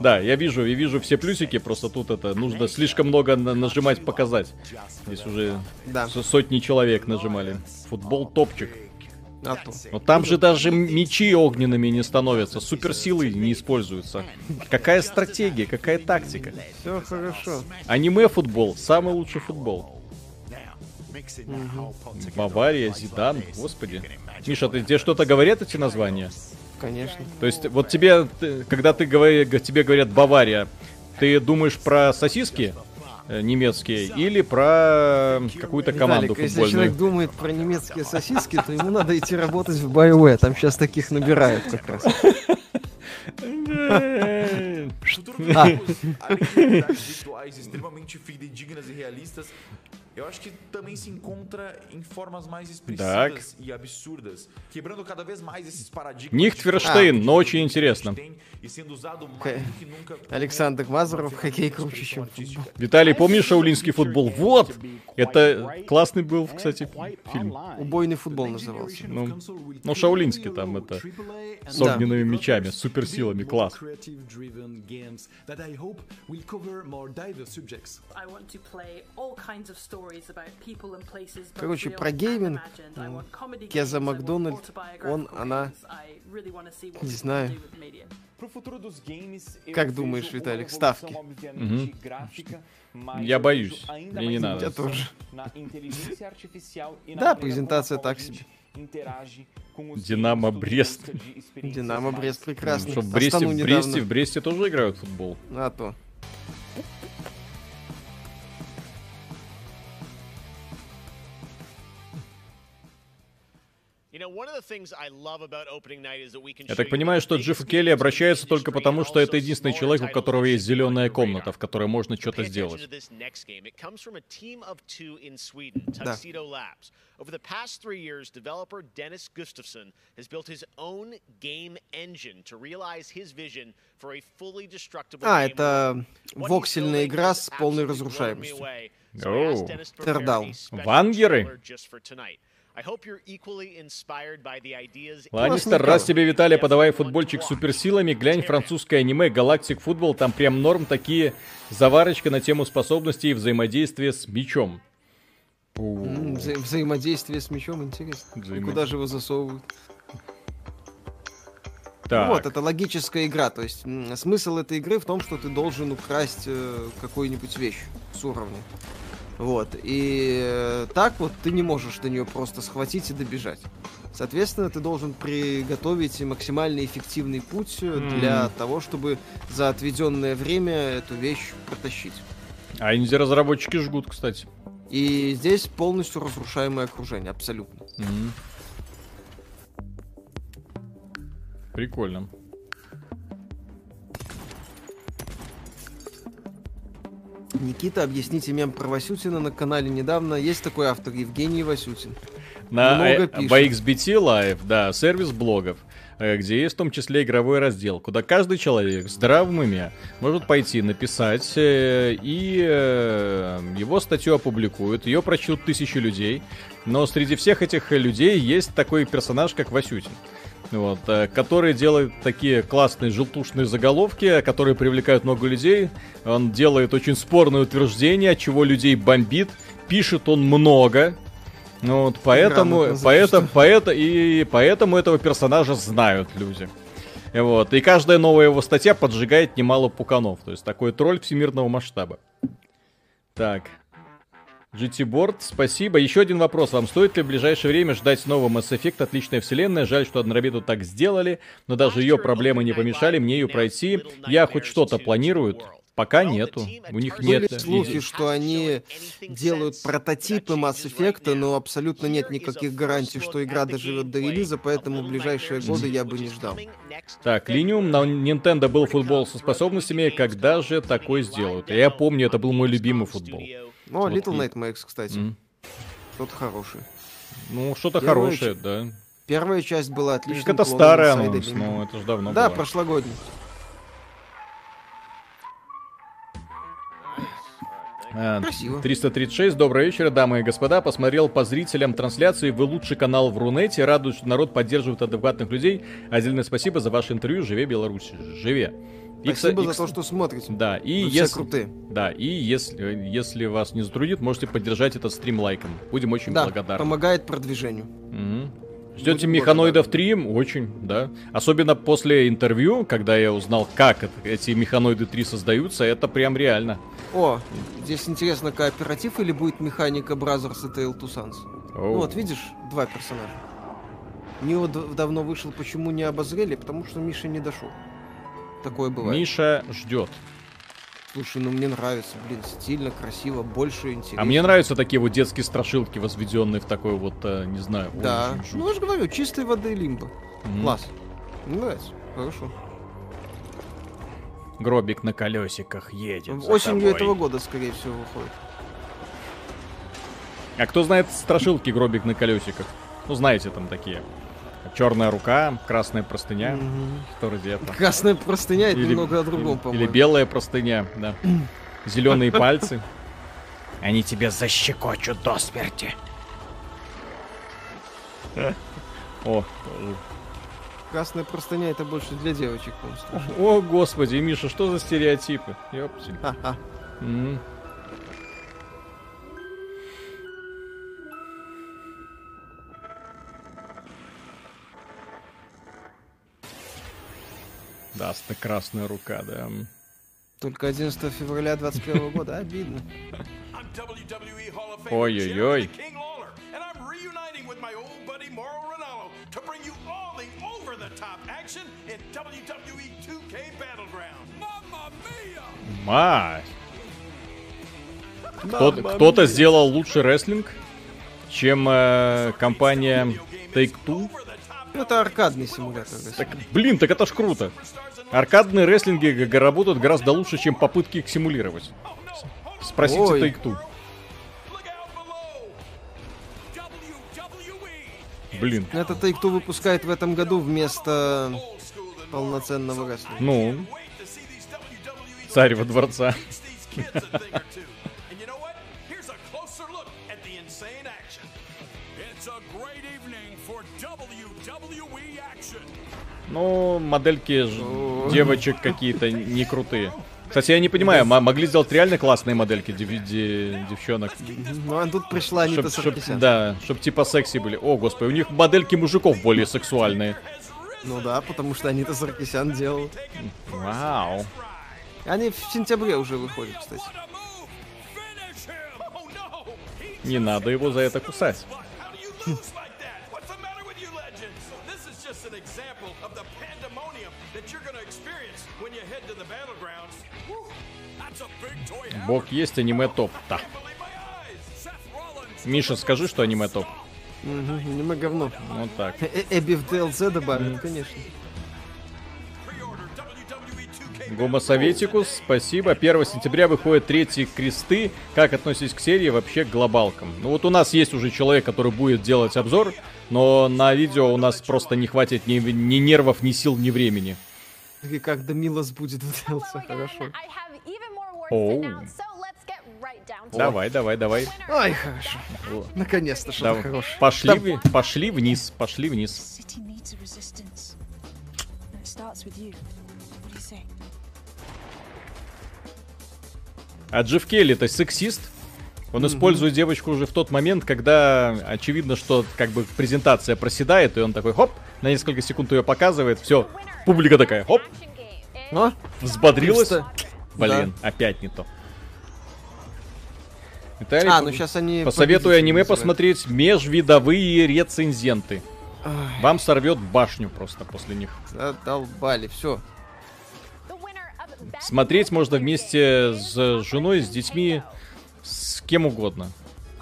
Да, я вижу, я вижу все плюсики, просто тут это нужно слишком много нажимать показать. Здесь уже да. сотни человек нажимали. Футбол топчик. А то. Но там же даже мечи огненными не становятся, суперсилы не используются. Какая стратегия, какая тактика? Все хорошо. Аниме футбол, самый лучший футбол. Угу. Бавария, Зидан, господи. Миша, ты, тебе что-то говорят эти названия? Конечно. То есть, вот тебе, когда ты говори, тебе говорят Бавария, ты думаешь про сосиски э, немецкие или про какую-то команду Виталик, футбольную? если человек думает про немецкие сосиски, то ему надо идти работать в BioWare, там сейчас таких nабирают как раз. Eu acho que também se encontra em formas mais expressivas так. e absurdas, quebrando cada vez mais esses paradigmas. Нихтверштейн, но очень интересно. Александр Мазуров, хоккей круче, чем футбол. Виталий, помнишь шаулинский футбол? Вот! Это классный был, кстати, фильм. Убойный футбол назывался. Ну, ну шаулинский там это с огненными да. мечами, с суперсилами, класс. Короче, про гейминг Кеза Макдональд, он, она, не знаю. Как думаешь, Виталик, ставки? Угу. Я боюсь, мне не надо. Я тоже. Да, презентация так себе. Динамо Брест. Динамо Брест прекрасно. Что, в Бресте, в Бресте, в Бресте тоже играют в футбол? А то. Я так понимаю, что Джифф Келли обращается только потому, что это единственный человек, у которого есть зеленая комната, в которой можно что-то сделать. Да. Over the past three years, developer Dennis Gustafsson has built his own game engine to realize his vision for a fully destructible А, это воксельная игра с полной разрушаемостью. Оу. Тердал. Вангеры? Ланнистер, раз тебе, Виталий, подавай футбольчик с суперсилами, глянь французское аниме Галактик Футбол, там прям норм такие заварочка на тему способностей и взаимодействия с мячом. Вза взаимодействие с мячом, интересно. Взаимо... Куда же его засовывают? Так. Вот, это логическая игра. То есть смысл этой игры в том, что ты должен украсть э, какую-нибудь вещь с уровня. Вот. И э, так вот ты не можешь до нее просто схватить и добежать. Соответственно, ты должен приготовить максимально эффективный путь mm. для того, чтобы за отведенное время эту вещь протащить. А инди-разработчики жгут, кстати. И здесь полностью разрушаемое окружение, абсолютно. Mm-hmm. Прикольно. Никита, объясните мем про Васютина на канале недавно. Есть такой автор, Евгений Васютин. На э, XBT Live, да, сервис блогов, э, где есть в том числе игровой раздел, куда каждый человек в здравом уме может пойти написать, э, и его статью опубликуют, ее прочтут тысячи людей, но среди всех этих людей есть такой персонаж, как Васютин вот, э, который делает такие классные желтушные заголовки, которые привлекают много людей. Он делает очень спорные утверждения, чего людей бомбит. Пишет он много. Ну вот, поэтому, поэтому, поэтому, и поэтому этого персонажа знают люди. Вот, и каждая новая его статья поджигает немало пуканов. То есть такой тролль всемирного масштаба. Так, GT Board, спасибо. Еще один вопрос. Вам стоит ли в ближайшее время ждать нового Mass Effect Отличная вселенная? Жаль, что Однорабиту так сделали, но даже ее проблемы не помешали мне ее пройти. Я хоть что-то планирую. Пока нету. У них Были нет. слухи, что они делают прототипы Mass Effect, но абсолютно нет никаких гарантий, что игра доживет до релиза, поэтому в ближайшие годы я бы не ждал. Так, Линиум, на Nintendo был футбол со способностями, когда же такой сделают? Я помню, это был мой любимый футбол. О, вот Little Nightmares, кстати. Mm. Что-то хорошее. Ну, что-то хорошее, ч... да. Первая часть была отличная. Это старый анонс, но это же давно Да, было. прошлогодний. А, Красиво. 336, добрый вечер, дамы и господа. Посмотрел по зрителям трансляции. Вы лучший канал в Рунете. Радует, что народ поддерживает адекватных людей. Отдельное спасибо за ваше интервью. Живе Беларусь. Живе. Спасибо и, за то, что смотрите. Да, и Вы если, крутые. Да, и если, если вас не затруднит, можете поддержать этот стрим лайком. Будем очень да, благодарны. помогает продвижению. Угу. Ждете Будем механоидов 3? Очень, да. Особенно после интервью, когда я узнал, как эти механоиды 3 создаются, это прям реально. О, здесь интересно, кооператив или будет механика Brothers и Tale to Sons? Ну вот, видишь, два персонажа. Нио давно вышел, почему не обозрели? Потому что Миша не дошел. Такое бывает. Миша ждет. Слушай, ну мне нравится, блин, стильно, красиво, больше интересно. А мне нравятся такие вот детские страшилки, возведенные в такой вот, э, не знаю. Да, ну я же говорю, чистой воды лимба. Mm. Класс. Мне нравится, хорошо. Гробик на колесиках едет. Осенью этого года, скорее всего, выходит. А кто знает страшилки гробик на колесиках? Ну, знаете, там такие. Черная рука, красная простыня. Угу. Что вроде это. Красная простыня это немного о другом, по-моему. Или белая простыня, да. Зеленые пальцы. Они тебя защекочут до смерти. О, Красная простыня это больше для девочек просто. О, господи, Миша, что за стереотипы? Ёпти. Даст красная рука, да. Только 11 февраля 21 года, обидно. Ой-ой-ой. Мать! Кто-то, кто сделал лучший рестлинг, чем э, компания Take-Two. Ну, это аркадный симулятор. Так, блин, так это ж круто. Аркадные рестлинги работают гораздо лучше, чем попытки их симулировать. Спросите Take-Two. Блин. Это Take-Two выпускает в этом году вместо полноценного рестлинга. Ну. Царь во дворца. Ну, модельки девочек какие-то не крутые. Кстати, я не понимаю, могли сделать реально классные модельки DVD девчонок. Ну, а тут пришла Анита чтоб, чтоб, Да, чтобы типа секси были. О, господи, у них модельки мужиков более сексуальные. Ну да, потому что Анита Саркисян делал. Вау. Они в сентябре уже выходят, кстати. Не надо его за это кусать. Бог есть, аниме топ. Да. Миша, скажи, что аниме топ. Угу, аниме говно. Вот так. Эбби в DLC добавят, конечно. Гомо Советикус, спасибо. 1 сентября выходят третьи кресты. Как относитесь к серии вообще к глобалкам? Ну вот у нас есть уже человек, который будет делать обзор, но на видео у нас просто не хватит ни, ни нервов, ни сил, ни времени. И как Дамилос будет выделаться, хорошо. Оу. Давай, давай, давай. Ай, хорошо. Наконец-то что-то хорошее. Пошли, Там... пошли вниз, пошли вниз. А Джефф Келли, то сексист? Он mm-hmm. использует девочку уже в тот момент, когда очевидно, что как бы презентация проседает, и он такой, хоп, на несколько секунд ее показывает, все, публика такая, хоп, но? взбодрилась. Блин, да. опять не то. Виталий, а, ну сейчас они... Посоветую аниме называют. посмотреть межвидовые рецензенты. Ой. Вам сорвет башню просто после них. Задолбали, все. Смотреть можно вместе с женой, с детьми, с кем угодно.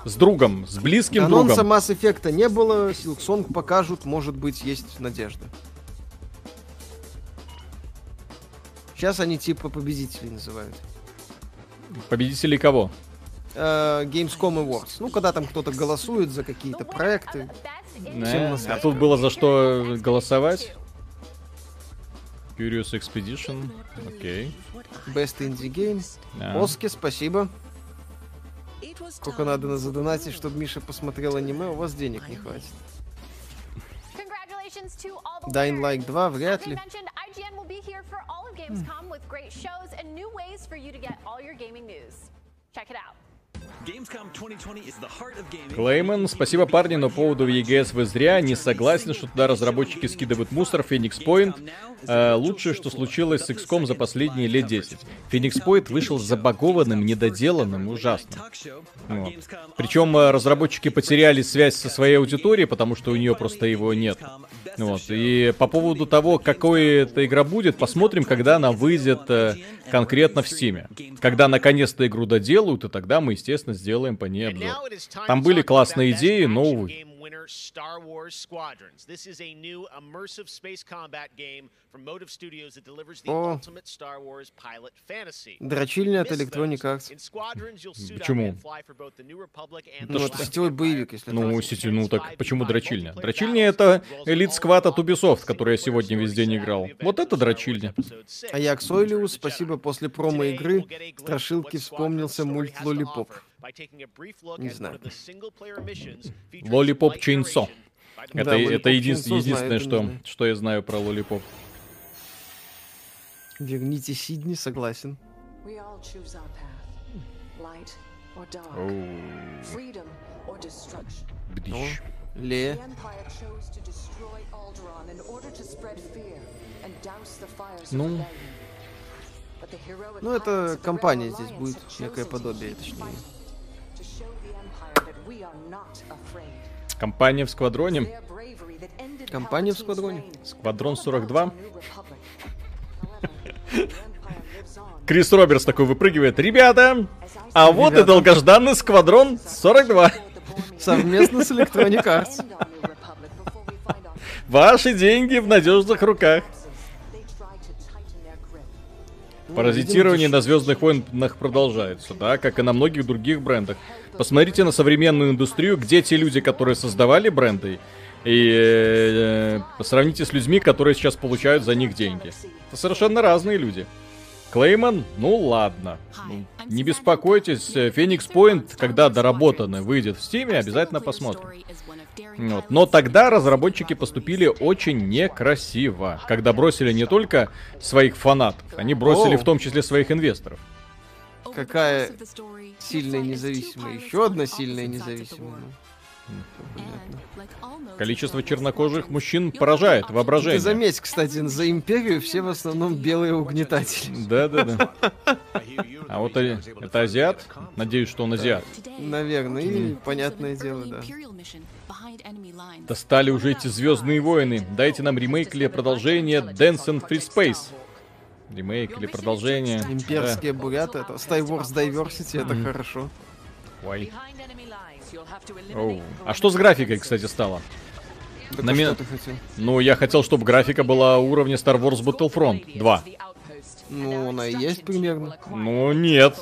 С другом, с близким Анонса другом. Анонса Mass Effect не было, Silksong покажут, может быть, есть надежда. Сейчас они типа победителей называют. Победителей кого? Э, Gamescom Awards. Ну, когда там кто-то голосует за какие-то проекты. Не, а тут было за что голосовать? Curious Expedition. Окей. Okay. Best Indie Game. Yeah. Оски, спасибо. Сколько надо на задонатить, чтобы Миша посмотрел аниме, у вас денег не хватит. Dying Light 2 вряд ли. Games.com hmm. with great shows and new ways for you to get all your gaming news. Check it out. Клейман, спасибо парни, но по поводу EGS вы зря не согласен, что туда разработчики скидывают мусор, Phoenix Point. Э, лучшее, что случилось с XCOM за последние лет 10. Phoenix Point вышел забагованным, недоделанным, ужасным. Вот. Причем э, разработчики потеряли связь со своей аудиторией, потому что у нее просто его нет. Вот. И по поводу того, какой эта игра будет, посмотрим, когда она выйдет э, конкретно в Steam. Когда наконец-то игру доделают, и тогда мы, естественно, сделаем по ней обзор. Там были классные идеи, но, увы. Star Wars Squadrons. This is a new immersive space combat game from Motive Studios that delivers the О. ultimate Star Wars pilot fantasy. Дрочильня от Electronic Arts. Почему? Ну, это сетевой боевик, если Ну, сети, ну так почему дрочильня? Дрочильня это Elite Squad от Ubisoft, который я сегодня везде не играл. Вот это дрочильня. А я Аксойлиус, спасибо, после промо игры страшилки вспомнился мульт Лолипоп. Не знаю. Лолипоп Чейнсо. Это, да, это един, единственное, что, что я знаю про Лолипоп. Верните Сидни, согласен. Бдищ. Ле. Ну, ну, это компания здесь будет, некое подобие, точнее. Компания в сквадроне. Компания в сквадроне. Сквадрон 42. Крис Робертс такой выпрыгивает. Ребята, а вот и долгожданный сквадрон 42. Совместно с Electronic Arts. Ваши деньги в надежных руках. Паразитирование на Звездных войнах продолжается, да, как и на многих других брендах. Посмотрите на современную индустрию, где те люди, которые создавали бренды, и э, сравните с людьми, которые сейчас получают за них деньги. Это совершенно разные люди. Клейман, ну ладно. Не беспокойтесь, Феникс Point, когда доработанный выйдет в Стиме, обязательно посмотрим. Вот. Но тогда разработчики поступили очень некрасиво, когда бросили не только своих фанатов, они бросили в том числе своих инвесторов. Какая сильная независимая, еще одна сильная независимая. Количество чернокожих мужчин поражает воображение. Ты заметь, кстати, за империю все в основном белые угнетатели. Да, да, да. А вот это азиат? Надеюсь, что он азиат. Наверное, и понятное дело, да. Достали уже эти Звездные войны. Дайте нам ремейк или продолжение Dance and Free Space. Ремейк или продолжение. Имперские да. буряты, это Star Wars Diversity, это хорошо. Ой. Оу. А что с графикой, кстати, стало? Так На а ми... что ты хотел? Ну, я хотел, чтобы графика была уровня Star Wars Battlefront 2. Ну, она и есть примерно. Ну, нет.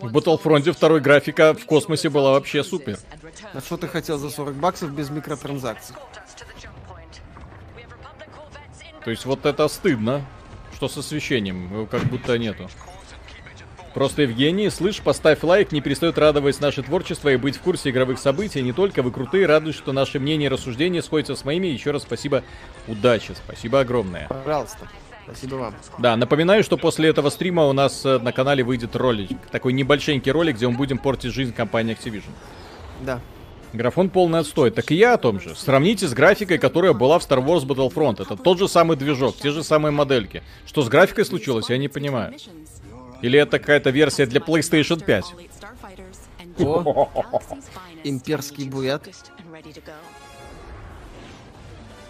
В Battlefront второй графика в космосе была вообще супер. А что ты хотел за 40 баксов без микротранзакций? То есть вот это стыдно, что с освещением, его как будто нету. Просто, Евгений, слышь, поставь лайк, не перестает радовать наше творчество и быть в курсе игровых событий. Не только вы крутые, радуюсь, что наши мнения и рассуждения сходятся с моими. Еще раз спасибо, удачи, спасибо огромное. Пожалуйста. Спасибо вам. Да, напоминаю, что после этого стрима у нас э, на канале выйдет ролик. Такой небольшенький ролик, где мы будем портить жизнь компании Activision. Да. Графон полный отстой. Так и я о том же. Сравните с графикой, которая была в Star Wars Battlefront. Это тот же самый движок, те же самые модельки. Что с графикой случилось, я не понимаю. Или это какая-то версия для PlayStation 5? О, имперский буят.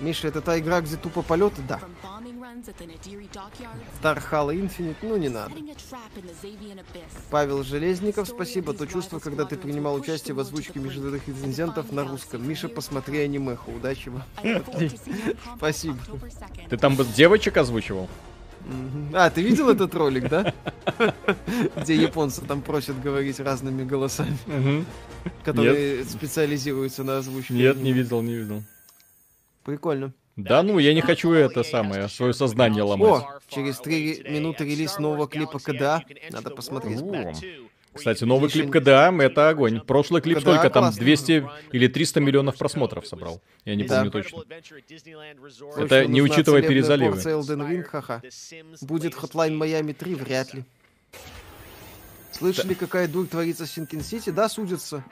Миша, это та игра, где тупо полеты? Да. Тархала Infinite, ну не надо. Павел Железников, спасибо. То чувство, когда ты принимал участие в озвучке международных инцидентов на русском. Миша, посмотри анимеху. Удачи вам. Спасибо. Ты там девочек озвучивал? А, ты видел этот ролик, да? Где японцы там просят говорить разными голосами, которые специализируются на озвучке. Нет, не видел, не видел. Прикольно. Да ну, я не хочу это самое, свое сознание ломать. О, через три минуты релиз нового клипа КДА. Надо посмотреть. Кстати, новый клип КДА — это огонь. Прошлый клип КДА только там 200 или 300 миллионов просмотров собрал. Я не помню точно. Это не учитывая перезаливы. Будет Hotline Miami 3? Вряд ли. Слышали, какая дурь творится в Sinking City? Да, судятся.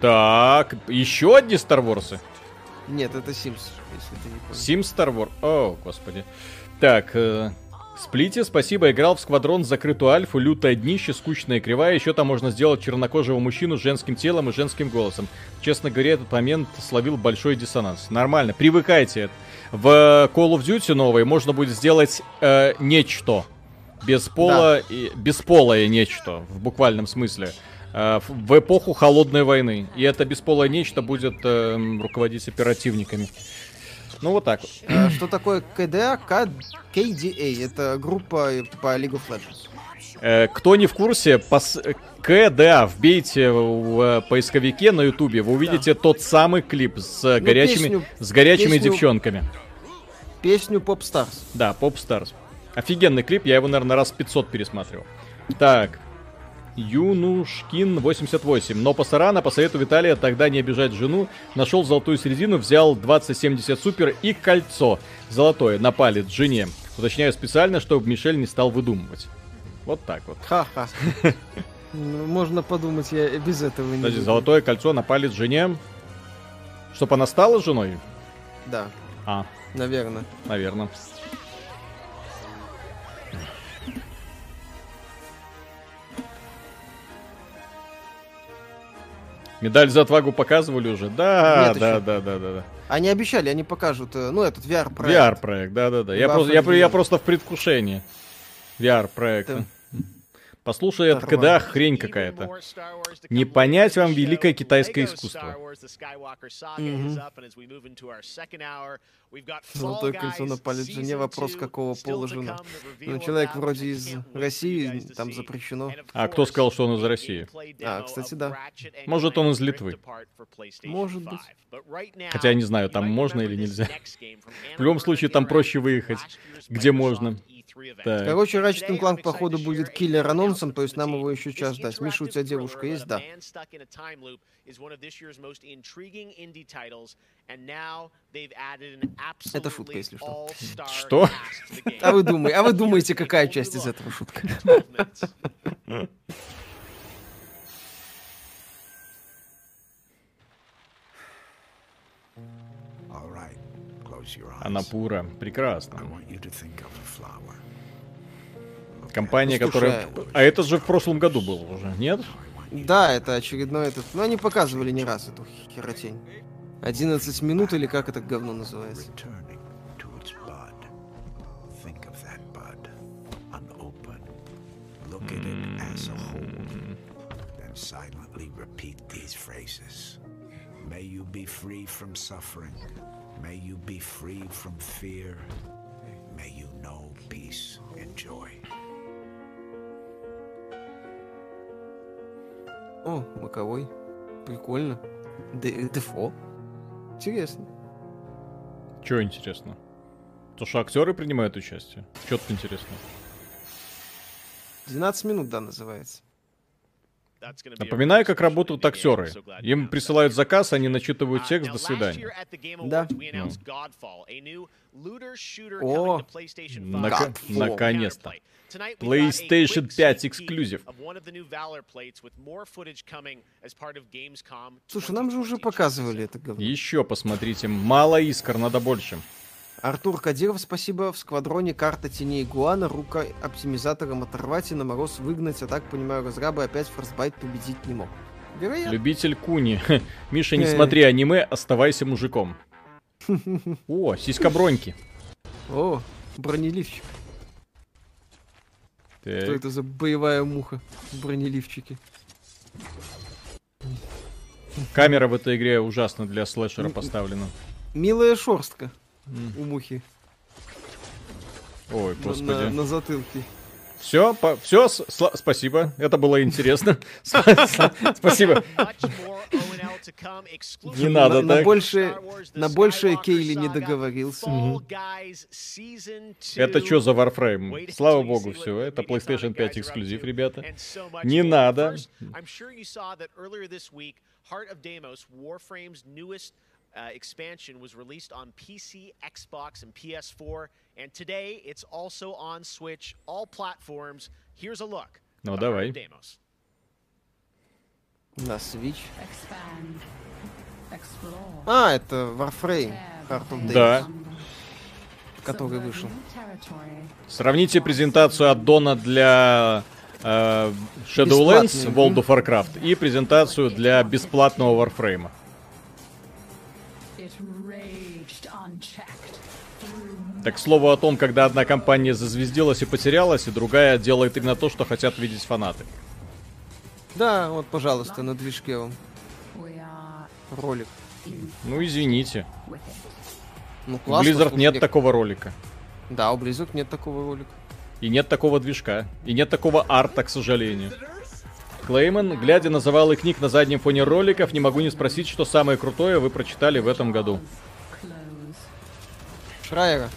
Так, еще одни Star Wars? Нет, это Sims, если ты не понял. Sims Star Wars. О, господи. Так, э, Сплите, спасибо, играл в Squadrons закрытую альфу, лютое днище, скучная кривая, еще там можно сделать чернокожего мужчину с женским телом и женским голосом. Честно говоря, этот момент словил большой диссонанс. Нормально, привыкайте. В Call of Duty новой можно будет сделать э, нечто. Без пола, да. и, бесполое нечто, в буквальном смысле. Э, в эпоху холодной войны. И это бесполое нечто будет э, руководить оперативниками. Ну вот так вот. А, что такое КДА? KDA. Это группа по League of Legends. Э, кто не в курсе, пос... КДА вбейте в поисковике на ютубе, вы увидите да. тот самый клип с ну, горячими, песню, с горячими песню, девчонками. Песню Pop Stars. Да, Pop Stars. Офигенный клип, я его, наверное, раз 500 пересматривал. Так, Юнушкин 88. Но Пасарана по совету Виталия тогда не обижать жену, нашел золотую середину, взял 2070 супер и кольцо золотое на палец жене. Уточняю специально, чтобы Мишель не стал выдумывать. Вот так вот. Ха-ха. Ну, можно подумать, я без этого не Подожди, золотое кольцо на палец жене. Чтоб она стала женой? Да. А. Наверное. Наверное. Медаль за отвагу показывали уже? Да, Нет, да, да, да, да, да. Они обещали, они покажут, э, ну, этот VR-проект. VR-проект, да, да, да. Я, просто, я, я просто в предвкушении VR-проекта. Послушай, это когда хрень какая-то. Не понять вам великое китайское искусство. Золотое кольцо на палец жене, вопрос, какого пола жена. Ну, человек вроде из России, там запрещено. А кто сказал, что он из России? А, кстати, да. Может, он из Литвы. Может быть. Хотя я не знаю, там можно или нельзя. В любом случае, там проще выехать, где можно. Так. Короче, Ratchet Clank, походу, будет киллер анонсом, то есть нам его еще час дать. Миша, у тебя девушка есть? Да. Это шутка, если что. Что? А вы, думаете, а вы думаете, какая часть из этого шутка? Анапура. Прекрасно. Компания, ну, которая... А это же в прошлом году было уже, нет? Да, это очередной этот... Ну, они показывали не раз эту херотень. 11 минут или как это говно называется? May you be free from suffering. May you be free from fear. May you know peace and joy. О, боковой. Прикольно. Дефо. Интересно. Чего интересно? То, что актеры принимают участие. Что тут интересно? 12 минут, да, называется. Напоминаю, как работают актеры. Им присылают заказ, они начитывают текст, до свидания. Да. Ну. О, Нак- наконец-то. PlayStation 5 эксклюзив. Слушай, нам же уже показывали это говно. Еще посмотрите, мало искр, надо больше. Артур Кадиров, спасибо. В сквадроне карта теней Гуана, рука оптимизатором оторвать и на мороз выгнать. А так, понимаю, разрабы опять форсбайт победить не мог. Вероятно. Любитель Куни. Миша, не смотри аниме, оставайся мужиком. О, сиська броньки. О, бронеливчик. Так. Что это за боевая муха в бронеливчике? Камера в этой игре ужасно для слэшера поставлена. Милая шорстка у мухи. Ой, господи. На, на, затылке. Все, по, все, спасибо. Это было интересно. Спасибо. Не надо. На больше, на большее Кейли не договорился. Это что за Warframe? Слава богу, все. Это PlayStation 5 эксклюзив, ребята. Не надо. Uh, expansion was released on PC, Xbox, and PS4, and today it's also on Switch, all platforms. Here's a look. Ну, давай. Demos. На Switch. А, это Warframe. Heart of Days. Да. Который вышел. Сравните презентацию от Дона для э, Shadowlands World of Warcraft и презентацию для бесплатного Warframe. Так, к слову о том, когда одна компания зазвездилась и потерялась, и другая делает именно то, что хотят видеть фанаты. Да, вот, пожалуйста, на движке вам. Ролик. Ну, извините. Ну, классно, у Blizzard нет такого ролика. Да, у Blizzard нет такого ролика. И нет такого движка. И нет такого арта, к сожалению. Клейман, глядя на завалы книг на заднем фоне роликов, не могу не спросить, что самое крутое вы прочитали в этом году. Шрайера.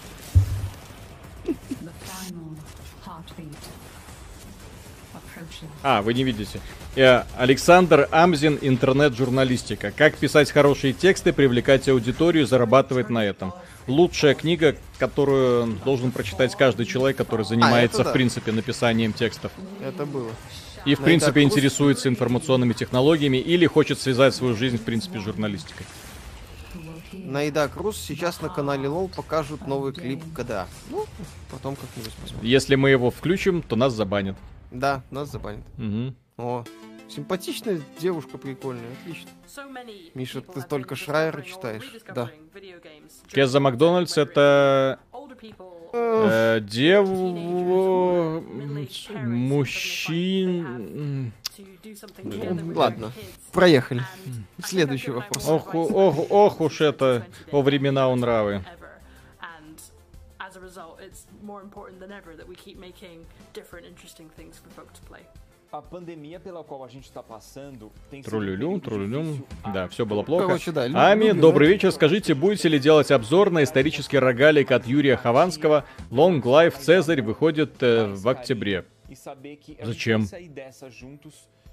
А, вы не видите. Я Александр Амзин, интернет-журналистика. Как писать хорошие тексты, привлекать аудиторию, зарабатывать на этом. Лучшая книга, которую должен прочитать каждый человек, который занимается, а, да. в принципе, написанием текстов. Это было. И, в на принципе, интересуется информационными технологиями или хочет связать свою жизнь, в принципе, с журналистикой. На Ида Круз сейчас на канале Лол покажут новый клип КДА. Ну, потом как-нибудь посмотрим. Если мы его включим, то нас забанят. Да, нас забанят. Угу. О, симпатичная девушка, прикольная, отлично. Миша, ты только Шрайера читаешь? Да. Кеза Макдональдс это э, дев... мужчин... Ладно, проехали. Следующий вопрос. Ох, ох, ох уж это о времена у нравы. A pandemia pela qual a gente está passando tem Трулюлю, трулюлю. Да, все было плохо. Короче, да, Ами, добрый вечер. Скажите, будете ли делать обзор на исторический рогалик от Юрия Хованского Long Life Цезарь выходит э, в октябре? Зачем?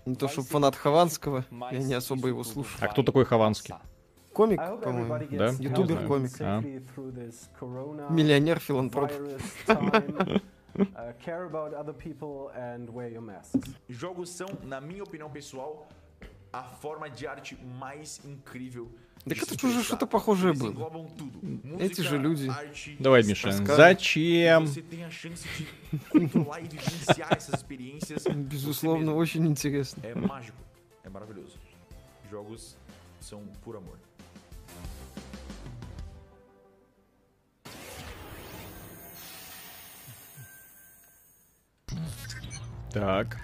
Не то, чтобы фанат Хованского, я не особо его слушаю. А кто такой Хованский? Комик, по-моему. Да? Ютубер-комик. А. Миллионер-филантроп. Jogos são, na minha opinião pessoal, a forma de arte mais incrível Так это уже что-то похожее было. Эти же люди. Давай, Миша. Зачем? Безусловно, очень интересно. Jogos são por amor. Так.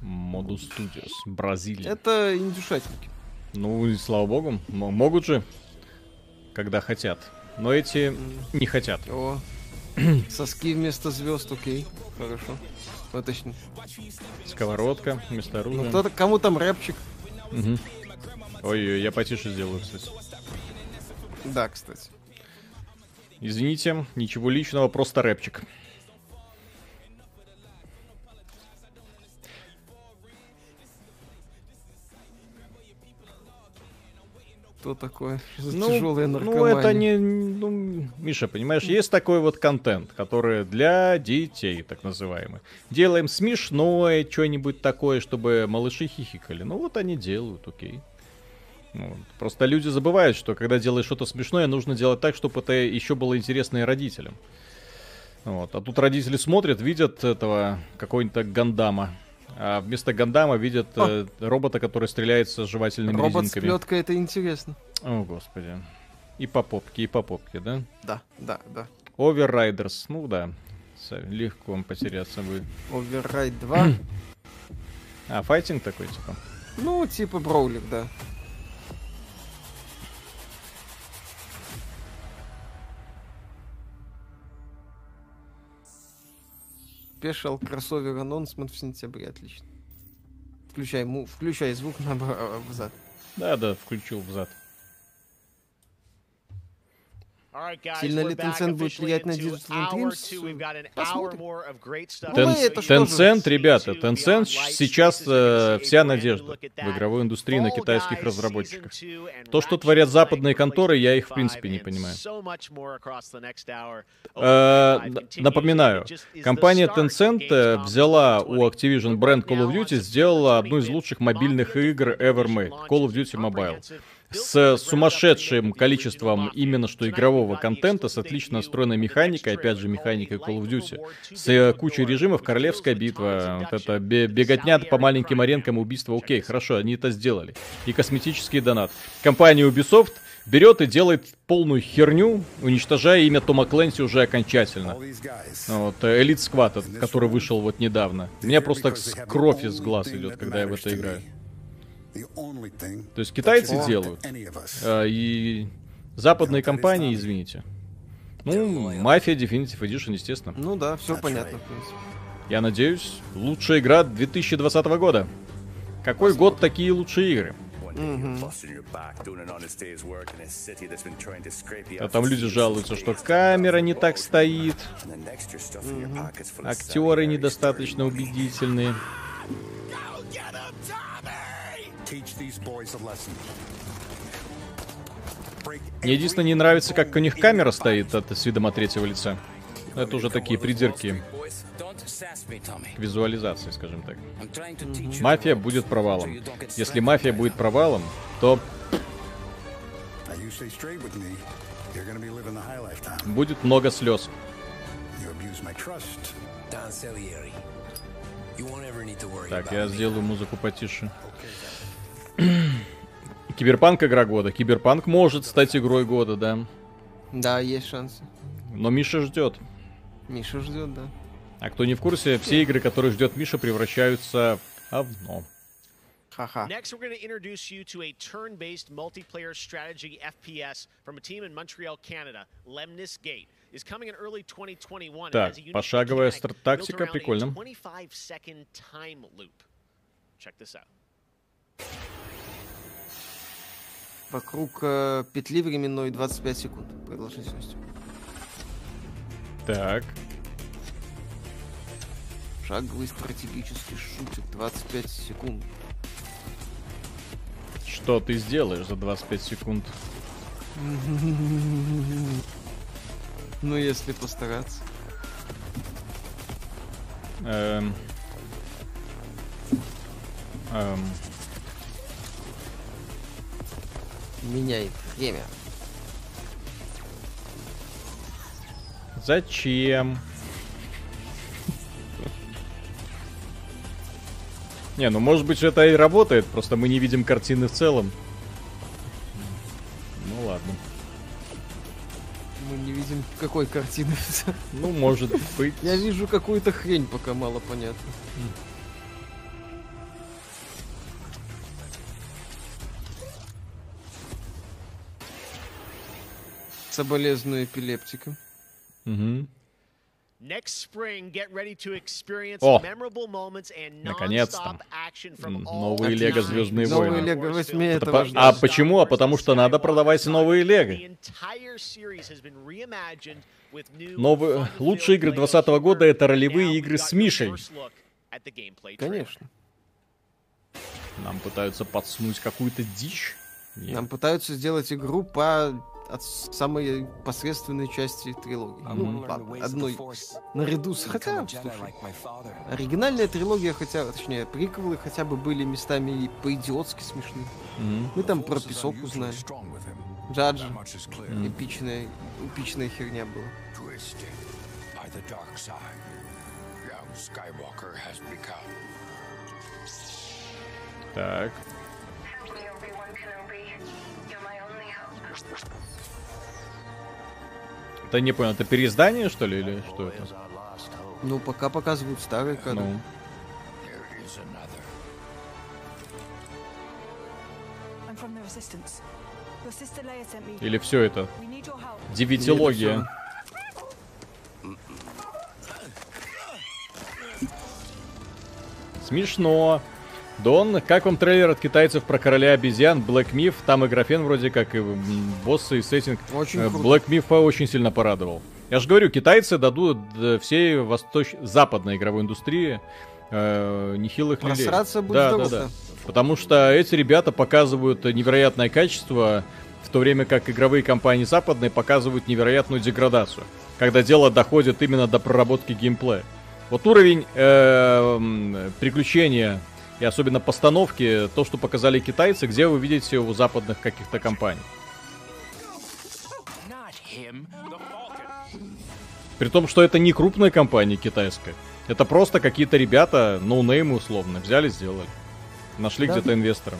Модус Studios, Бразилия. Это индюшатники. Ну и слава богу, могут же, когда хотят. Но эти не хотят. О, соски вместо звезд, окей, хорошо. Вытащен. Сковородка вместо оружия. Ну, кто-то, кому там рэпчик. Угу. Ой-ой, я потише сделаю, кстати. Да, кстати. Извините, ничего личного, просто рэпчик. Что такое? ну, тяжелая наркомания. Ну, это не... Ну, Миша, понимаешь, есть такой вот контент, который для детей, так называемый. Делаем смешное, что-нибудь такое, чтобы малыши хихикали. Ну, вот они делают, окей. Вот. Просто люди забывают, что когда делаешь что-то смешное, нужно делать так, чтобы это еще было интересно и родителям. Вот. А тут родители смотрят, видят этого какого-нибудь Гандама, а вместо Гандама видят э, робота, который стреляет с жевательными Робот резинками. Робот с плеткой, это интересно. О, господи. И по попке, и по попке, да? Да, да, да. Overriders, ну да. Легко потеряться будет. Override 2. а, файтинг такой, типа? Ну, типа броулик, да. Special crossover announcement в сентябре, отлично. Включай, му, включай звук на взад. Да, да, включил взад. Сильно ли Tencent будет влиять на Digital Dreams? Tencent, ребята, Tencent сейчас э, вся надежда в игровой индустрии на китайских разработчиках. То, что творят западные конторы, я их в принципе не понимаю. Э, напоминаю, компания Tencent э, взяла у Activision бренд Call of Duty, сделала одну из лучших мобильных игр ever made, Call of Duty Mobile с сумасшедшим количеством именно что игрового контента, с отлично настроенной механикой, опять же, механикой Call of Duty, с э, кучей режимов, королевская битва, вот это беготня по маленьким аренкам, убийства, окей, хорошо, они это сделали. И косметический донат. Компания Ubisoft берет и делает полную херню, уничтожая имя Тома Кленси уже окончательно. Вот, э, Elite Squad, который вышел вот недавно. У меня просто кровь из глаз идет, когда я в это играю. То есть китайцы делают. А, и западные компании, извините. Ну, Мафия Definitive Edition, естественно. Ну да, все понятно, в принципе. Я надеюсь, лучшая игра 2020 года. Какой Посмотрим. год такие лучшие игры? А там люди жалуются, что камера не так стоит, актеры недостаточно убедительные. Мне единственное не нравится, как у них камера стоит от, с видом от третьего лица. Это уже такие придирки к визуализации, скажем так. Мафия будет провалом. Если мафия будет провалом, то будет много слез. Так, я сделаю музыку потише. Киберпанк игра года. Киберпанк может стать игрой года, да. Да, есть шансы. Но Миша ждет. Миша ждет, да. А кто не в курсе, все игры, которые ждет Миша, превращаются в говно. Ха-ха. Next, we're going to introduce you to a turn-based multiplayer strategy FPS from a team in Montreal, Canada, Lemnis Gate. Is coming in early 2021. Так, пошаговая тактика, прикольно. Вокруг э, петли временной 25 секунд продолжительностью. Так. Шаговый стратегический шутик 25 секунд. Что ты сделаешь за 25 секунд? Ну, если постараться. Эм... Эм... меняет время. Зачем? Не, ну может быть это и работает, просто мы не видим картины в целом. Ну ладно. Мы не видим какой картины. Ну, может быть. Я вижу какую-то хрень, пока мало понятно. Соболезную эпилептикам. Угу. Next spring, get ready to experience О, memorable moments and наконец-то. action from Новые Лего Звездные войны. Новые Лего 8 это, это важно. А почему? А потому что надо продавать новые Лего. Новые лучшие игры 2020 года это ролевые игры с Мишей. Конечно. Нам пытаются подсунуть какую-то дичь. Нет. Нам пытаются сделать игру по от самой посредственной части трилогии. Mm-hmm. Ну, ладно, одной. Наряду с... Хотя, слушай, оригинальная трилогия, хотя, точнее, приквелы хотя бы были местами и по-идиотски смешны. Mm-hmm. Мы там про песок узнали. Джаджи. Mm-hmm. Эпичная, эпичная херня была. Так. Это не понял, это переиздание, что ли, или что это? Ну, пока показывают старые кадры. Ну. Или все это? Девятилогия. Смешно. Дон, как вам трейлер от китайцев про короля обезьян, Black Myth? Там и графен вроде как, и боссы, и сеттинг. Очень э, Black Myth очень сильно порадовал. Я же говорю, китайцы дадут всей восточ... западной игровой индустрии э, нехилых лилей. будет да, да, да. Потому что эти ребята показывают невероятное качество, в то время как игровые компании западные показывают невероятную деградацию, когда дело доходит именно до проработки геймплея. Вот уровень э, приключения и особенно постановки, то, что показали китайцы, где вы видите у западных каких-то компаний. При том, что это не крупная компания китайская. Это просто какие-то ребята, ноунеймы условно, взяли, сделали. Нашли да. где-то инвестора.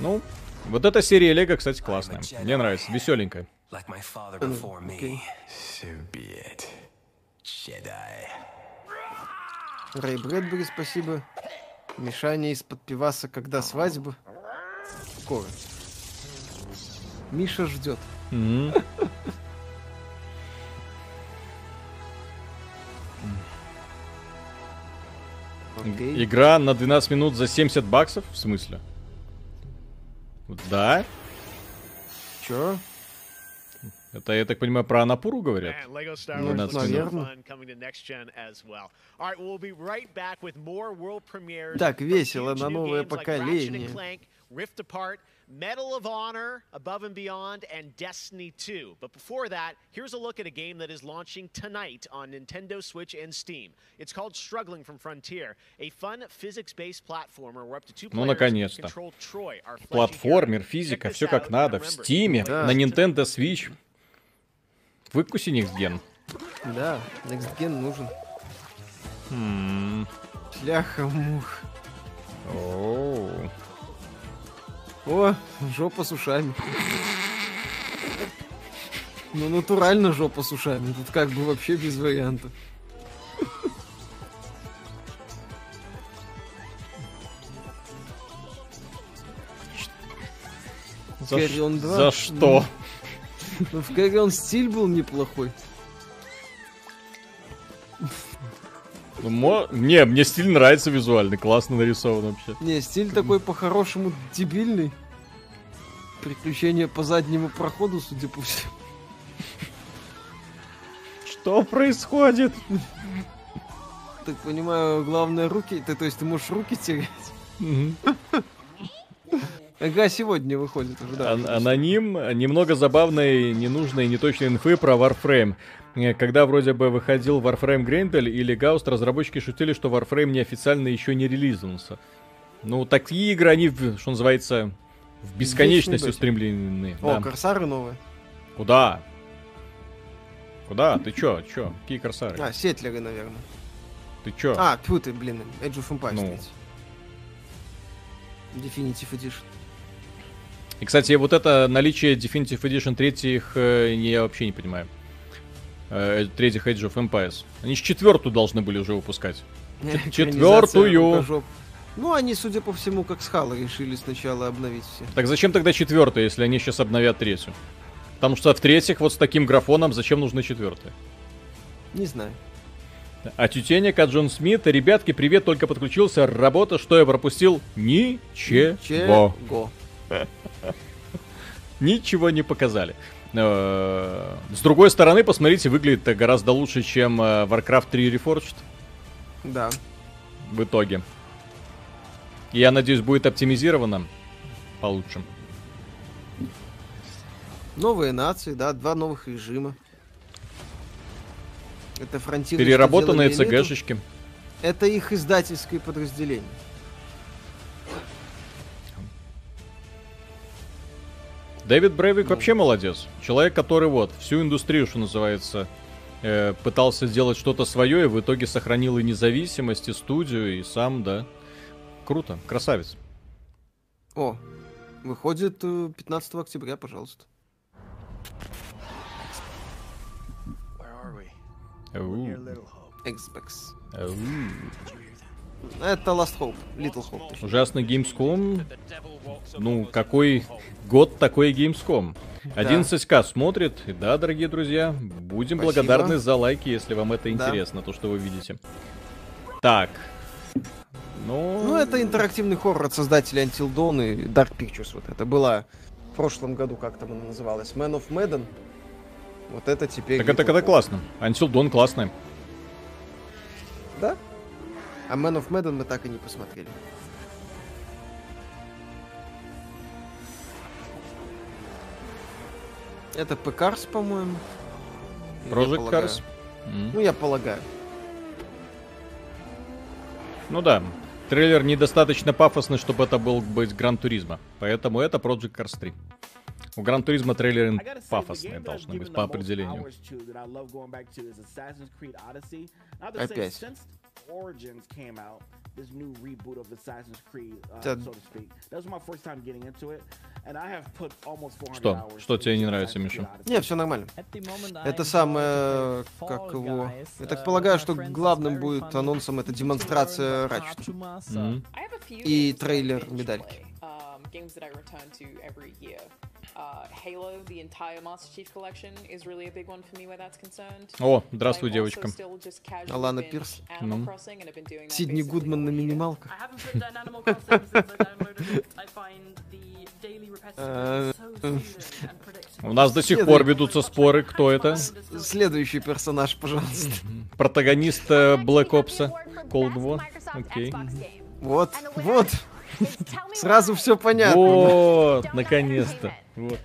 Ну, вот эта серия Лего, кстати, классная. Мне нравится, веселенькая. Like my father before me. So be it. Jedi. Рэй Брэдбери, спасибо. Мишаня из-под пиваса, когда свадьба? Скоро. Миша ждет. Mm-hmm. Okay. Игра на 12 минут за 70 баксов? В смысле? Да? Чё? Это, я так понимаю, про Анапуру говорят? Ну, наверное. Так, весело на новое поколение. Medal of Honor, Above and Beyond, and Destiny 2. But before that, here's a look at a game that is launching tonight on Nintendo Switch and Steam. It's called Struggling from Frontier, a fun physics-based platformer where up to two ну, наконец-то. Платформер, физика, все как надо, в Steam, да. на Nintendo Switch. Выкуси Gen. Да, Gen нужен. Хм. Ляха-мух. Оу. О, жопа с ушами. Ну, натурально жопа с ушами. Тут как бы вообще без вариантов. За, ш... За что? Ну, в Carrion стиль был неплохой. Ну, не, мне стиль нравится визуально, классно нарисован вообще. Не, стиль такой по-хорошему дебильный. Приключения по заднему проходу, судя по всему. Что происходит? Так понимаю, главное руки. Ты, то есть ты можешь руки терять? Ага, сегодня выходит уже, да. Аноним. Немного забавной, ненужной, неточной инфы про Warframe. Э, когда вроде бы выходил Warframe Grendel или Гаust, разработчики шутили, что Warframe неофициально еще не релизнулся. Ну, такие игры, они, что называется, в бесконечность устремлены. О, да. корсары новые. Куда? Куда? Ты чё? Чё? Какие корсары? А, сетлеры, наверное. Ты чё? А, тьфу ты, блин, Age of Empires. Ну. Definitive Edition. И, кстати, вот это наличие Definitive Edition третьих э, я вообще не понимаю. Э, третьих Age of Empires. Они же четвертую должны были уже выпускать. Четвертую! Ну, они, судя по всему, как с Хала решили сначала обновить все. Так зачем тогда четвертая, если они сейчас обновят третью? Потому что в третьих вот с таким графоном зачем нужны четвертые? Не знаю. А тютенек от Джон Смит. Ребятки, привет, только подключился. Работа, что я пропустил? Ничего. Ничего. Ничего не показали. Э, с другой стороны, посмотрите, выглядит гораздо лучше, чем э, Warcraft 3 Reforged. Да. В итоге. Я надеюсь, будет оптимизировано получше. Новые нации, да, два новых режима. Это фронтиры. Переработанные ЦГшечки. Это их издательское подразделение. Дэвид Брейвик ну. вообще молодец. Человек, который вот всю индустрию, что называется, э, пытался сделать что-то свое и в итоге сохранил и независимость, и студию, и сам, да. Круто, красавец. О, выходит 15 э, октября, пожалуйста. Xbox. Это Last Hope, Little Hope. Ужасный Gamescom. Ну, какой год такой Gamescom? 11к смотрит. Да, дорогие друзья, будем Спасибо. благодарны за лайки, если вам это интересно, да. то, что вы видите. Так. Ну... ну, это интерактивный хоррор от создателей Until Dawn и Dark Pictures. Вот это было в прошлом году, как там она называлась, Man of Madden. Вот это теперь... Так это когда классно. Until Dawn классный. Да? А Man of Madden мы так и не посмотрели. Это P-Cars, по-моему. Project Cars? Mm. Ну, я полагаю. Ну да, трейлер недостаточно пафосный, чтобы это был быть Гран Туризма. Поэтому это Project Cars 3. У Гран Туризма трейлеры пафосные должны быть по определению. Опять. Origins came out, this new reboot of Assassin's Creed, uh, so to speak. That was my first time getting into it. Что? Что тебе не нравится, Миша? Не, все нормально. Это самое, как его... Я так полагаю, что главным будет анонсом это демонстрация Ratchet. Mm-hmm. И трейлер медальки. Uh, О, здравствуй, девочка. Алана Пирс. Ну. Сидни Гудман на минималках. Э, У нас до сих пор ведутся споры, кто это. Следующий персонаж, пожалуйста. Протагонист э, Black Ops Cold War. Окей. Вот, вот. Сразу все понятно. Вот, наконец-то. Вот.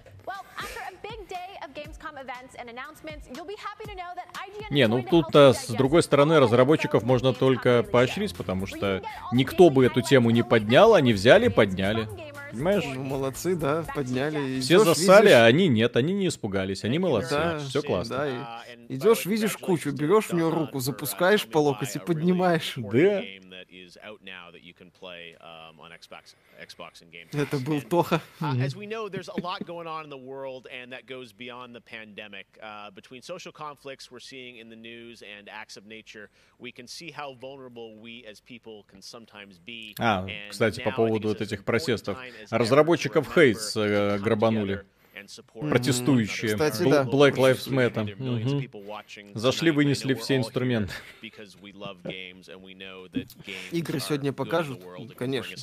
Не, ну тут а, с другой стороны разработчиков можно только поощрить, потому что никто бы эту тему не поднял, они взяли и подняли. Понимаешь? Ну, молодцы, да, подняли. Все идешь, засали, видишь... а они нет, они не испугались, они молодцы. Да, все классно. Да, и идешь, видишь кучу, берешь в нее руку, запускаешь по локоть и поднимаешь. Да. Это был Тоха. As we know, there's a lot going on in the world, and that goes beyond the pandemic. Uh, between social conflicts we're seeing in the news and acts of nature, we can see how vulnerable we as people can sometimes be. А, кстати, по поводу вот этих протестов. Разработчиков Хейтс э, грабанули Протестующие. Кстати, да. Black Lives Matter. Угу. Зашли, вынесли все инструменты. Игры сегодня покажут? Конечно.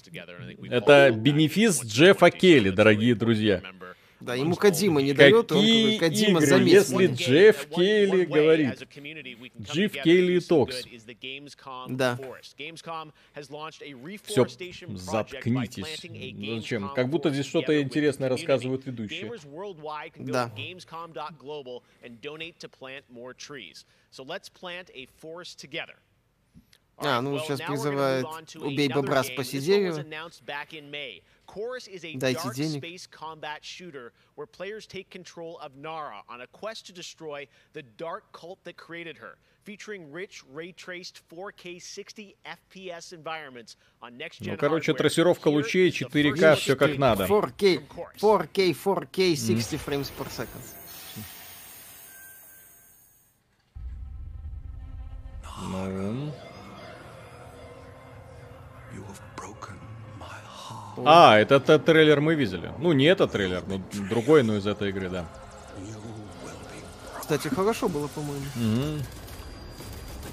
Это бенефис Джеффа Келли, дорогие друзья. Да, ему Кадима не дает, Какие он Кадима игры, если Джефф Кейли говорит? Джефф Кейли Токс. Да. Все, заткнитесь. Зачем? Как будто здесь что-то интересное рассказывают ведущие. Да. So let's plant a forest together. А, ну сейчас призывает «Убей бобра, спаси дерево». Chorus is a Дайте dark денег. space combat shooter where players take control of Nara on a quest to destroy the dark cult that created her, featuring rich ray-traced 4K 60 FPS environments on next-gen Ну, короче, трассировка лучей, 4К, все как надо. 4K, 4K, 4K, 60 frames per second. Ну... А, это, это трейлер мы видели. Ну, не этот трейлер, но другой, но из этой игры, да. Кстати, хорошо было, по-моему. Угу.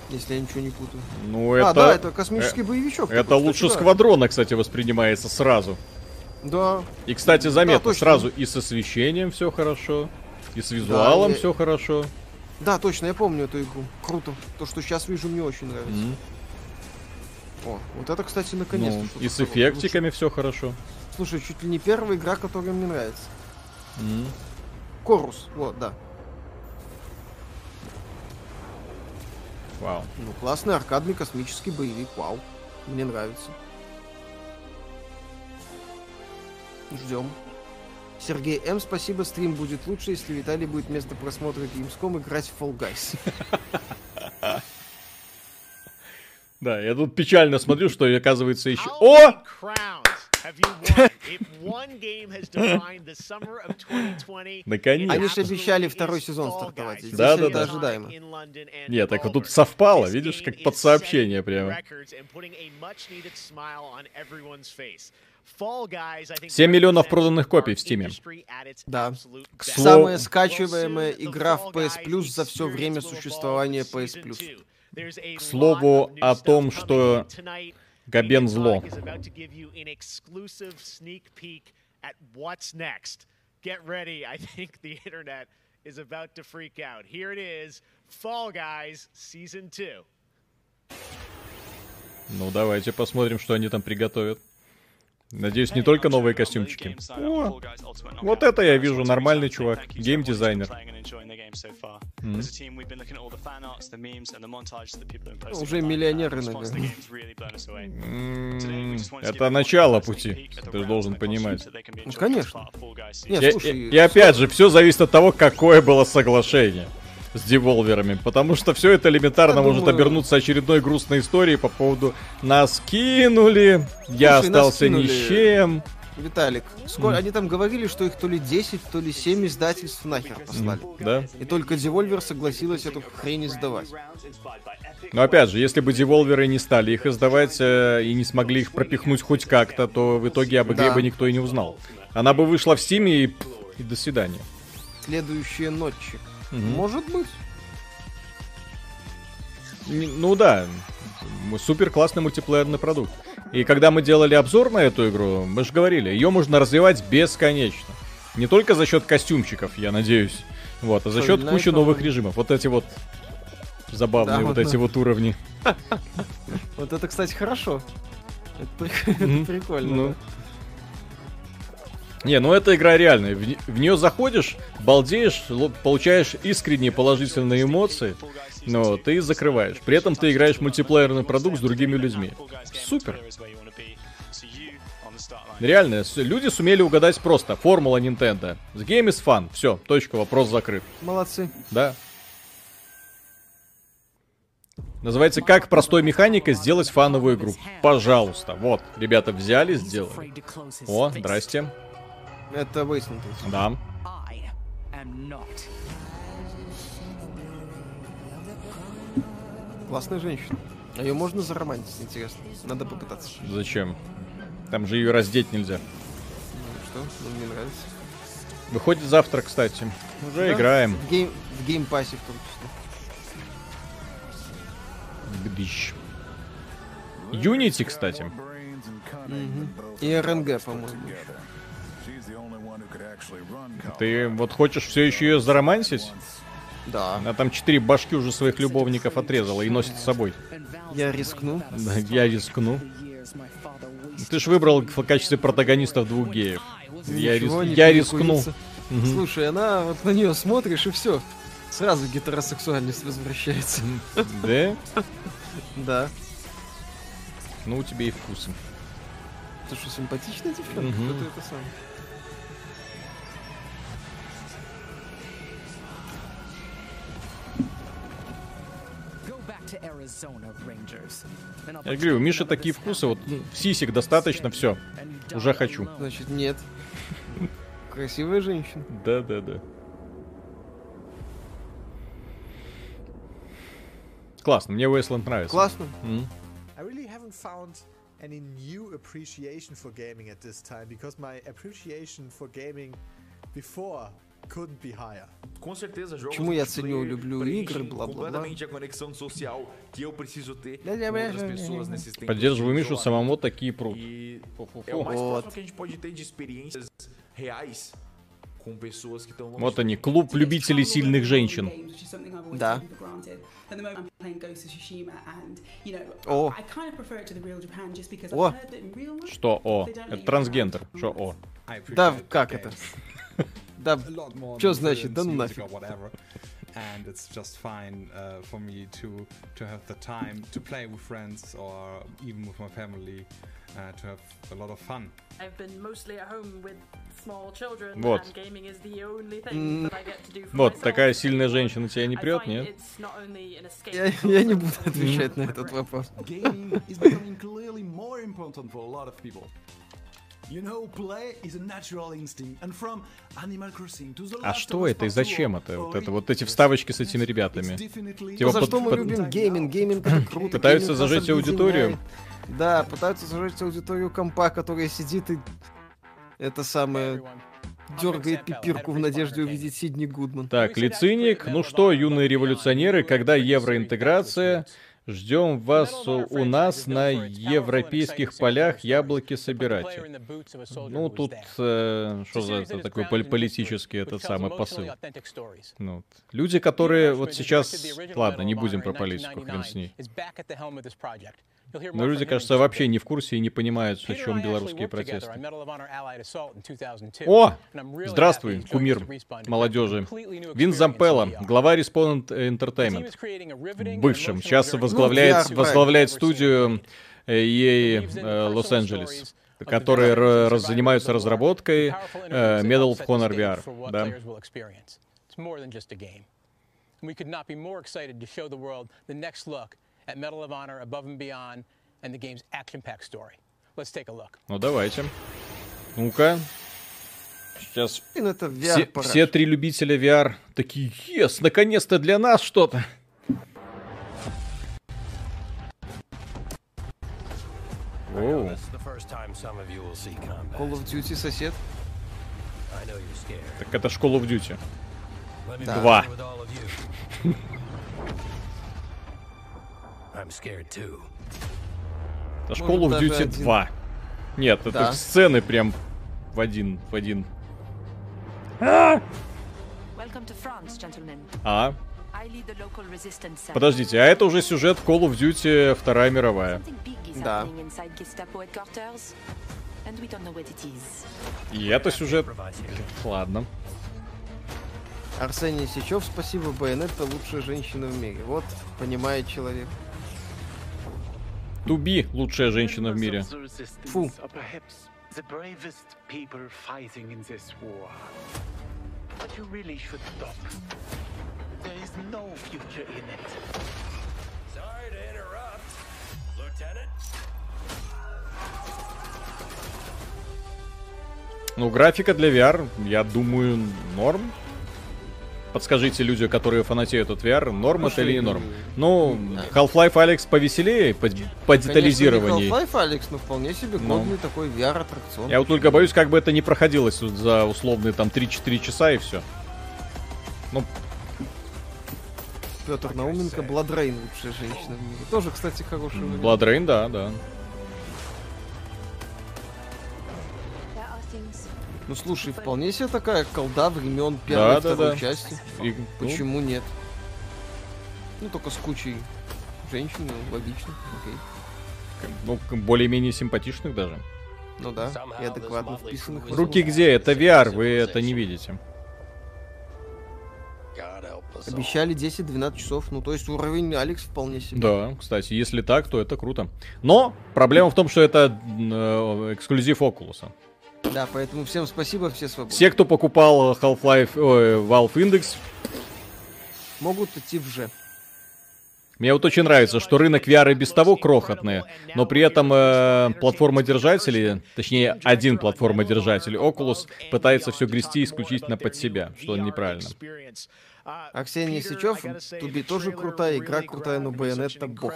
Если я ничего не путаю. Ну, это... А, да, это космический э... боевичок. Это такой, лучше кстати, сквадрона, кстати, воспринимается сразу. Да. И, кстати, заметно, да, сразу и с освещением все хорошо, и с визуалом да, все я... хорошо. Да, точно, я помню эту игру. Круто. То, что сейчас вижу, мне очень нравится. Mm-hmm. О, вот это, кстати, наконец-то. Ну, и с эффектиками лучше. все хорошо. Слушай, чуть ли не первая игра, которая мне нравится. Mm. Корус, вот, да. Вау. Ну, классный аркадный космический боевик, вау. Мне нравится. Ждем. Сергей М, спасибо, стрим будет лучше, если Виталий будет вместо просмотра Gamescom играть в Fall Guys. Да, я тут печально смотрю, что оказывается еще... О! Наконец. Они же обещали второй сезон стартовать. Здесь да, да, да. ожидаемо. Нет, так вот тут совпало, видишь, как под сообщение прямо. 7 миллионов проданных копий в Стиме. Да. К слову... Самая скачиваемая игра в PS Plus за все время существования PS Plus. К слову о том, что Габен зло. Get ready, I think the internet is about to freak out. Here it is, Fall Guys Season 2. Ну, давайте посмотрим, что они там приготовят. Надеюсь, не только новые костюмчики. О, вот это я вижу, нормальный чувак, геймдизайнер. Mm. Уже миллионеры, наверное. Это начало пути, ты должен понимать. Ну, конечно. Нет, слушай, и, и опять же, все зависит от того, какое было соглашение с деволверами, потому что все это элементарно я может думаю... обернуться очередной грустной историей по поводу нас кинули, Слушай, я остался ни с чем. Виталик, сколько, mm. они там говорили, что их то ли 10, то ли 7 издательств нахер послали. Mm. Да. И только Devolver согласилась эту хрень издавать. Но опять же, если бы Devolver не стали их издавать э, и не смогли их пропихнуть хоть как-то, то в итоге об игре да. бы никто и не узнал. Она бы вышла в Steam и, и до свидания. Следующие ночи. Угу. Может быть. Ну да, супер классный мультиплеерный продукт. И когда мы делали обзор на эту игру, мы же говорили, ее можно развивать бесконечно. Не только за счет костюмчиков, я надеюсь. Вот, а за счет кучи новых режимов. Вот эти вот забавные да, вот, вот эти вот уровни. Вот это, кстати, хорошо. Это прикольно. Не, ну эта игра реальная. В, в нее заходишь, балдеешь, получаешь искренние положительные эмоции, но ты закрываешь. При этом ты играешь мультиплеерный продукт с другими людьми. Супер. Реально, люди сумели угадать просто. Формула Nintendo. The game is fun. Все, точка, вопрос закрыт. Молодцы. Да. Называется «Как простой механика сделать фановую игру». Пожалуйста. Вот, ребята взяли, сделали. О, здрасте. Это Wasteland. Да. Классная женщина. А ее можно заромантить, интересно. Надо попытаться. Зачем? Там же ее раздеть нельзя. Ну, что? Ну, мне нравится. Выходит завтра, кстати. Уже да? играем. В, Game, в Game Pass е в том числе. Гдыщ. Unity, кстати. Угу. И RNG, по-моему. Ты вот хочешь все еще ее заромансить? Да. Она там четыре башки уже своих любовников отрезала и носит с собой. Я рискну. Да, я рискну. Ты ж выбрал в качестве протагонистов двух геев. Я, рис... я рискну. Угу. Слушай, она вот на нее смотришь и все. Сразу гетеросексуальность возвращается. Да? Да. Ну, у тебя и вкусы. Ты что, симпатичная девчонка? Угу. Кто это сам? Я говорю, у Миши такие вкусы, вот ну, сисик достаточно, все, уже хочу. Значит, нет. Красивая женщина. Да, да, да. Классно, мне Wasteland нравится. Классно. Mm. I really haven't found any new appreciation for gaming at this time because my appreciation for gaming before. Com certeza, jogos Почему я ценю, люблю игры, бла-бла-бла. Поддерживаю Мишу, самому такие прут. E estão Вот они, клуб любителей сильных женщин. Да. О. О. Что о? Это трансгендер. Что о? Да, как это? Да, что значит? Да ну нафиг. and it's just fine uh, for me to to have the time to play with friends or even with my family uh, to have a lot of fun. I've been mostly at home with small children, вот. and gaming is the only thing that I get to do for вот myself. такая сильная женщина тебя не прет, нет? Я, я не буду отвечать на этот вопрос. Gaming is becoming clearly more important for a lot of people. А что это и зачем это? Вот это вот эти вставочки с этими ребятами. Типа за под, что мы под... любим гейминг? Гейминг это круто. Пытаются зажечь аудиторию. Да, пытаются зажечь аудиторию компа, которая сидит и это самое дергает пипирку в надежде увидеть Сидни Гудман. Так, лициник. Ну что, юные революционеры, когда евроинтеграция? Ждем вас у нас на европейских полях яблоки собирать. Ну, тут э, что за это такой политический этот самый посыл? Ну, люди, которые вот сейчас... Ладно, не будем про политику, хрен с ней. Но люди, кажется, вообще не в курсе и не понимают, о чем белорусские протесты. О! Здравствуй, кумир молодежи. Вин Зампелло, глава Respawn Entertainment. Бывшим. Сейчас возглавляет, возглавляет студию EA Лос-Анджелес которые раз, занимаются разработкой э, Medal of Honor VR. Да. At Medal of Honor Above and Beyond and the game's action-packed story. Let's take a look. Ну давайте. Ну-ка. Сейчас это все, все три любителя VR такие, yes, наконец-то для нас что-то. Call of Duty сосед. Так это ж Call of Duty. Да. Два. Это школу в Duty 2. Нет, это да. сцены прям в один, в один. А! а? Подождите, а это уже сюжет Call of Duty Вторая мировая. Да. И это сюжет... Ладно. Арсений Сечев, спасибо, Байонетта лучшая женщина в мире. Вот, понимает человек. Туби лучшая женщина в мире. Фу. Ну, графика для VR, я думаю, норм. Подскажите люди, которые фанатеют от VR, норм это или не норм? Ну, Half-Life Alyx повеселее по, по детализированию. Half-Life Alex, но вполне себе ну. годный такой VR-аттракцион. Я вот только боюсь, как бы это не проходилось за условные там 3-4 часа и все. Ну, Петр Науменко, BloodRayne лучшая женщина в мире. Тоже, кстати, хороший BloodRayne, да, да. Ну слушай, вполне себе такая колда времен первой да, второй да, да. части. И, Почему ну... нет? Ну только с кучей женщин, ну, логично, окей. Ну, более-менее симпатичных даже. Ну да, и адекватно вписанных. Руки где? Это VR, вы это не видите. Обещали 10-12 часов, ну то есть уровень Алекс вполне себе. Да, кстати, если так, то это круто. Но проблема в том, что это э, эксклюзив Oculus. Да, поэтому всем спасибо, все свободны. Все, кто покупал Half-Life, ой, Valve Index, могут идти в Ж. Мне вот очень нравится, что рынок VR и без того крохотный, но при этом э, платформодержатели, точнее один платформодержатель, Oculus, пытается все грести исключительно под себя, что неправильно. А Ксения Сычев, Туби тоже крутая, игра крутая, но Байонетта бог.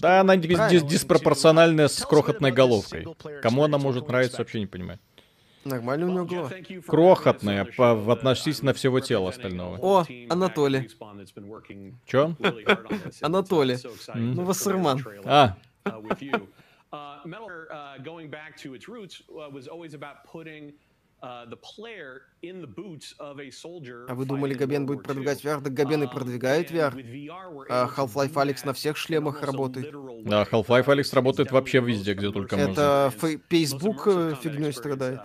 Да, она дис диспропорциональная с крохотной головкой. Кому она может нравиться, вообще не понимаю. Нормально у него голова. Крохотная по, в относительно всего тела остального. О, Анатолий. Чё? Анатолий. Ну, Вассерман. А. А вы думали, Габен будет продвигать VR? Да Габен и продвигает VR. А Half-Life Алекс на всех шлемах работает. Да, Half-Life Алекс работает вообще везде, где только можно. Это Facebook фигней страдает.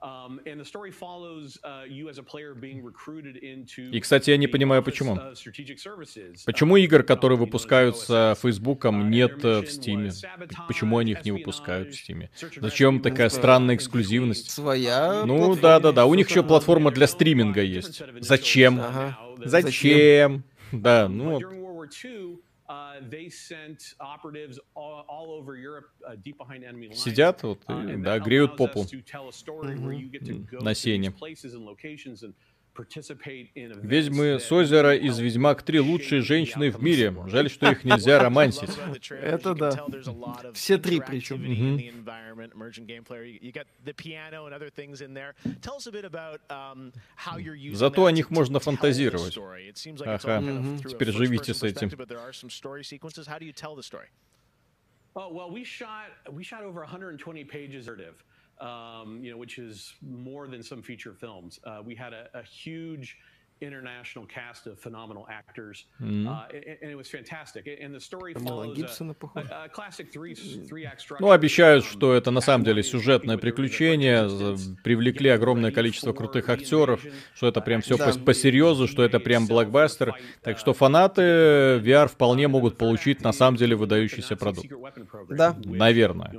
Um, uh, И, кстати, я не понимаю, почему. Uh, почему игр, которые выпускаются Фейсбуком, нет э, в Стиме? Почему они их не выпускают в Стиме? Зачем такая странная эксклюзивность? Своя Ну, да-да-да, у них еще платформа для стриминга есть. Зачем? Ага. Зачем? Да, ну... Сидят вот, и, да, греют попу. на сене. Ведьмы с озера из Ведьмак 3 лучшие женщины в мире. Жаль, что их нельзя романсить. Это да. Все три причем. Зато о них можно фантазировать. Ага, теперь живите с этим. Oh, well, we shot we shot over 120 pages of um, you know, which is more than some feature films. Uh, we had a, a huge international cast of phenomenal actors, mm-hmm. uh, and, and, it was fantastic. And the story follows a, a classic three, three act structure. Ну, обещают, что это на самом деле сюжетное приключение, привлекли огромное количество крутых актеров, что это прям все да. по, по серьезу, что это прям блокбастер. Так что фанаты VR вполне могут получить на самом деле выдающийся продукт. Да. Наверное.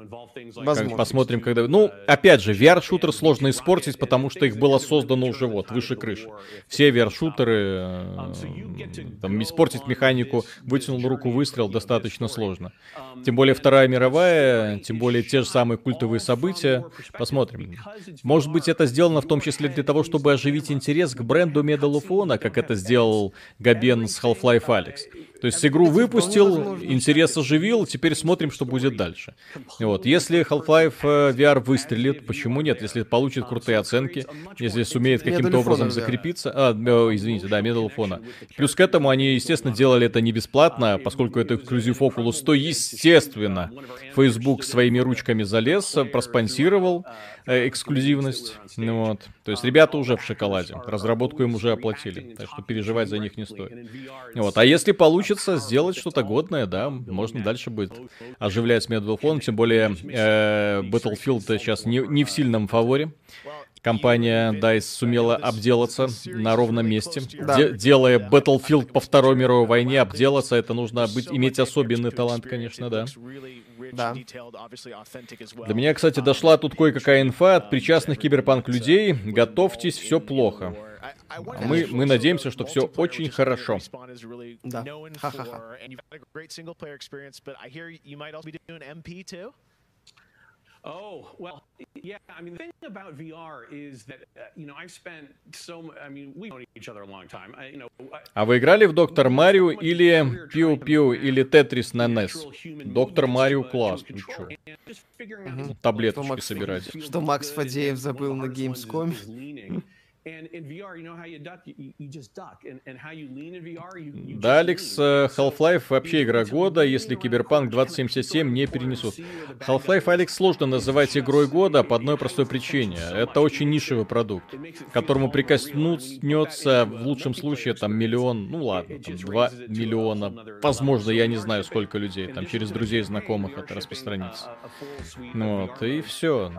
Возможно. Посмотрим, когда... Ну, опять же, VR-шутер сложно испортить, потому что их было создано уже вот, выше крыши. Все VR шутеры, um, там, испортить механику, вытянул руку, выстрел достаточно сложно. Тем более Вторая мировая, тем более те же самые культовые события. Посмотрим. Может быть, это сделано в том числе для того, чтобы оживить интерес к бренду Medal of Honor, как это сделал Габен с Half-Life Alyx. То есть игру выпустил, интерес оживил, теперь смотрим, что будет дальше. Вот. Если Half-Life э, VR выстрелит, почему нет? Если получит крутые оценки, если сумеет каким-то образом закрепиться... А, э, извините, да, Medal of Honor. Плюс к этому они, естественно, делали это не бесплатно, поскольку это эксклюзив Oculus, то, естественно, Facebook своими ручками залез, проспонсировал э, эксклюзивность. Ну, вот. То есть ребята уже в шоколаде. Разработку им уже оплатили. Так что переживать за них не стоит. Вот. А если получится сделать что-то годное, да, можно дальше будет оживлять Medal. Тем более э, Battlefield сейчас не, не в сильном фаворе. Компания DICE сумела обделаться на ровном месте. Да. Де- делая Battlefield по Второй мировой войне, обделаться, это нужно быть, иметь особенный талант, конечно, да. Да. До меня, кстати, дошла тут кое-какая инфа от причастных киберпанк людей. Готовьтесь, все плохо. Мы, мы надеемся, что все очень хорошо. Да. Ха-ха-ха. Oh, well, yeah. I mean, the thing about VR is that, uh, you know, I've spent so I mean, we've known each other a long time. I, you know, а вы играли в Доктор Марио или Пиу Пиу или Тетрис на NES? Доктор Марио класс, ну чё? Угу. Таблеточки собирать. Что Макс Фадеев забыл на Gamescom. Да, Алекс, Half-Life вообще игра года, если Киберпанк 2077 не перенесут. Half-Life, Алекс, сложно называть игрой года по одной простой причине. Это очень нишевый продукт, к которому прикоснется в лучшем случае там миллион, ну ладно, там 2 миллиона, возможно, я не знаю сколько людей, там через друзей, знакомых это распространится. Вот, и все.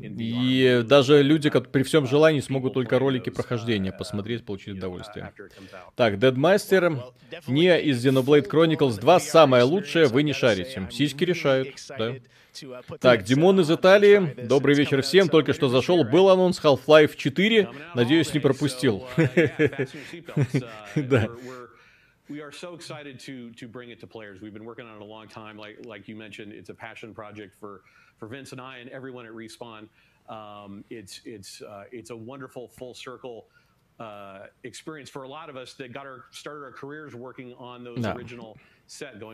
И даже люди, как при всем желании, смогут только ролики прохождения посмотреть, получить удовольствие. Так, Deadmaster, не из Xenoblade Chronicles 2 самое лучшее, вы не шарите. Сиськи решают, да. Так, Димон из Италии. Добрый вечер всем. Только что зашел. Был анонс Half-Life 4. Надеюсь, не пропустил. Да. like you mentioned, it's a passion project for for Vince and I and everyone at Respawn. Um, it's it's uh, it's a wonderful full circle uh, experience for a lot of us that got our started our careers working on those no. original Столько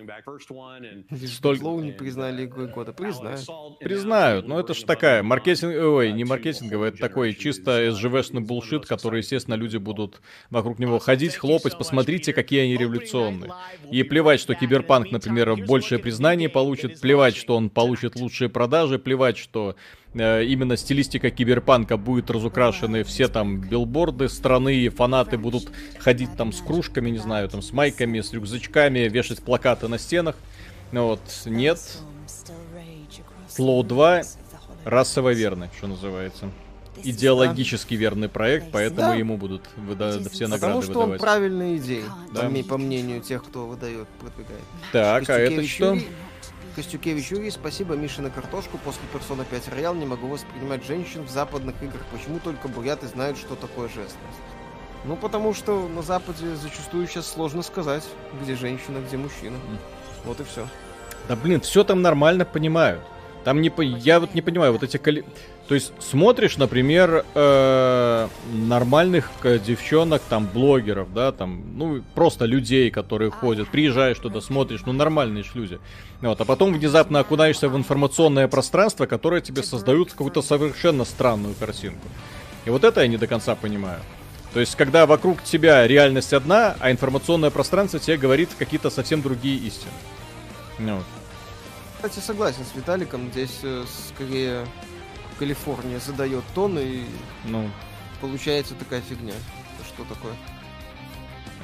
не признали игрой года. Признают. Признают, но это ж такая маркетинг... Ой, не маркетинговый, это такой чисто СЖВшный булшит, который, естественно, люди будут вокруг него ходить, хлопать, посмотрите, какие они революционные. И плевать, что Киберпанк, например, большее признание получит, плевать, что он получит лучшие продажи, плевать, что именно стилистика киберпанка будет разукрашены все там билборды страны, и фанаты будут ходить там с кружками, не знаю, там с майками, с рюкзачками, вешать плакаты на стенах. Ну вот, нет. Flow 2 расово верный, что называется. Идеологически верный проект, поэтому да. ему будут выда- все награды Потому что выдавать. он правильные идеи, да. по, по мнению тех, кто выдает, продвигает. Так, а это что? Костюкевич Юрий, спасибо Мише на картошку. После Persona 5 Royal не могу воспринимать женщин в западных играх. Почему только буряты знают, что такое жестность? Ну, потому что на Западе зачастую сейчас сложно сказать, где женщина, где мужчина. Вот и все. Да блин, все там нормально понимают. Там не по... Я вот не понимаю, вот эти коли... То есть смотришь, например, э, нормальных девчонок, там, блогеров, да, там, ну, просто людей, которые ходят, приезжаешь туда, смотришь, ну, нормальные ж люди. Вот, а потом внезапно окунаешься в информационное пространство, которое тебе создают какую-то совершенно странную картинку. И вот это я не до конца понимаю. То есть, когда вокруг тебя реальность одна, а информационное пространство тебе говорит какие-то совсем другие истины. Ну. Кстати, согласен с Виталиком, здесь э, скорее Калифорния задает тон, и ну. получается такая фигня. Это что такое?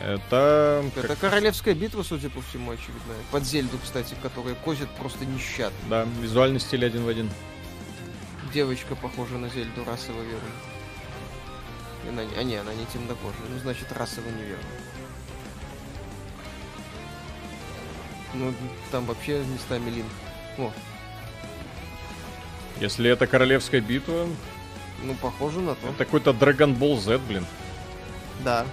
Это... Это как... королевская битва, судя по всему, очевидно. Под Зельду, кстати, которая козит просто нещадно. Да, визуальный стиль один в один. Девочка похожа на Зельду расово верно. Она, а не, она не темнокожая. Ну, значит, расово неверно. Ну, там вообще местами линк. О, если это королевская битва... Ну, похоже на то. Это какой-то Dragon Ball Z, блин. Да.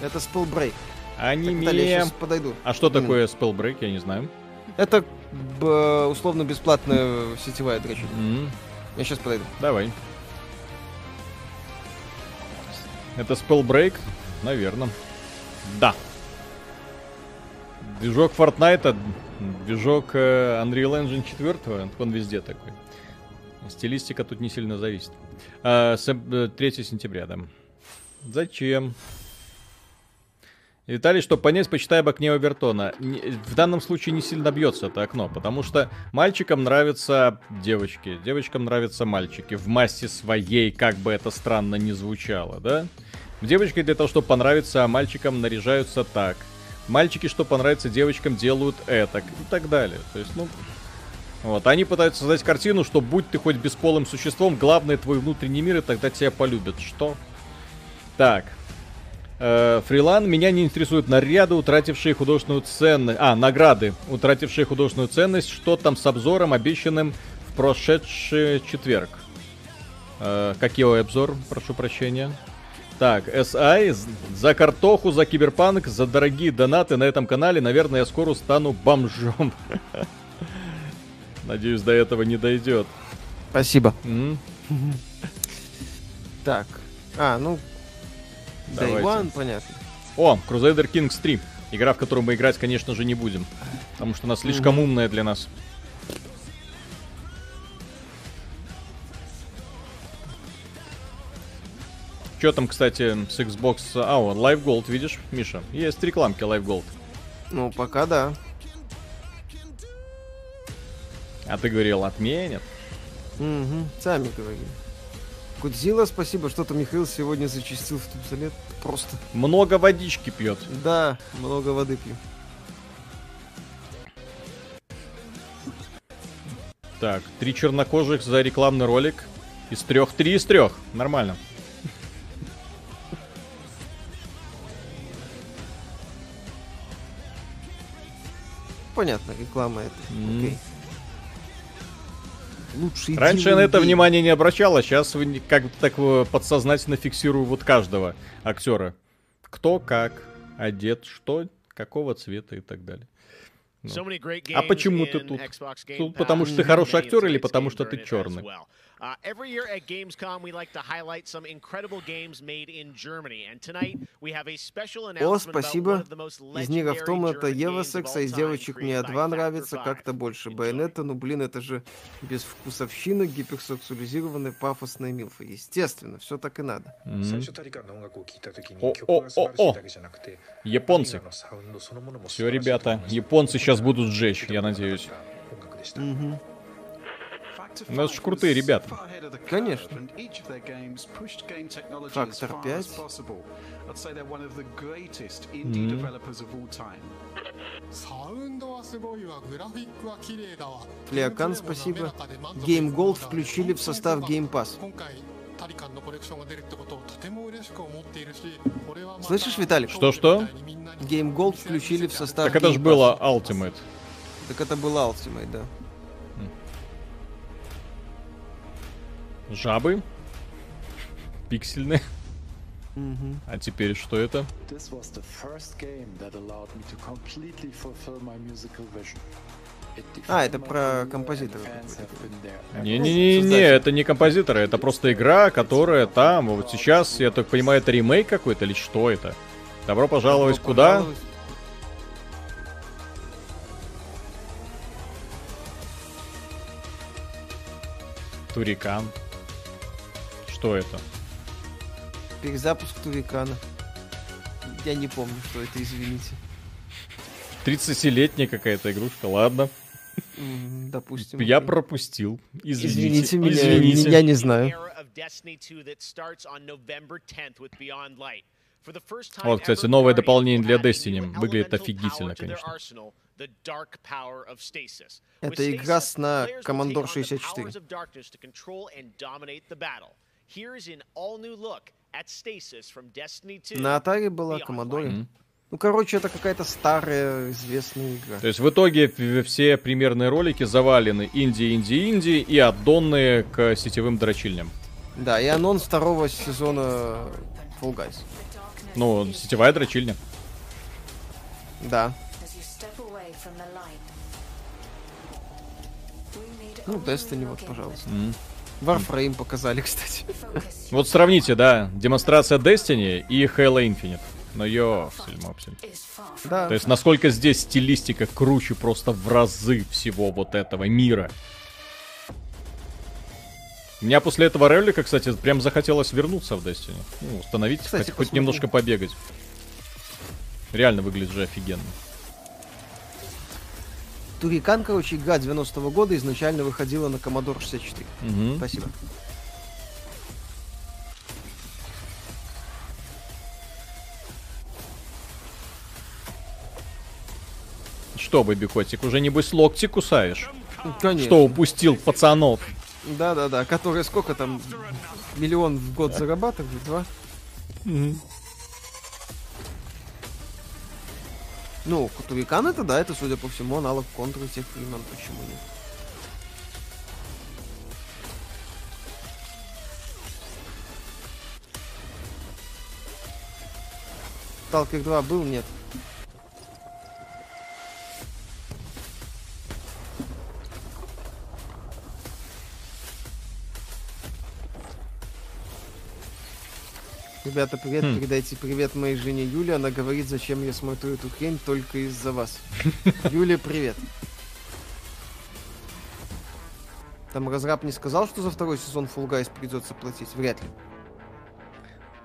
Это Spellbreak. Аниме. Я подойду. А что такое Spellbreak, я не знаю. Это условно бесплатная сетевая дрочь. Я сейчас подойду. Давай. Это Spellbreak? Наверное. Да. Движок Fortnite Движок э, Unreal Engine 4, он везде такой. Стилистика тут не сильно зависит. А, 3 э, сентября, да. Зачем? Виталий, чтобы понять, почитай об окне Овертона. В данном случае не сильно бьется это окно, потому что мальчикам нравятся девочки, девочкам нравятся мальчики. В массе своей, как бы это странно ни звучало, да? Девочки для того, чтобы понравиться, а мальчикам наряжаются так – мальчики, что понравится девочкам, делают это и так далее. То есть, ну, вот, они пытаются создать картину, что будь ты хоть бесполым существом, главное твой внутренний мир, и тогда тебя полюбят. Что? Так. Э, Фрилан, меня не интересуют наряды, утратившие художественную ценность. А, награды, утратившие художественную ценность. Что там с обзором, обещанным в прошедший четверг? Э, какой обзор, прошу прощения? Так, SI, за картоху, за киберпанк, за дорогие донаты на этом канале, наверное, я скоро стану бомжом. Надеюсь, до этого не дойдет. Спасибо. Так. А, ну... Day One, понятно. О, Crusader Kings 3. Игра, в которую мы играть, конечно же, не будем. Потому что она слишком умная для нас. Что там, кстати, с Xbox... А, вот, Live Gold, видишь, Миша? Есть рекламки Live Gold. Ну, пока да. А ты говорил, отменят? Угу, сами говорили. Кудзила, спасибо, что-то Михаил сегодня зачистил в туалет. Просто. Много водички пьет. Да, много воды пью. Так, три чернокожих за рекламный ролик. Из трех, три из трех. Нормально. Понятно, реклама это. Mm. Окей. Лучший Раньше я на это внимание не обращал, а сейчас вы как-то так э, подсознательно фиксирую вот каждого актера. Кто как одет, что, какого цвета и так далее. Ну. А почему ты тут? тут потому что ты хороший актер или потому что ты черный? Uh, every year at Gamescom, we like to highlight some incredible games made in Germany. And tonight we have a special announcement О, спасибо. Из них Автом это Евасекс, а из девочек мне два нравится как-то больше. Байонета, ну блин, это же без вкусовщины, гиперсексуализированная пафосная милфа. Естественно, все так и надо. Mm-hmm. О, о, о, о! Японцы. Все, ребята, японцы сейчас будут сжечь, я надеюсь. Угу. У нас же крутые ребята. Конечно. Фактор 5. Флеокан, спасибо. Game Gold включили в состав Game Pass. Слышишь, Виталик? Что-что? Game Gold включили в состав Так это же было Ultimate. Так это было Ultimate, да. Жабы. Пиксельные. Mm-hmm. А теперь что это? А, это про композитора. Не-не-не, это не композиторы, это просто игра, которая там, вот сейчас, я так понимаю, это ремейк какой-то или что это? Добро пожаловать Добро куда? Пожаловать. Турикан. Что это? Перезапуск Турикана. Я не помню, что это, извините. 30-летняя какая-то игрушка, ладно. Допустим. Я пропустил. Извините. Извините меня, Извините. я не знаю. Вот, кстати, новое дополнение для Destiny. Выглядит офигительно, конечно. Это игра с на Commodore 64. На Atari была Commodore. Mm-hmm. Ну, короче, это какая-то старая известная игра. То есть в итоге все примерные ролики завалены инди, инди, инди и отдонные к сетевым дрочильням. Да, и анонс второго сезона Fall Guys. Ну, сетевая дрочильня. Да. Ну, Destiny, вот, пожалуйста. Mm. Warframe показали, кстати. Вот сравните, да, демонстрация Destiny и Halo Infinite. Ну ёпсель мопсель. Да. То есть насколько здесь стилистика круче просто в разы всего вот этого мира. Меня после этого ролика, кстати, прям захотелось вернуться в Destiny. Ну, установить, кстати, хоть, хоть немножко побегать. Реально выглядит же офигенно. Турикан, короче, игра 90-го года изначально выходила на Commodore 64. Угу. Спасибо. Что, Бэби Котик, уже небось локти кусаешь? Конечно. Что упустил пацанов? Да-да-да, которые сколько там, миллион в год зарабатывают, два? Угу. Ну, Кутурикан это, да, это, судя по всему, аналог контура тех времен, почему нет? Сталкер 2 был? Нет. Ребята, привет, хм. передайте привет моей жене Юле. Она говорит, зачем я смотрю эту хрень только из-за вас. Юля, привет. Там разраб не сказал, что за второй сезон Fall Guys придется платить? Вряд ли.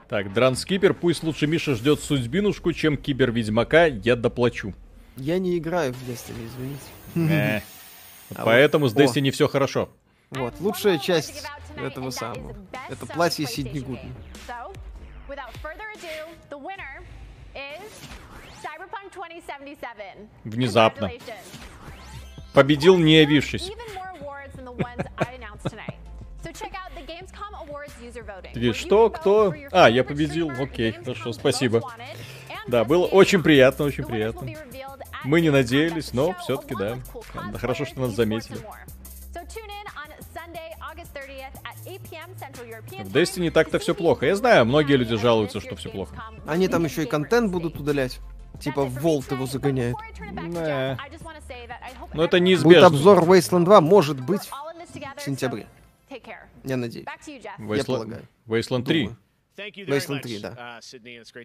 Так, Дранскипер, пусть лучше Миша ждет судьбинушку, чем Кибер Ведьмака, я доплачу. Я не играю в Destiny, извините. А поэтому с Destiny все хорошо. Вот, лучшая часть этого самого. Это платье Сидни Гудни. Without further ado, the winner is Cyberpunk 2077. Внезапно. Победил не явившись. Ты что, кто? А, я победил. Окей, хорошо, спасибо. Да, было очень приятно, очень приятно. Мы не надеялись, но все-таки да. Хорошо, что нас заметили. В Destiny так-то все плохо. Я знаю, многие люди жалуются, что все плохо. Они там еще и контент будут удалять. Типа Волт его загоняет. Да. Но это неизбежно. Будет обзор Wasteland 2, может быть, в сентябре. Я надеюсь. Wasteland, Я полагаю. Wasteland 3. Думаю. Wasteland 3, да. Uh,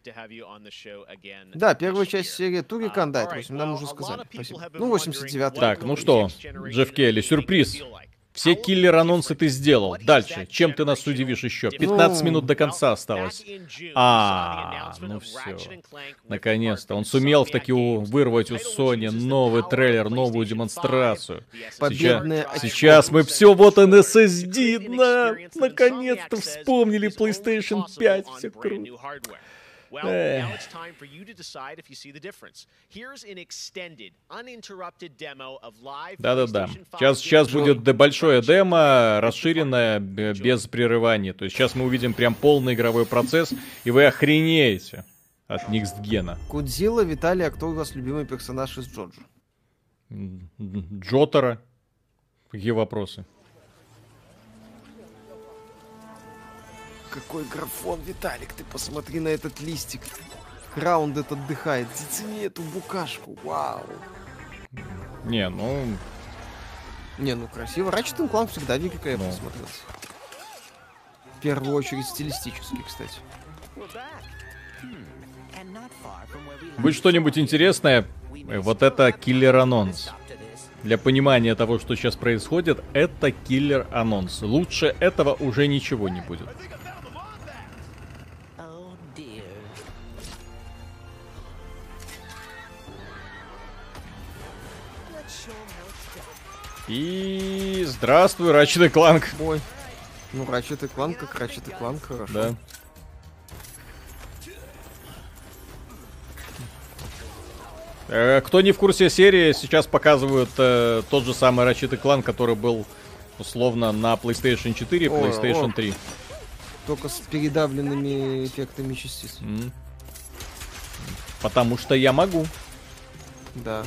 да, первая часть серии Турикан, да, это 8, нам уже сказали. Спасибо. Ну, 89 Так, ну что, Джефф Келли, сюрприз. Все киллер-анонсы ты сделал. Дальше. Чем ты нас удивишь еще? 15 ну... минут до конца осталось. А, ну все. Наконец-то. Он сумел в таки вырвать у Sony новый трейлер, новую демонстрацию. Сейчас, сейчас мы все, вот он SSD, на, наконец-то вспомнили PlayStation 5. Все круто. Well, now it's time for you to decide if you see the difference. Here's an extended, uninterrupted demo of live Да-да-да. Сейчас, сейчас будет большое демо, расширенное, без прерывания. То есть сейчас мы увидим прям полный игровой процесс, и вы охренеете от Никстгена. Кудзила, Виталий, а кто у вас любимый персонаж из Джоджо? Джотара. Какие вопросы? Какой графон, Виталик, ты посмотри на этот листик. Grounded отдыхает. Зацени эту букашку, вау. Не, ну... Не, ну красиво. Ratchet Clank всегда великолепно ну. смотрелся. В первую очередь стилистически, кстати. Будет что-нибудь интересное? Вот это киллер-анонс. Для понимания того, что сейчас происходит, это киллер-анонс. Лучше этого уже ничего не будет. И здравствуй, Рачет Кланк. Ой. Ну, Рачет Кланк как Рачет Кланк, хорошо. Да. Э, кто не в курсе серии, сейчас показывают э, тот же самый Ratchet Клан, который был условно на PlayStation 4 и PlayStation о, 3. Только с передавленными эффектами частиц. Mm. Потому что я могу. Да.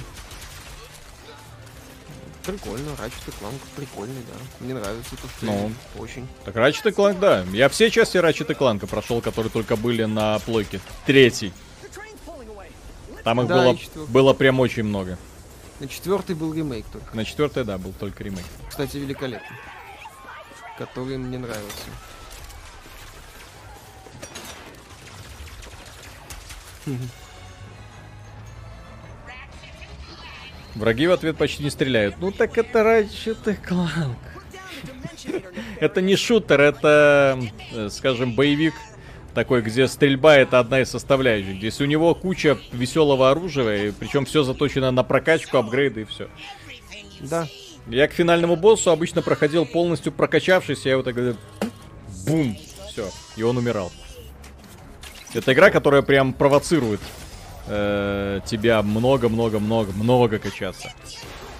Прикольно, Ratchet Clank прикольный, да. Мне нравится это ну, очень. Так Ratchet Clank, да. Я все части Ratchet Clank прошел, которые только были на плойке. Третий. Там их да, было, было прям очень много. На четвертый был ремейк только. На четвертый, да, был только ремейк. Кстати, великолепный. Который мне нравился. Враги в ответ почти не стреляют. Ну так это Ratchet Clank. это не шутер, это, э, скажем, боевик такой, где стрельба это одна из составляющих. Здесь у него куча веселого оружия, причем все заточено на прокачку, апгрейды и все. Да. Я к финальному боссу обычно проходил полностью прокачавшись, я его так бум, все, и он умирал. Это игра, которая прям провоцирует э, тебя много-много-много-много качаться.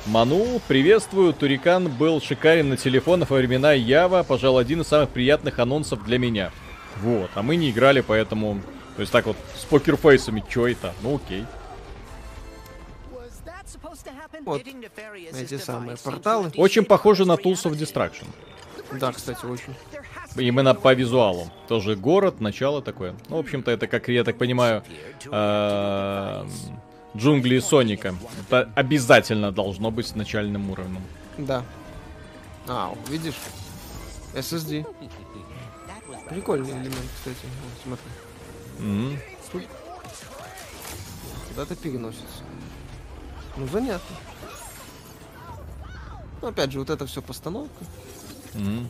Ману, приветствую. Турикан был шикарен на телефонах во времена Ява. Пожалуй, один из самых приятных анонсов для меня. Вот, а мы не играли, поэтому... То есть так вот, с покерфейсами, чё это? Ну окей. Вот, эти самые порталы. Очень похоже на Tools of Destruction. Да, кстати, очень. Именно по визуалу. Тоже город, начало такое. Ну, в общем-то, это, как я так понимаю, э, джунгли Соника. Это обязательно должно быть с начальным уровнем. Да. А, видишь? SSD. Прикольный элемент, кстати. Вот, смотри. Mm-hmm. Куда-то переносится. Ну, занятно. Ну, опять же, вот это все постановка. Mm-hmm.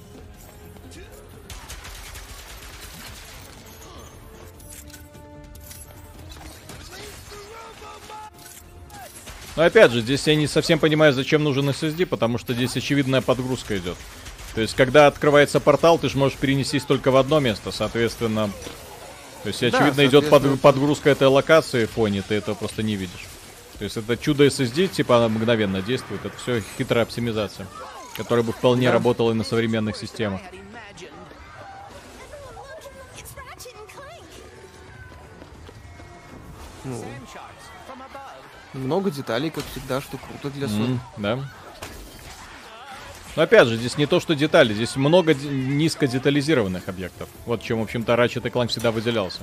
Но опять же, здесь я не совсем понимаю, зачем нужен SSD, потому что здесь очевидная подгрузка идет. То есть, когда открывается портал, ты же можешь перенестись только в одно место, соответственно... То есть, очевидно, да, идет под, подгрузка этой локации в фоне, ты этого просто не видишь. То есть, это чудо SSD, типа, она мгновенно действует, это все хитрая оптимизация. Который бы вполне да. работал и на современных системах. Ну, много деталей, как всегда, что круто для Sony. Mm, да. Но опять же, здесь не то, что детали, здесь много низко детализированных объектов. Вот чем, в общем-то, Ratchet Clank всегда выделялся.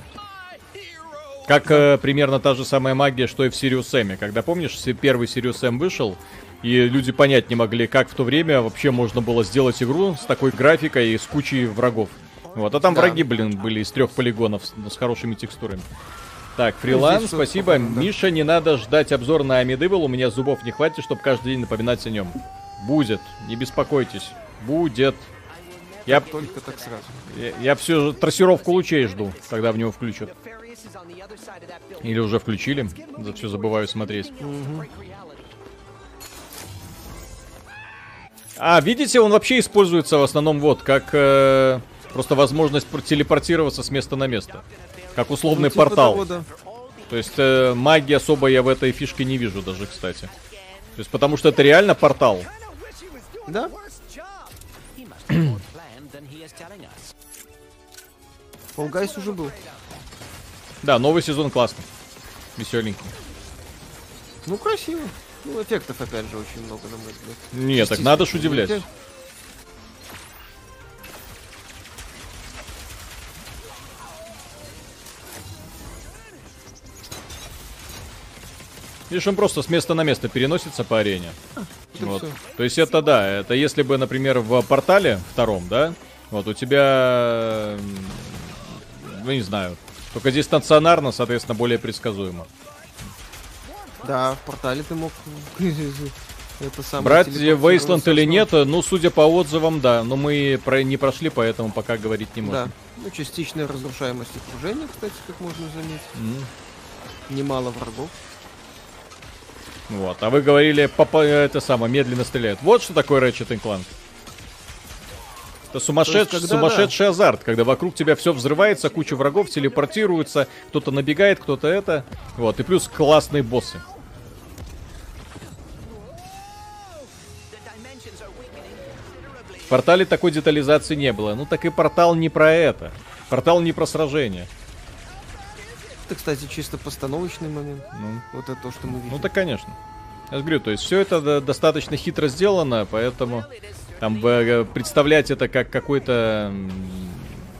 Как э, примерно та же самая магия, что и в Sirius M. Когда, помнишь, первый Sirius M вышел, и люди понять не могли, как в то время вообще можно было сделать игру с такой графикой и с кучей врагов. Вот, а там да. враги, блин, были из трех полигонов с, с хорошими текстурами. Так, фриланс, ну, спасибо. Похоже, да. Миша, не надо ждать обзор на Амидыбл, у меня зубов не хватит, чтобы каждый день напоминать о нем. Будет, не беспокойтесь. Будет. Я только так сразу. Я, я всю трассировку лучей жду, когда в него включат. Или уже включили. За все забываю смотреть. Угу. А, видите, он вообще используется в основном вот, как э, просто возможность телепортироваться с места на место. Как условный ну, типа портал. Того, да. То есть э, магии особо я в этой фишке не вижу даже, кстати. То есть потому что это реально портал. Да. Guys уже был. Да, новый сезон классный. Веселенький. Ну, красиво. Ну, эффектов, опять же, очень много, на мой взгляд. Нет, так надо ж удивлять. Видишь, он просто с места на место переносится по арене. Вот. То есть это да, это если бы, например, в портале втором, да, вот у тебя, ну не знаю, только здесь стационарно, соответственно, более предсказуемо. Да, в портале ты мог это самое Брать Вейсланд или нет, ну, судя по отзывам, да. Но мы про не прошли, поэтому пока говорить не можем. Да. Ну, частичная разрушаемость окружения, кстати, как можно заметить. Mm. Немало врагов. Вот, а вы говорили, папа, это самое, медленно стреляют. Вот что такое Ratchet Clank. Это сумасшедш... есть, сумасшедший да. азарт, когда вокруг тебя все взрывается, куча врагов телепортируется, кто-то набегает, кто-то это. Вот, и плюс классные боссы. В портале такой детализации не было. Ну так и портал не про это. Портал не про сражение. Это, кстати, чисто постановочный момент. Ну. Вот это то, что мы видим. Ну, так, конечно. Я говорю, то есть все это достаточно хитро сделано, поэтому там э, представлять это как какой-то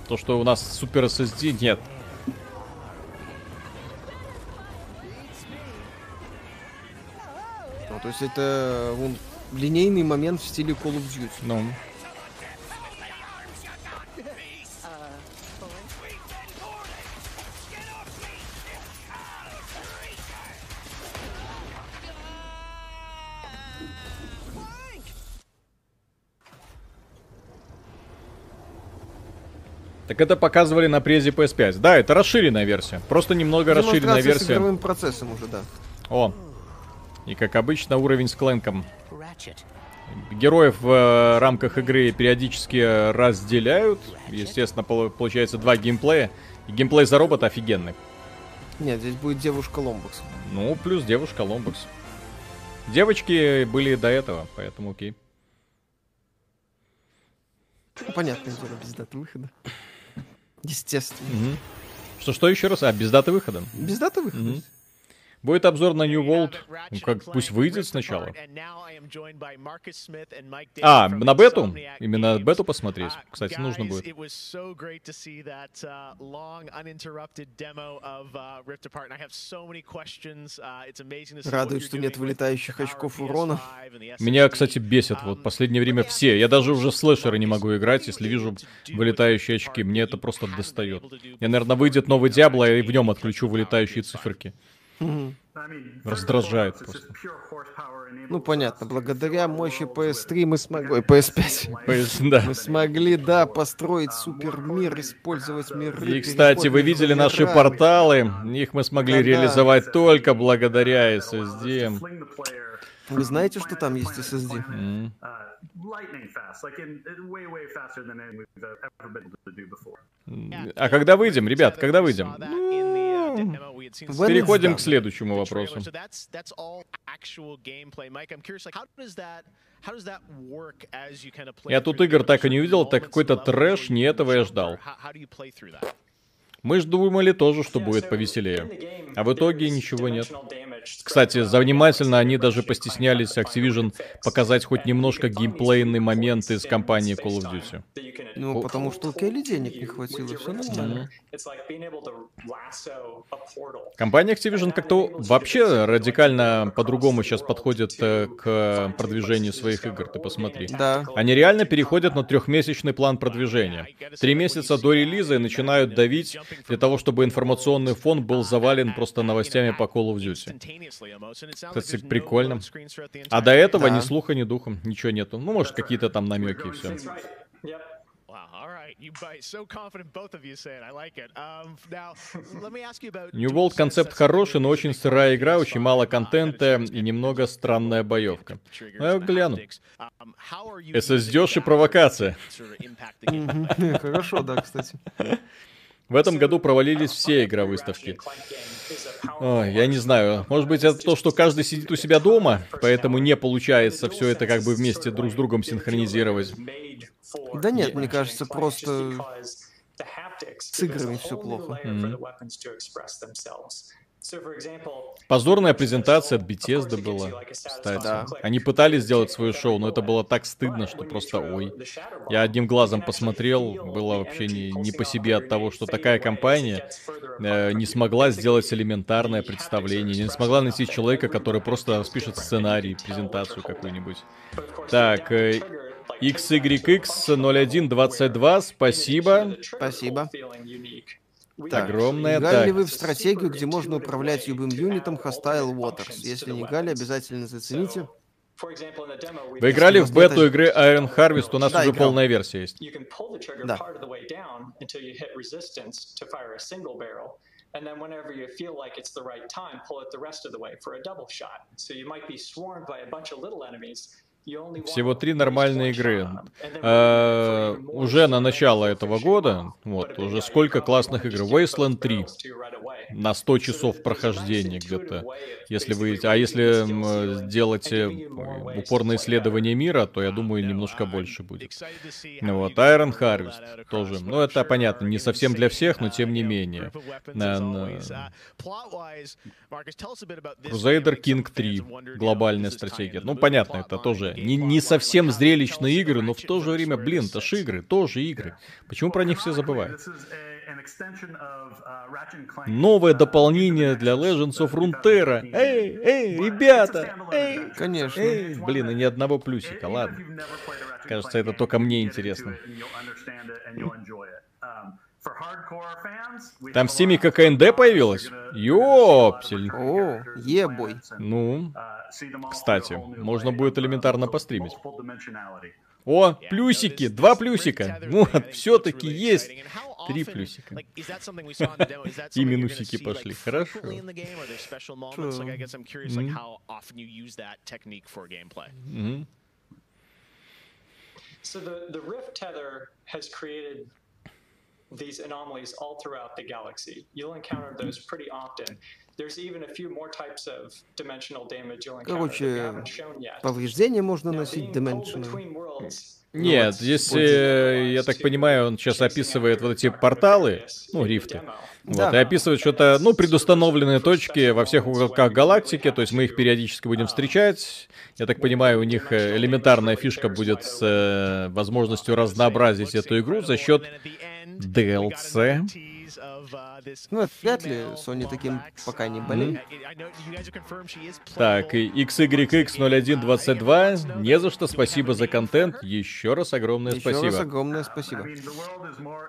то, что у нас супер SSD, нет. Ну, то есть это вон, линейный момент в стиле Call of Duty. Ну. Так это показывали на презе PS5. Да, это расширенная версия. Просто немного расширенная версия. с игровым процессом уже, да. О. И как обычно, уровень с Клэнком. Героев в э, рамках игры периодически разделяют. Естественно, получается два геймплея. И геймплей за робота офигенный. Нет, здесь будет девушка Ломбакс. Ну, плюс девушка Ломбакс. Девочки были до этого, поэтому окей. Понятное дело, без даты выхода. Естественно. Угу. Что, что еще раз? А, без даты выхода? Без даты выхода. Угу. Будет обзор на New World. Ну, как, пусть выйдет сначала. А, на бету? Именно бету посмотреть. Кстати, нужно будет. Радует, что нет вылетающих очков урона. Меня, кстати, бесит вот последнее время все. Я даже уже в слэшеры не могу играть, если вижу вылетающие очки. Мне это просто достает. Я, наверное, выйдет новый Диабло, и в нем отключу вылетающие циферки. Раздражает просто. Ну, понятно, благодаря мощи PS3 мы смогли... Ой, PS5. PS, да. Мы смогли, да, построить супер мир, использовать миры. И, кстати, вы видели наши порталы? Их мы смогли да, реализовать да. только благодаря SSD. Вы знаете, что там есть SSD? Mm. А когда выйдем, ребят, когда выйдем? Ну, переходим к следующему вопросу. Я тут игр так и не увидел, так какой-то трэш, не этого я ждал. Мы же думали тоже, что будет повеселее. А в итоге ничего нет. Кстати, занимательно они даже постеснялись Activision показать хоть немножко геймплейный момент из кампании Call of Duty. Ну, потому что у Келли денег не хватило, все нормально. Компания Activision как-то вообще радикально по-другому сейчас подходит э, к продвижению своих игр, ты посмотри. Да. Они реально переходят на трехмесячный план продвижения. Три месяца до релиза и начинают давить для того, чтобы информационный фон был завален просто новостями по Call of Duty. Кстати, прикольно. А до этого да. ни слуха, ни духом, ничего нету. Ну, может, какие-то там намеки и все. New World концепт хороший, но очень сырая игра, очень мало контента и немного странная боевка. Ну, я гляну. SSD и провокация. Хорошо, да, кстати. В этом году провалились все игровыставки. Ой, я не знаю. Может быть, это то, что каждый сидит у себя дома, поэтому не получается все это как бы вместе друг с другом синхронизировать. Да нет, мне кажется, просто с играми все плохо. Mm-hmm. Позорная презентация от Bethesda была, кстати. Да. Они пытались сделать свое шоу, но это было так стыдно, что просто ой. Я одним глазом посмотрел, было вообще не, не по себе от того, что такая компания э, не смогла сделать элементарное представление, не смогла найти человека, который просто спишет сценарий, презентацию какую-нибудь. Так, э, XYX0122, спасибо. Спасибо. Так, Огромная играли так. ли вы в стратегию, где можно управлять любым юнитом Hostile Waters? Если не играли, обязательно зацените. Вы играли в бету игры Iron Harvest, у нас да, уже играл. полная версия есть. Да. and then whenever you feel like it's the right time, pull it the rest of the way for a double shot. So you might be swarmed by a bunch of little enemies, всего три нормальные игры. А, уже на начало этого года, вот, уже сколько классных игр. Wasteland 3 на 100 часов прохождения где-то. Если вы, а если делаете упор на исследование мира, то я думаю, немножко больше будет. Вот, Iron Harvest тоже. Ну, это понятно, не совсем для всех, но тем не менее. Crusader King 3. Глобальная стратегия. Ну, понятно, это тоже не, не совсем зрелищные игры, но в то же время, блин, это же игры, тоже игры. Почему про них все забывают? Новое дополнение для Legends of Runeterra. Эй, эй, ребята! Эй! Конечно. Эй, блин, и ни одного плюсика, ладно. Кажется, это только мне интересно. Там в Стиме ККНД появилась? Ёпсель. О, ебой. Ну, кстати, можно будет элементарно постримить. О, плюсики, два плюсика. Вот, все-таки есть три плюсика. И минусики пошли. Хорошо. So the, the Rift tether has created these anomalies all throughout the galaxy. You'll encounter those pretty often. There's even a few more types of dimensional damage you'll encounter Короче, that we haven't shown yet. повреждения можно носить dimensional. Нет, здесь, э, я так понимаю, он сейчас описывает вот эти порталы, ну, рифты. Вот, и описывает что-то, ну, предустановленные точки во всех уголках галактики, то есть мы их периодически будем встречать. Я так понимаю, у них э, элементарная фишка будет с э, возможностью разнообразить эту игру за счет DLC. Ну, вряд ли Sony таким пока не болеет. Так, и XYX0122, не за что, спасибо за контент. Еще раз огромное Еще спасибо. Еще раз огромное спасибо.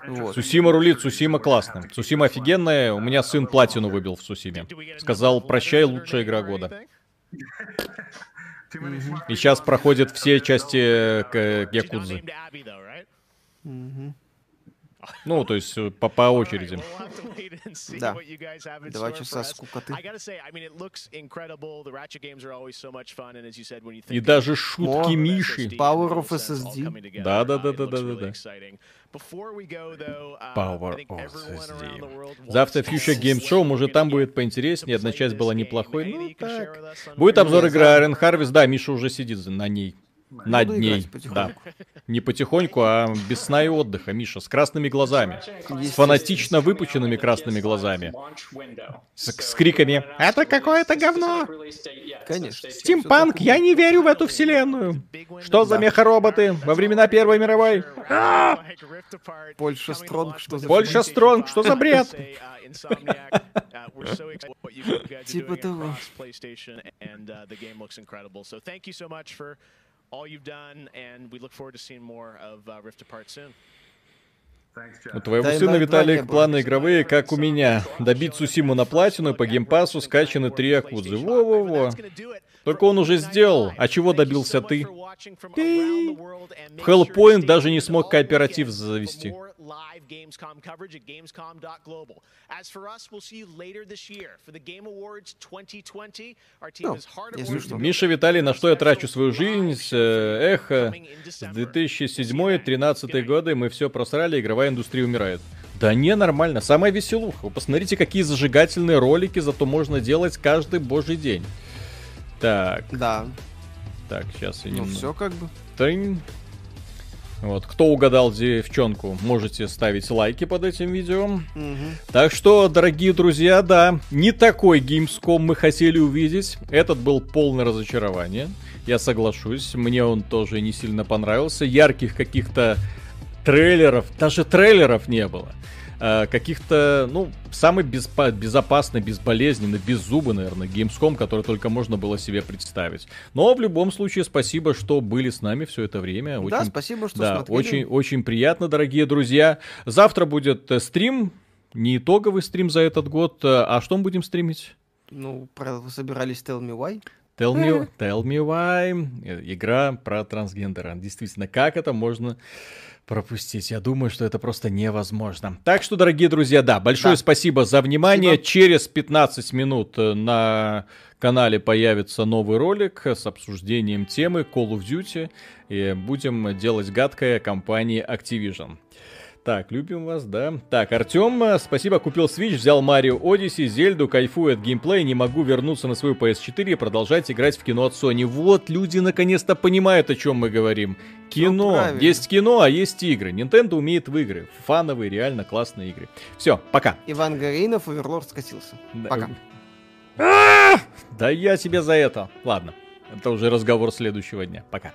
Вот. Сусима рулит, Сусима классно. Сусима офигенная, у меня сын платину выбил в Сусиме. Сказал, прощай, лучшая игра года. И сейчас проходит все части э, Якудзы. Ну, то есть э, по, по очереди. Да. Два часа скукоты. И даже шутки Миши. Power of SSD. Да, да, да, да, да, да, да. Uh, Power of SSD. Завтра Future Game Show, может там будет поинтереснее. Одна часть была неплохой. Ну, так. Будет обзор игры Iron Harvest. Да, Миша уже сидит на ней. Над ней. Да. Не потихоньку, а без сна и отдыха, Миша, с красными глазами. С фанатично выпученными красными глазами. С, с криками «Это какое-то говно!» Конечно. Стимпанк, я не верю в эту вселенную. Что за меха-роботы во времена Первой мировой? А! Польша Стронг, что за Польша Стронг, что за бред? Типа того all you've done, and we look forward to seeing more of uh, Rift Apart soon. У твоего сына, Виталик, планы игровые, как у меня. Добить Сусиму на платину, по геймпасу скачаны три Акудзы. Во-во-во. Только он уже сделал. А чего добился ты? Hellpoint даже не смог кооператив завести. Ну, Миша Виталий, на что я трачу свою жизнь? Э, Эхо, с 2007-2013 годы мы все просрали, игровая индустрия умирает. Да не, нормально. Самая веселуха. Вы посмотрите, какие зажигательные ролики зато можно делать каждый божий день. Так. Да. Так, сейчас я ну, немного... все как бы. Тынь. Вот, кто угадал девчонку, можете ставить лайки под этим видео. Угу. Так что, дорогие друзья, да, не такой Gamescom мы хотели увидеть. Этот был полное разочарование. Я соглашусь, мне он тоже не сильно понравился. Ярких каких-то трейлеров, даже трейлеров не было. Э, каких-то, ну, самый безпо- безопасный, безболезненный, беззубый, наверное, Gamescom, который только можно было себе представить. Но в любом случае, спасибо, что были с нами все это время. Очень, да, спасибо, что да, смотрели. Очень, очень приятно, дорогие друзья. Завтра будет э, стрим, не итоговый стрим за этот год. Э, а что мы будем стримить? Ну, про, вы собирались Tell Me Why? Tell me, tell me why. Игра про трансгендера. Действительно, как это можно пропустить. Я думаю, что это просто невозможно. Так что, дорогие друзья, да, большое да. спасибо за внимание. Спасибо. Через 15 минут э, на канале появится новый ролик с обсуждением темы Call of Duty. И будем делать гадкое компании Activision. Так, любим вас, да. Так, Артем, э, спасибо, купил Switch, взял Марио Odyssey, Зельду, кайфую от геймплея, не могу вернуться на свою PS4 и продолжать играть в кино от Sony. Вот, люди наконец-то понимают, о чем мы говорим. Кино. Есть кино, а есть игры. Nintendo умеет в игры. Фановые, реально классные игры. Все, пока. Иван Горинов, Оверлорд скатился. Пока. А! Да я тебе за это. Ладно, это уже разговор следующего дня. Пока.